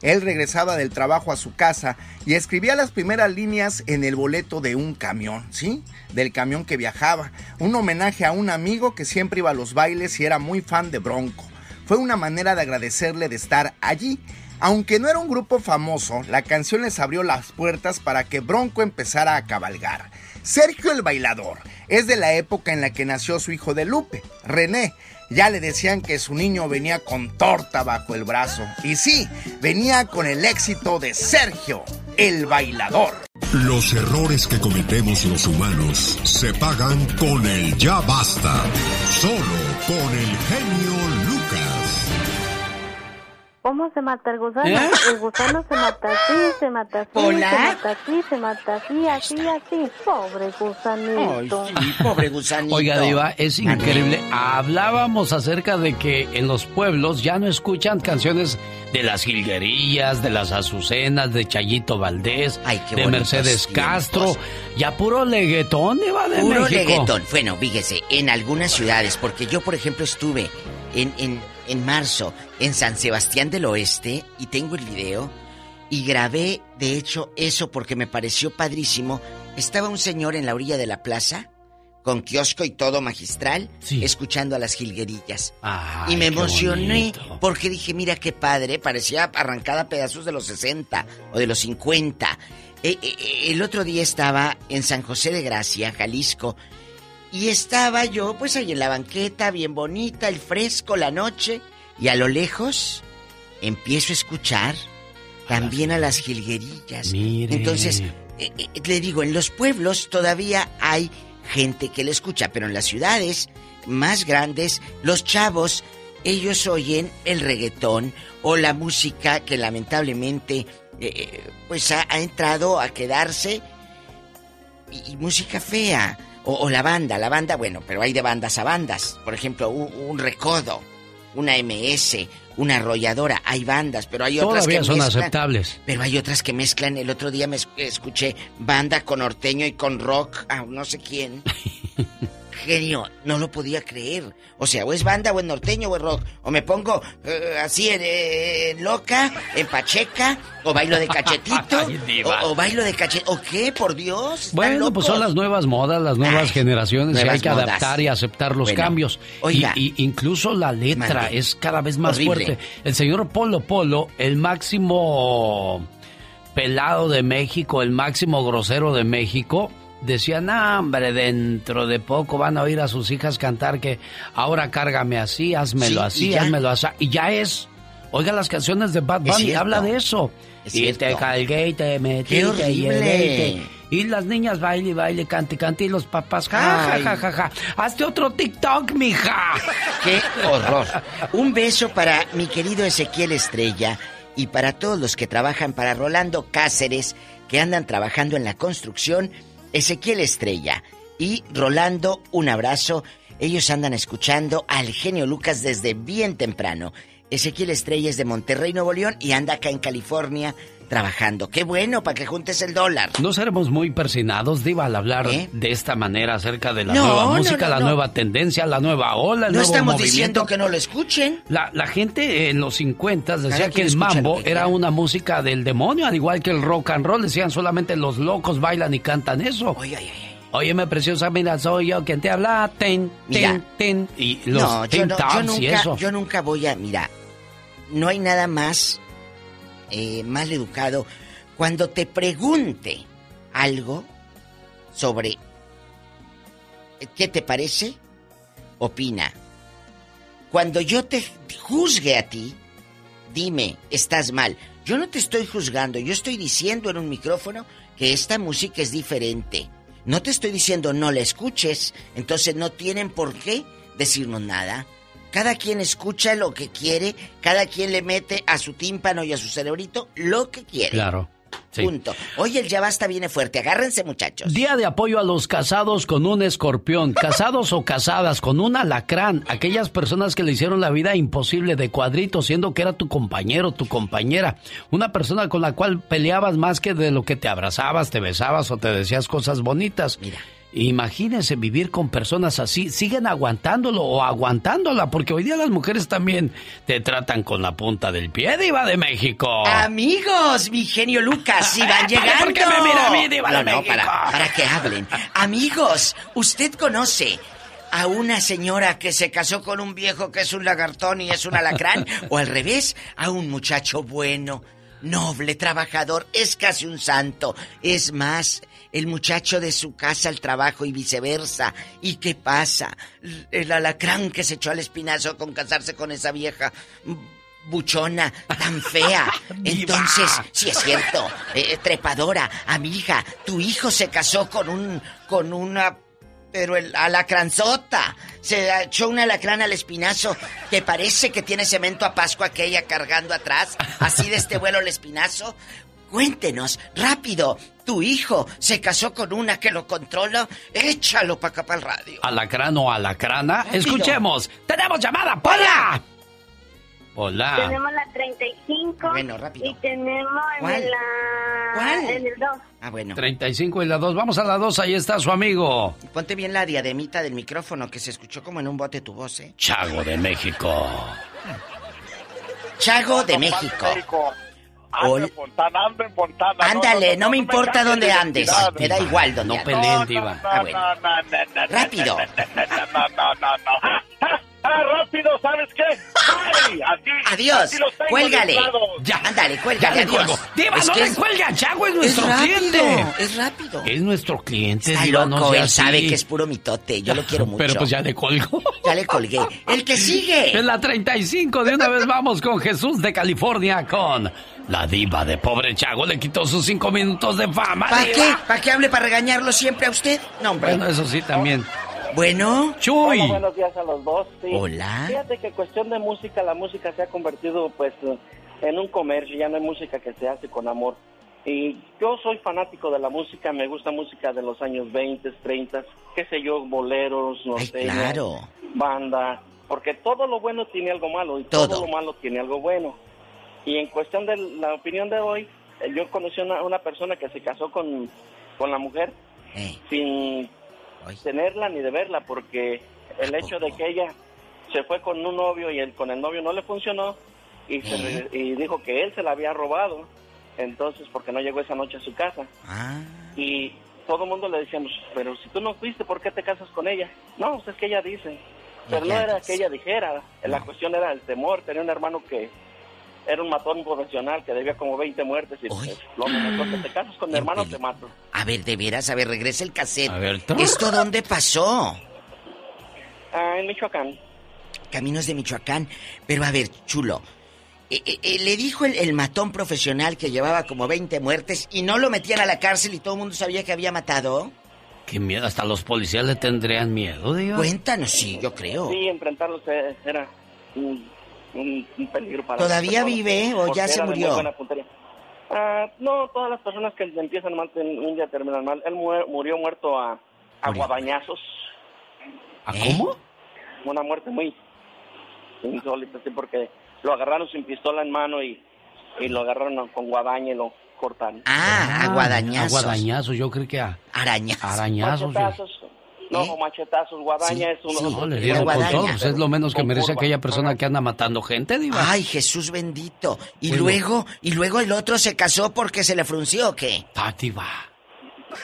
Él regresaba del trabajo a su casa y escribía las primeras líneas en el boleto de un camión, ¿sí? Del camión que viajaba. Un homenaje a un amigo que siempre iba a los bailes y era muy fan de Bronco. Fue una manera de agradecerle de estar allí. Aunque no era un grupo famoso, la canción les abrió las puertas para que Bronco empezara a cabalgar. Sergio el Bailador es de la época en la que nació su hijo de Lupe, René. Ya le decían que su niño venía con torta bajo el brazo. Y sí, venía con el éxito de Sergio, el Bailador. Los errores que cometemos los humanos se pagan con el ya basta. Solo con el genio. ¿Cómo se mata el gusano? ¿Eh? El gusano se mata así, se mata así, ¿Hola? se mata así, se mata así, así, así. Pobre gusanito. Pobre gusanito. Oiga, Diva, es increíble. Hablábamos acerca de que en los pueblos ya no escuchan canciones de las jilguerillas, de las azucenas, de Chayito Valdés, qué de Mercedes tiempos. Castro. Ya puro leguetón, Diva de Puro México. reggaetón. Bueno, fíjese, en algunas ciudades, porque yo, por ejemplo, estuve en, en, en marzo en San Sebastián del Oeste y tengo el video y grabé, de hecho, eso porque me pareció padrísimo. Estaba un señor en la orilla de la plaza con kiosco y todo magistral, escuchando a las jilguerillas. Ay, y me emocioné porque dije, mira qué padre, parecía arrancada a pedazos de los 60 o de los 50. Eh, eh, eh, el otro día estaba en San José de Gracia, Jalisco, y estaba yo pues ahí en la banqueta, bien bonita, el fresco, la noche, y a lo lejos empiezo a escuchar también a las jilguerillas. Mire. Entonces, eh, eh, le digo, en los pueblos todavía hay gente que le escucha, pero en las ciudades más grandes, los chavos, ellos oyen el reggaetón o la música que lamentablemente eh, pues ha, ha entrado a quedarse y, y música fea. O, o la banda, la banda, bueno, pero hay de bandas a bandas. Por ejemplo, un, un recodo, una MS, una arrolladora. Hay bandas, pero hay otras Todavía que son mezclan. aceptables. Pero hay otras que mezclan. El otro día me es- escuché banda con norteño y con rock a no sé quién. Genio, no lo podía creer. O sea, o es banda, o es norteño, o es rock. O me pongo eh, así en, en loca, en pacheca, o bailo de cachetito, Ay, o, o bailo de cachetito. ¿O qué? Por Dios. ¿están Bueno, pues son las nuevas modas, las nuevas generaciones y nuevas hay que modas. adaptar y aceptar los Bueno, cambios. oiga. Y, y incluso la letra es cada vez más Horrible. fuerte. El señor Polo Polo, el máximo pelado de México, el máximo grosero de México, decía, no, hombre, dentro de poco van a oír a sus hijas cantar que ahora cárgame así, házmelo Sí, así, ya. házmelo así. Y ya es. Oiga las canciones de Bad Bunny, habla de eso. Es y te cargué y te metí, ¡Qué te llevé y las niñas baile, y baile, cante, cante, y los papás, ja, ja, ja, ja, ja. Hazte otro TikTok, mija. ¡Qué horror! Un beso para mi querido Ezequiel Estrella y para todos los que trabajan para Rolando Cáceres, que andan trabajando en la construcción. Ezequiel Estrella y Rolando, un abrazo. Ellos andan escuchando al genio Lucas desde bien temprano. Ezequiel Estrella es de Monterrey, Nuevo León y anda acá en California trabajando. ¡Qué bueno para que juntes el dólar! No seremos muy persinados, Diva, al hablar ¿Eh? de esta manera acerca de la No, nueva música, no, la nueva tendencia, la nueva ola, el No nuevo estamos movimiento. diciendo que no lo escuchen. La, la gente en los 50 decía Cada que el mambo que era una música del demonio, al igual que el rock and roll. Decían solamente los locos bailan y cantan eso. Oye, oye, oye. Óyeme, preciosa, mira, soy yo quien te habla. Ten, Mira. ten, ten. Y los no, yo, Tin no, yo Tops y nunca, eso. yo nunca voy a. Mira, no hay nada más eh, mal educado cuando te pregunte algo sobre qué te parece, opina. Cuando yo te juzgue a ti, dime, estás mal. Yo no te estoy juzgando, yo estoy diciendo en un micrófono que esta música es diferente. No te estoy diciendo no la escuches, entonces no tienen por qué decirnos nada. Cada quien escucha lo que quiere, cada quien le mete a su tímpano y a su cerebrito lo que quiere. Claro. Sí. Punto. Hoy el ya basta viene fuerte. Agárrense, muchachos. Día de apoyo a los casados con un escorpión, casados o casadas con un alacrán, aquellas personas que le hicieron la vida imposible de cuadrito, siendo que era tu compañero, tu compañera, una persona con la cual peleabas más que de lo que te abrazabas, te besabas o te decías cosas bonitas. Mira. Imagínense vivir con personas así, siguen aguantándolo o aguantándola, porque hoy día las mujeres también te tratan con la punta del pie, diva de México. Amigos, mi genio Lucas, si van llegando. ¿Por qué me mira a mí, Diva no, de no, México? para, para que hablen. Amigos, usted conoce a una señora que se casó con un viejo que es un lagartón y es un alacrán, o al revés, a un muchacho bueno, noble, trabajador, es casi un santo. Es más, el muchacho de su casa al trabajo y viceversa. ¿Y qué pasa? El alacrán que se echó al espinazo con casarse con esa vieja buchona, tan fea. Entonces, sí es cierto, eh, trepadora, amiga, tu hijo se casó con un, con una, pero el alacranzota, se echó un alacrán al espinazo que parece que tiene cemento a Pascua aquella cargando atrás, así de este vuelo el espinazo. Cuéntenos, rápido, tu hijo se casó con una que lo controla, échalo para acá para el radio. Alacrán o alacrana. Rápido. Escuchemos. ¡Tenemos llamada! ¡Hola! Hola. Tenemos la 35. Bueno, rápido. Y tenemos ¿Cuál? en, la... ¿Cuál? en el 2. Ah, bueno. 35 y la 2. Vamos a la 2. Ahí está su amigo. Ponte bien la diademita del micrófono que se escuchó como en un bote tu voz, ¿eh? Chago de México. Chago de México. En Fontana, en Fontana. Ándale, no me importa dónde de andes. Me da igual dónde No peleen, diva. Ah, bueno. No, no, no, no, Rápido. No, no, no, no. Rápido, ¿sabes qué? Ay, así, Adiós. así los tengo Cuélgale. Ya, ándale, Ya cuélgale, le adiós. cuelgo. Diva, Es no le es- cuelgue a Chago, es Es nuestro rápido, cliente. es rápido. Es nuestro cliente, Está Diva, loco, no él sabe que es puro mitote. Yo lo quiero mucho. Pero pues ya le colgó. Ya le colgué. El que sigue. En la 35 de una vez vamos con Jesús de California con la diva de pobre Chago. Le quitó sus cinco minutos de fama. ¿Para qué? ¿Para qué hable para regañarlo siempre a usted? No, hombre. Bueno, eso sí también. Bueno. Chuy. Hola, buenos días a los dos. sí. Hola. Fíjate que cuestión de música, la música se ha convertido, pues, en un comercio, ya no hay música que se hace con amor. Y yo soy fanático de la música, me gusta música de los años 20, 30, qué sé yo, boleros, norteños, claro. banda, porque todo lo bueno tiene algo malo y todo. lo malo tiene algo bueno. Y en cuestión de la opinión de hoy, eh, yo conocí una, una persona que se casó con, con la mujer sin tenerla ni de verla, porque el hecho de que ella se fue con un novio y el, con el novio no le funcionó y, se y dijo que él se la había robado, entonces porque no llegó esa noche a su casa. Y todo el mundo le decíamos, pero si tú no fuiste, ¿por qué te casas con ella? No, pues es que ella dice. Pero no era que ella dijera, la cuestión era el temor. Tenía un hermano que era un matón profesional que debía como 20 muertes y pues, lo que te casas con mi hermano te mato. A ver, de veras, a ver, regresa el cassette. A ver, ¿Esto dónde pasó? Ah, en Michoacán. Caminos de Michoacán. Pero a ver, chulo. eh, eh, eh, le dijo el, el matón profesional que llevaba como 20 muertes y no lo metían a la cárcel y todo el mundo sabía que había matado. Qué miedo, hasta los policías le tendrían miedo, digo. Cuéntanos, sí, yo creo. Sí, enfrentarlos era un, un- peligro para ¿Todavía vive o ya se murió? Ah, no, todas las personas que empiezan mal un día terminan mal. Él mu- murió muerto a, a guadañazos. ¿A cómo? Una muerte muy insólita, sí, porque lo agarraron sin pistola en mano y, y lo agarraron con guadaña y lo cortaron. Ah, a guadañazos. A guadañazos, yo creo que a... Arañazos. Arañazos. No, o machetazos, guadaña es uno No, le dieron con todo, pues es lo menos que merece aquella persona que anda matando gente, diva. Ay, Jesús bendito. Y Bueno. luego, y luego el otro se casó porque se le frunció, ¿o qué? Ah, diva.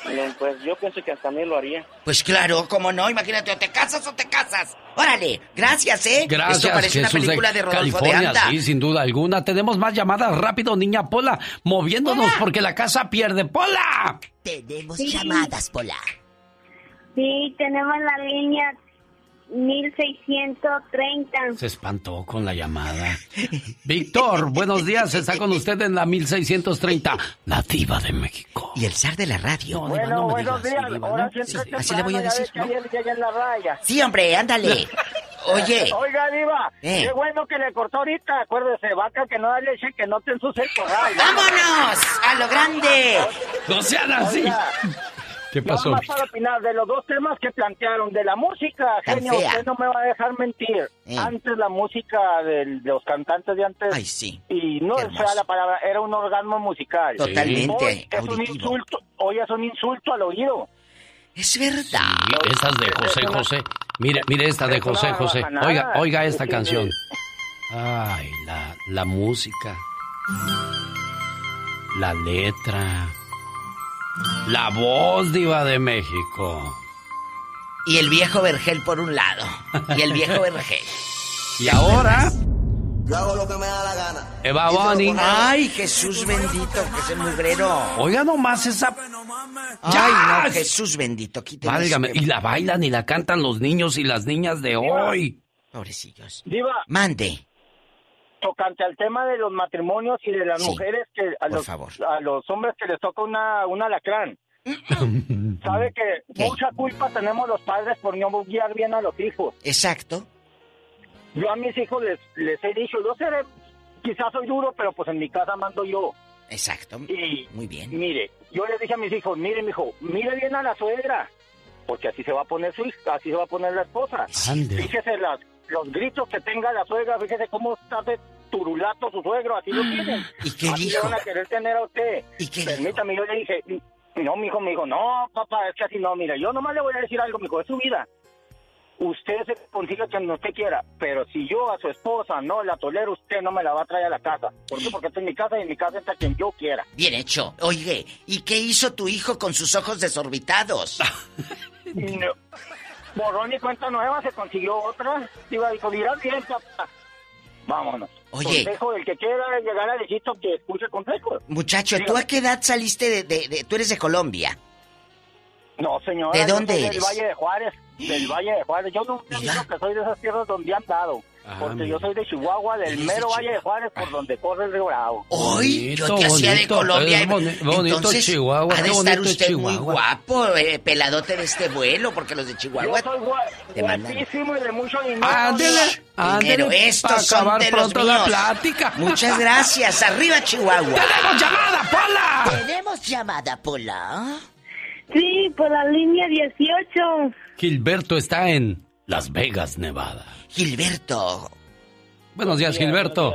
Bien, Pues yo pienso que hasta a mí lo haría. Pues claro, cómo no, imagínate, o te casas o te casas. Órale, gracias, ¿eh? Gracias, Esto parece Jesús una película de, Rodolfo de California, Anda. sí, sin duda alguna. Tenemos más llamadas rápido, niña Pola, moviéndonos porque la casa pierde. ¡Pola! Tenemos Sí. llamadas, Pola. Sí, tenemos la línea 1630. Se espantó con la llamada. Víctor, buenos días. Está con usted en la 1630, nativa de México. Y el zar de la radio. Bueno, buenos días. Ahora sí, Sí, así le voy a ya decir, ves ¿no? en la raya. Sí, hombre, ándale. Oye. Oiga, Diva, Eh. qué bueno que le cortó ahorita. Acuérdese, vaca que no da leche, que no te ensucie el corral. ¡Vámonos! ¡A lo grande! ¡No sean así! Oiga, ¿Qué Nada pasó? más para opinar de los dos temas que plantearon, de la música, Tan genio, fea. usted no me va a dejar mentir. Eh. Antes la música del- de los cantantes de antes, Ay, sí. y no fea la palabra, era un orgasmo musical. Totalmente Hoy es un insulto, hoy es un insulto al oído. Es verdad. Sí, estas de José José. Mire, mire esta de José José. Oiga, oiga esta canción. Ay, la, la música. La letra. La voz diva de México. Y el viejo Vergel por un lado. Y el viejo Vergel. Y ahora, Yo hago lo que me da la gana. Eva Bunny. Ay, Jesús bendito, que es el mugrero. Oiga nomás esa. Ay, no, Jesús bendito, quíteme Válgame. Y la bailan y la cantan los niños y las niñas de hoy. Pobrecillos. Diva, Mande. Tocante al tema de los matrimonios y de las Sí, mujeres que a los, favor. a los hombres que les toca una, un alacrán. Sabe que mucha culpa tenemos los padres por no guiar bien a los hijos. Exacto. Yo a mis hijos les, les he dicho, yo seré, quizás soy duro, pero pues en mi casa mando yo. Exacto. Y Muy bien. mire, yo les dije a mis hijos, mire, mi hijo, mire bien a la suegra, porque así se va a poner su hija, así se va a poner la esposa. Fíjese las, los gritos que tenga la suegra, fíjese cómo está de turulato su suegro, así lo tienen. ¿Y qué así dijo? le van a querer tener a usted. ¿Y qué Permítame, yo le dije, no, mi hijo me dijo, no, papá, es que así no, mira, yo nomás le voy a decir algo, mi hijo, es su vida. Usted se consigue quien usted quiera, pero si yo a su esposa no la tolero, usted no me la va a traer a la casa. ¿Por qué? Porque está en mi casa y en mi casa está quien yo quiera. Bien hecho. Oye, ¿y qué hizo tu hijo con sus ojos desorbitados? No. Borrón y cuenta nueva, se consiguió otra. Iba dijo, dirá bien, papá. Vámonos. Oye. Consejo del que quiera llegar al éxito que escuche consejo. Muchacho, ¿tú a qué edad saliste de, de- de- Tú eres de Colombia. No, señora. ¿De dónde eres? Del Valle de Juárez. Del Valle de Juárez. Yo nunca dicho que soy de esas tierras donde han dado. Porque yo soy de Chihuahua, del mero Valle de Juárez, por donde corre el río Bravo. ¡Uy! Yo te hacía de bonito, Colombia. es boni- bonito Entonces, Chihuahua, ha de estar bonito usted muy Chihuahua. guapo, eh, peladote de este vuelo, porque los de Chihuahua Yo soy gua- te mandan. guapísimo y de mucho dinero. Ándele, ándele, estos son acabar de los pronto la míos. plática. Muchas gracias. Arriba, Chihuahua. ¡Tenemos llamada, Pola! Tenemos llamada, Pola. Sí, por la línea 18. Gilberto está en Las Vegas, Nevada. Gilberto. Buenos días, Gilberto.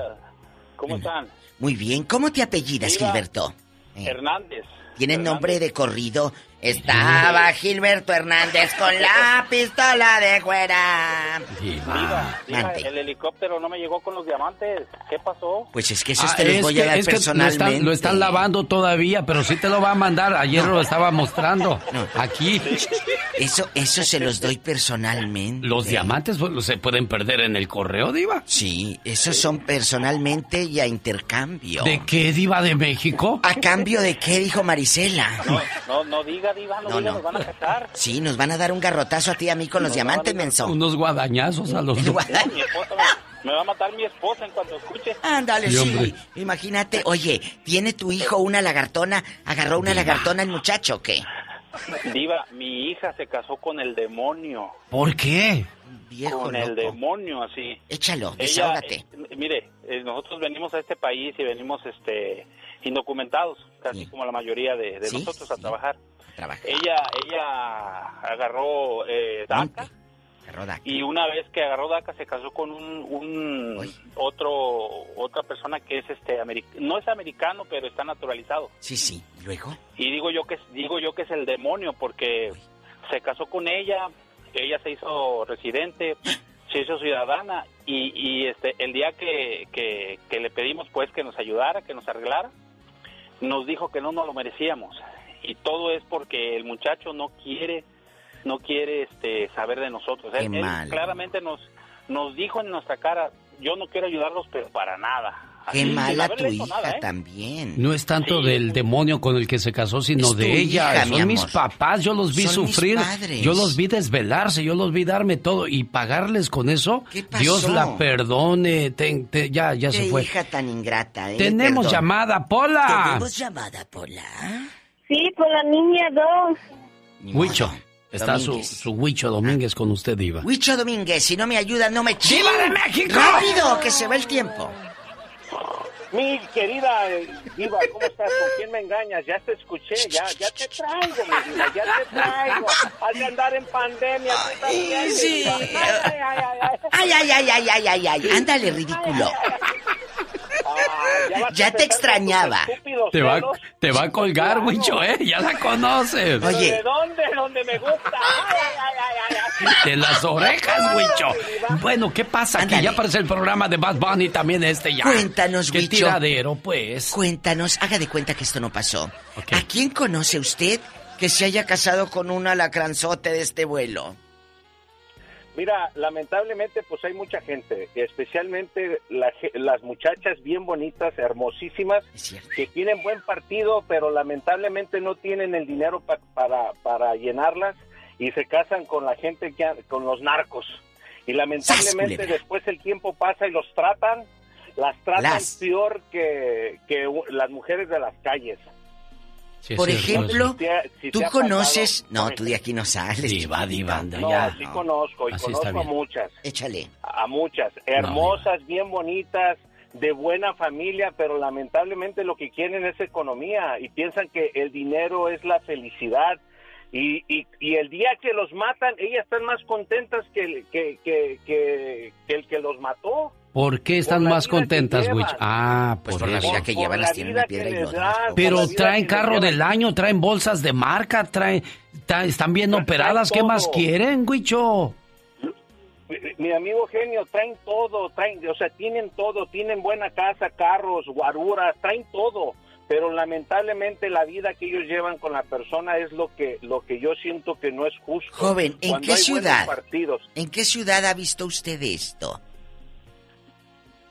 ¿Cómo están? Muy bien. ¿Cómo te apellidas. Gilberto? Eh, Hernández. ¿Tiene nombre de corrido? Estaba Gilberto Hernández con la pistola de fuera. Diva, diva, el helicóptero no me llegó con los diamantes. ¿Qué pasó? Pues es que esos Ah, te los es voy que- a dar es que lo personalmente. están, lo están lavando todavía, pero sí te lo va a mandar. Ayer lo estaba mostrando. Aquí. Eso, eso se los doy personalmente. Los diamantes pues, se pueden perder en el correo, Diva. Sí, esos son personalmente y a intercambio. ¿De qué, Diva de México? ¿A cambio de qué dijo Marisela? No, no, no diga, diva, no, No, diga, no. nos van a cazar. Sí, nos van a dar un garrotazo a ti y a mí con los diamantes, menso. Unos guadañazos a los dos. guada- Mi esposa me, me va a matar mi esposa en cuanto escuche. Ándale, Sí. Imagínate, oye, ¿tiene tu hijo una lagartona? ¿Agarró una lagartona el muchacho o qué? Diva, mi hija se casó con el demonio. ¿Por qué? Viejo con el demonio, así. Échalo, Ella, desahógate. eh, mire, eh, nosotros venimos a este país y venimos este indocumentados, casi como la mayoría de, de Sí, nosotros a trabajar. Ella ella agarró eh, DACA Agarró DACA. y una vez que agarró DACA se casó con un, un otro otra persona que es este no es americano pero está naturalizado. Sí, sí. ¿Luego? Y digo yo que digo yo que es el demonio porque se casó con ella, ella se hizo residente, se hizo ciudadana y, y este el día que, que, que le pedimos pues que nos ayudara, que nos arreglara, nos dijo que no nos lo merecíamos y todo es porque el muchacho no quiere no quiere este saber de nosotros. Qué Él, él mal. claramente nos nos dijo en nuestra cara, yo no quiero ayudarlos pero para nada. Qué Así, sin mala tu hija nada, ¿eh? también. No es tanto del demonio con el que se casó, sino Es de ella. hija, mi Son mis amor. papás, yo los vi Son mis sufrir, yo los vi desvelarse, yo los vi darme todo y pagarles con eso. ¿Qué pasó? Dios la perdone, ten- te- ya, ya Qué se fue. hija tan ingrata, ¿eh? Tenemos Perdón. llamada, Pola. Tenemos llamada, Pola. Sí, por la niña 2. Huicho, está su, Domínguez. su Huicho Domínguez con usted, Diva. Huicho Domínguez, si no me ayuda, no me ¡Viva de México! ¡Rápido, que se va el tiempo! Mi querida eh, Diva, ¿cómo estás? ¿Con quién me engañas? Ya te escuché, ya, ya te traigo, mi vida, ya te traigo. Has de andar en pandemia, tú también, sí. Diva. Ay, ay, ay, ay. ¡Ay, ay, ay, ay, ay, ay, ay! Ándale, ridículo. Ah, vas a Ya te extrañaba. Te va, celos. te va a colgar, Huicho, ¿eh? Ya la conoces. ¿Pero Oye. ¿De dónde? ¿Dónde me gusta? Ay, ay, ay. De las orejas, Huicho. Bueno, ¿qué pasa? Que ya aparece el programa de Bad Bunny también este ya. Cuéntanos, Qué Huicho. tiradero, pues. Cuéntanos, haga de cuenta que esto no pasó. ¿A quién conoce usted que se haya casado con un alacranzote de este vuelo? Mira, lamentablemente pues hay mucha gente, especialmente la las muchachas bien bonitas, hermosísimas, que tienen buen partido, pero lamentablemente no tienen el dinero pa- para, para llenarlas y se casan con la gente, que con los narcos. Y lamentablemente después el tiempo pasa y los tratan, las tratan Las. peor que, que las mujeres de las calles. Sí, Por ejemplo, Si te- si ¿tú conoces? pasado- No, tú de aquí no sales. Diva, diva, anda No, ya. sí no. conozco y Así conozco a muchas. Échale. a muchas, hermosas, bien bonitas, de buena familia, pero lamentablemente lo que quieren es economía y piensan que el dinero es la felicidad. Y, y, y el día que los matan, ellas están más contentas que, el- que, que, que, que el que los mató. ¿Por qué están Por la más contentas. Huicho? Ah, Pues por, por la vida que llevan la las tienen una piedra y la Pero traen carro del llevan. año, traen bolsas de marca, traen, están bien Traen operadas. ¿Qué más quieren, Huicho? Mi, mi amigo genio, traen todo, traen, o sea, tienen todo, tienen buena casa, carros, guaruras, traen todo, pero lamentablemente la vida que ellos llevan con la persona es lo que lo que yo siento que no es justo. Joven, ¿en Cuando qué ciudad? partidos. ¿En qué ciudad ha visto usted esto?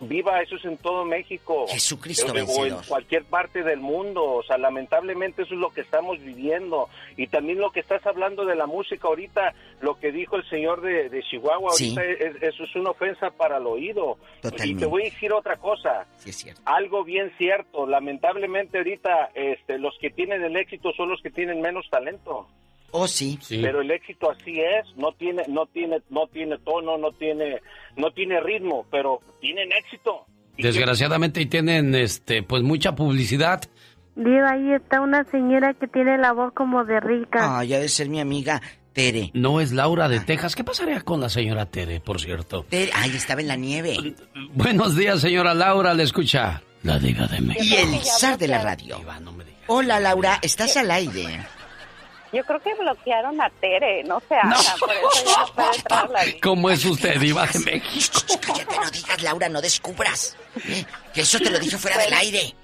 Viva, eso es en todo México. Jesucristo O- o vencedor. en cualquier parte del mundo. O sea, lamentablemente eso es lo que estamos viviendo. Y también lo que estás hablando de la música ahorita, lo que dijo el señor de, de Chihuahua, Sí. ahorita es- eso es una ofensa para el oído. Y te voy a decir otra cosa. Sí, es cierto. Algo bien cierto, lamentablemente ahorita este, los que tienen el éxito son los que tienen menos talento. Oh, sí. Pero el éxito así es, no tiene, no tiene, no tiene tono, no tiene, no tiene ritmo, pero tienen éxito. Desgraciadamente y tienen este pues mucha publicidad. Diva, ahí está una señora que tiene la voz como de rica. Ah, ya de ser mi amiga Tere. No es Laura de Texas. ¿Qué pasaría con la señora Tere, por cierto? Tere, ay, estaba en la nieve. Buenos días, señora Laura, le escucha. La diva de México. Y el zar de la radio. Hola, Laura, estás al aire. Yo creo que bloquearon a Tere, no se haga, por eso ya no puede entrar la ¿Cómo es usted, diva de México? Cállate, no digas, Laura, no descubras. Que eso te lo dije fuera del aire.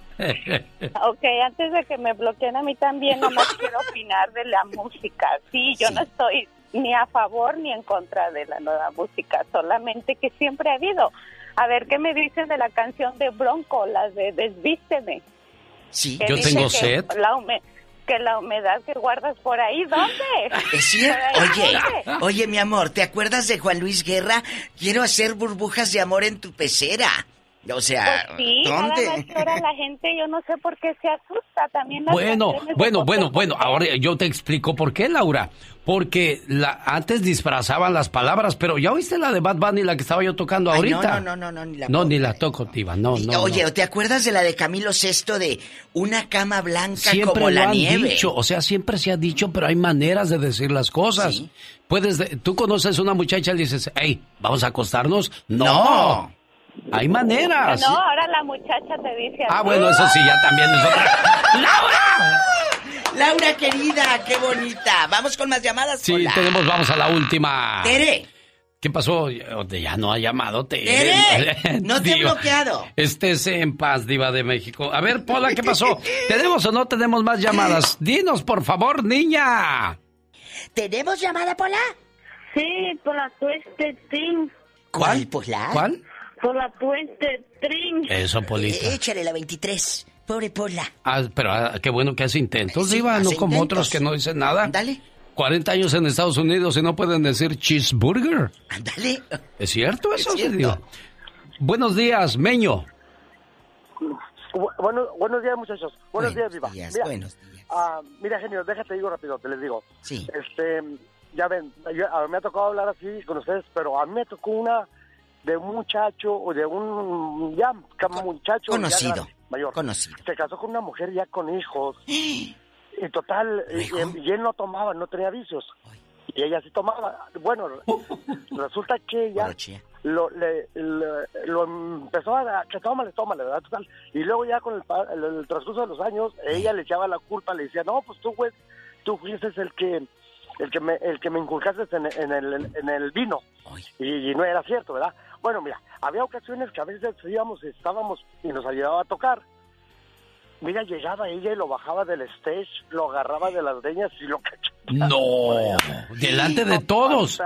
Ok, antes de que me bloqueen a mí también, nomás quiero opinar de la música. Sí, yo no estoy ni a favor ni en contra de la nueva música, solamente que siempre ha habido. A ver, ¿qué me dicen de la canción de Bronco, la de Desvísteme? Sí, yo tengo sed. La que la humedad que guardas por ahí, ¿dónde? Es cierto. Oye, ¿dónde? oye, mi amor, ¿te acuerdas de Juan Luis Guerra? Quiero hacer burbujas de amor en tu pecera. O sea, Pues Sí, nada más ¿dónde? que ahora la gente, yo no sé por qué se asusta también. Bueno, bueno, bueno, bueno. Ahora yo te explico por qué, Laura. Porque la, antes disfrazaban las palabras, pero ya oíste la de Bad Bunny, la que estaba yo tocando Ay, ahorita. no, no, no, no, ni la No, ni la toco, Diva, no, no. Oye, no. ¿te acuerdas de la de Camilo Sesto de una cama blanca Siempre como lo la han nieve? dicho, o sea, siempre se ha dicho, pero hay maneras de decir las cosas. Puedes, de- tú conoces a una muchacha y le dices, hey, ¿vamos a acostarnos? No. No. Hay maneras. No, ahora la muchacha te dice. Ah, bueno, eso sí, ya también es otra. Laura querida, qué bonita. Vamos con más llamadas. Sí, Hola. tenemos, vamos a la última. Tere. ¿Qué pasó? Ya no ha llamado Tere. Tere, no te he bloqueado. Estés en paz, Diva de México. A ver, Pola, ¿qué pasó? ¿Tenemos o no tenemos más llamadas? Dinos, por favor, niña. ¿Tenemos llamada, Pola? Sí, por la Tueste Trin. ¿Cuál, Pola? ¿Cuál? Por la Tueste Trin. Eso, Polita. Échale la 23. Pobre Pola. Ah, pero ah, qué bueno que hace intentos, Sí, Diva, no hace como intentos. otros que no dicen nada. Dale. 40 años en Estados Unidos y no pueden decir cheeseburger. Ándale. ¿Es cierto eso, Es cierto. Buenos días, Meño. Bu- Bueno, buenos días, muchachos. Buenos, días, Viva. días, mira, buenos ah, mira, genio, déjate digo rápido, te les digo. Sí. Este, ya ven, yo- a mí me ha tocado hablar así con ustedes, pero a mí me tocó una de un muchacho o de un ya muchacho ya Conocido. grande, mayor. Conocido. Se casó con una mujer ya con hijos. y total, y, y él no tomaba, no tenía vicios. Y ella sí tomaba. Bueno, resulta que ella lo, le, le- lo empezó a que tómale, tómale, ¿verdad? Total. Y luego ya con el, el- el transcurso de los años, ella le echaba la culpa, le decía, no, pues tú, güey, tú fuiste el que el que me, el que me inculcaste en, en el, en el vino. Y, y no era cierto, ¿verdad? Bueno, mira, había ocasiones que a veces íbamos, estábamos y nos ayudaba a tocar. Mira, llegaba ella y lo bajaba del stage, lo agarraba de las leñas y lo cachaba. No, delante de todos.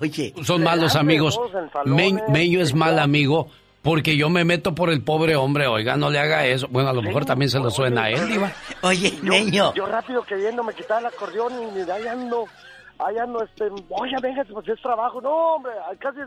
Oye, Son malos amigos. Me- Meño es mal amigo porque yo me meto por el pobre hombre. Oiga, no le haga eso. Bueno, a lo mejor también se lo suena a él, Diva. Oye, yo, Yo rápido queriendo me quitaba el acordeón y mira, ahí ando, ahí ando, este, oye, venga, pues es trabajo. No, hombre, casi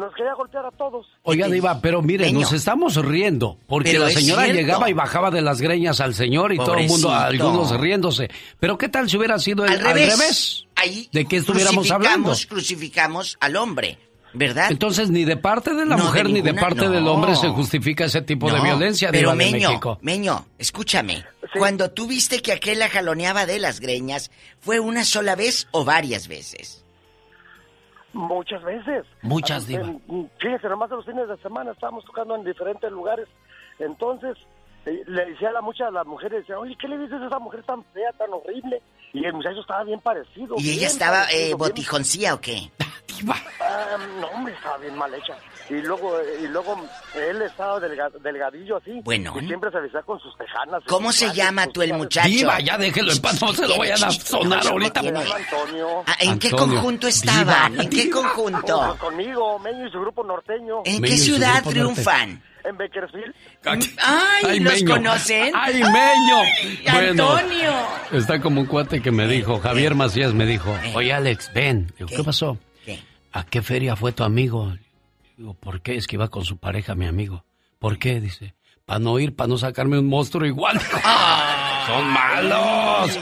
nos quería golpear a todos. Oiga, Diva, pero mire, nos estamos riendo porque Pero la señora llegaba y bajaba de las greñas al señor y todo el mundo, algunos riéndose. Pero ¿qué tal si hubiera sido el, Al revés. Ahí ¿De qué estuviéramos hablando? Crucificamos, al hombre, ¿verdad? Entonces, ni de parte de la No, de mujer ni de parte del hombre se justifica ese tipo de violencia, Pero Diva de Meño, México. Meño, escúchame. Cuando tú viste que aquel la jaloneaba de las greñas, ¿fue una sola vez o varias veces? Muchas veces. Muchas, Diva. en- Fíjese, nomás de los fines de semana estábamos tocando en diferentes lugares. Entonces, eh, le decía a la muchas de las mujeres, decía, oye, ¿qué le dices a esa mujer tan fea, tan horrible? Y el muchacho estaba bien parecido. ¿Y bien ella estaba parecido, eh, bien- botijoncía o qué? Ah, no, hombre, estaba bien mal hecha. Y luego y luego él estaba delgadillo así. Bueno. Y siempre se besaba con sus tejanas. ¿Cómo se llama tú el muchacho? Diva, ya déjelo en paz, no se lo vayan a sonar ahorita. Antonio. Ah, ¿En qué conjunto estaban? ¿En qué conjunto? Conmigo, Meño y su grupo norteño. ¿En qué ciudad triunfan? En Bakersfield. Ay, ¿los conocen? ¡Ay, Meño! Antonio. Está como un cuate que me dijo, Javier Macías me dijo, oye Alex, ven. Digo, ¿qué, pasó? ¿A qué feria fue tu amigo? Digo, ¿por qué? Es que iba con su pareja, mi amigo. ¿Por qué? Dice, para no ir, para no sacarme un monstruo igual. ¡Son malos!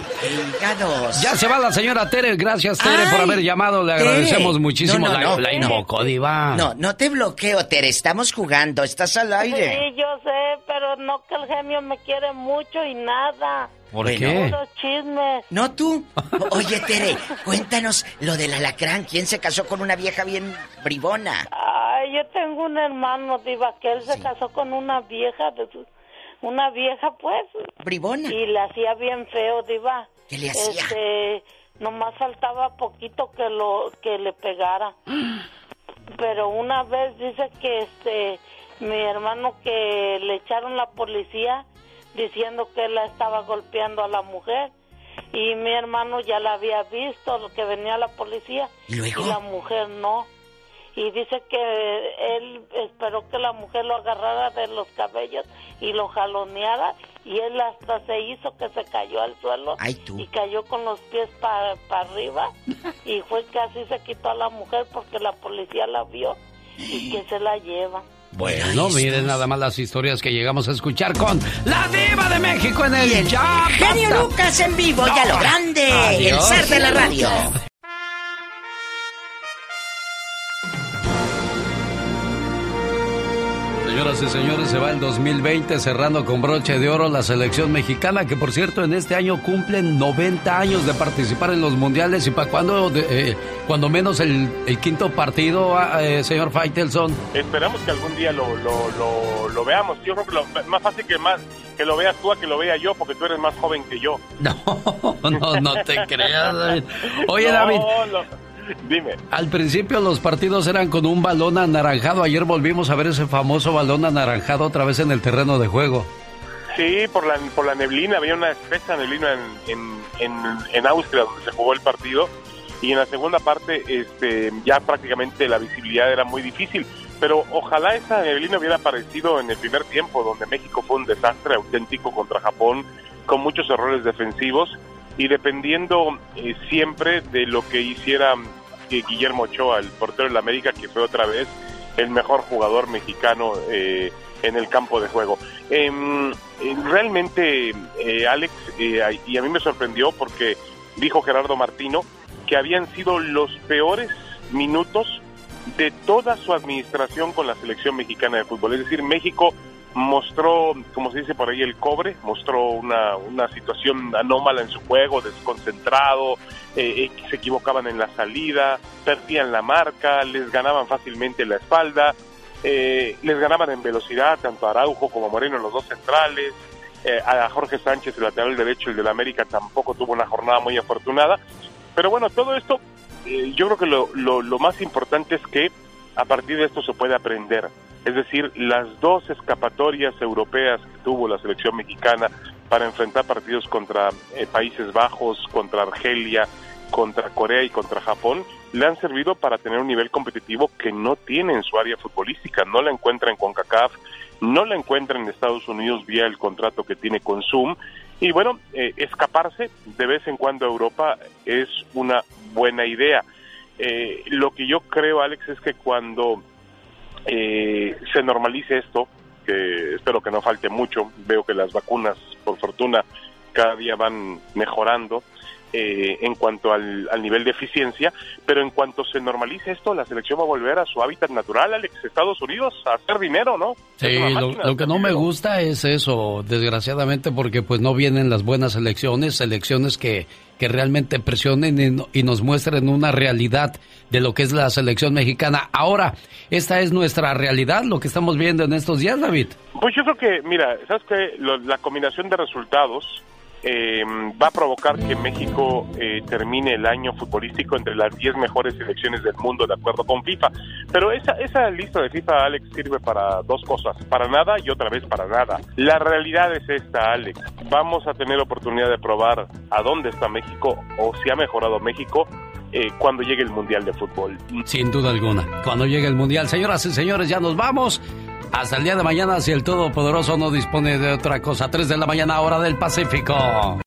Ya se va la señora Tere. Gracias, Tere, por haber llamado. Le agradecemos muchísimo. la, la invocó, Diva. No, no te bloqueo, Tere. Estamos jugando. Estás al aire. Sí, yo sé, pero no que el genio me quiere mucho y nada. ¿Por qué? chismes. No tú. Oye, Tere, cuéntanos lo del alacrán. ¿Quién se casó con una vieja bien bribona? Ay, yo tengo un hermano, Diva, que él se casó con una vieja de Una vieja, pues. Bribona. Y le hacía bien feo, Diva. ¿Qué le hacía? Este, nomás faltaba poquito que lo que le pegara. Pero una vez dice que este mi hermano que le echaron la policía diciendo que él la estaba golpeando a la mujer y mi hermano ya la había visto, lo que venía la policía y, la mujer no. Y dice que él esperó que la mujer lo agarrara de los cabellos y lo jaloneara y él hasta se hizo que se cayó al suelo y cayó con los pies para arriba y fue que así se quitó a la mujer porque la policía la vio y que se la lleva. Bueno, miren nada más las historias que llegamos a escuchar con la diva de México en el, el Genio Lucas en vivo y a lo grande, el ser de la radio. Señoras y señores, se va el 2020 cerrando con broche de oro la selección mexicana, que por cierto en este año cumplen 90 años de participar en los mundiales y para cuando, eh, cuando menos el, quinto partido, ah, eh, señor Faitelson. Esperamos que algún día lo, lo, lo, veamos. Yo creo que lo, más fácil que más que lo veas tú a que lo vea yo, porque tú eres más joven que yo. No, no, no te creas, David. Oye, David. Dime. Al principio los partidos eran con un balón anaranjado. Ayer volvimos a ver ese famoso balón anaranjado otra vez en el terreno de juego. Sí, por la, por la neblina. Había una espesa neblina en, en, en, Austria donde se jugó el partido. Y en la segunda parte este, ya prácticamente la visibilidad era muy difícil. Pero ojalá esa neblina hubiera aparecido en el primer tiempo, donde México fue un desastre auténtico contra Japón, con muchos errores defensivos y dependiendo eh, siempre de lo que hiciera Guillermo Ochoa, el portero de la América, que fue otra vez el mejor jugador mexicano eh, en el campo de juego. Em, eh, realmente, eh, Alex, y a mí me sorprendió porque dijo Gerardo Martino que habían sido los peores minutos de toda su administración con la selección mexicana de fútbol. Es decir, México mostró, como se dice por ahí, el cobre, mostró una, una situación anómala en su juego, desconcentrado, eh, eh, se equivocaban en la salida, perdían la marca, les ganaban fácilmente la espalda, eh, les ganaban en velocidad, tanto a Araujo como a Moreno, los dos centrales, a Jorge Sánchez, el lateral derecho, el del América, tampoco tuvo una jornada muy afortunada. Pero bueno, todo esto, yo creo que lo, lo, lo más importante es que a partir de esto se puede aprender. Es decir, las dos escapatorias europeas que tuvo la selección mexicana para enfrentar partidos contra eh, Países Bajos, contra Argelia, contra Corea y contra Japón, le han servido para tener un nivel competitivo que no tiene en su área futbolística, no la encuentra en CONCACAF, no la encuentra en Estados Unidos vía el contrato que tiene con Zoom, y bueno, eh, escaparse de vez en cuando a Europa es una buena idea. Eh, lo que yo creo, Alex, es que cuando eh, se normalice esto, que espero que no falte mucho. Veo que las vacunas, por fortuna, cada día van mejorando. Eh, en cuanto al, nivel de eficiencia, pero en cuanto se normalice esto, la selección va a volver a su hábitat natural, Alex, Estados Unidos, a hacer dinero, ¿no? Sí, lo, que no me gusta es eso, desgraciadamente, porque pues no vienen las buenas elecciones, selecciones que, que realmente presionen y, nos muestren una realidad de lo que es la selección mexicana. Ahora, esta es nuestra realidad, lo que estamos viendo en estos días, David. Pues yo creo que, mira, sabes que la combinación de resultados eh, va a provocar que México eh, termine el año futbolístico entre las 10 mejores selecciones del mundo, de acuerdo con FIFA. Pero esa, esa lista de FIFA, Alex, sirve para dos cosas, para nada y otra vez para nada. La realidad es esta, Alex. Vamos a tener oportunidad de probar a dónde está México o si ha mejorado México eh, cuando llegue el Mundial de Fútbol. Sin duda alguna, cuando llegue el Mundial. Señoras y señores, ya nos vamos. Hasta el día de mañana si el Todopoderoso no dispone de otra cosa. 3 de la mañana, hora del Pacífico.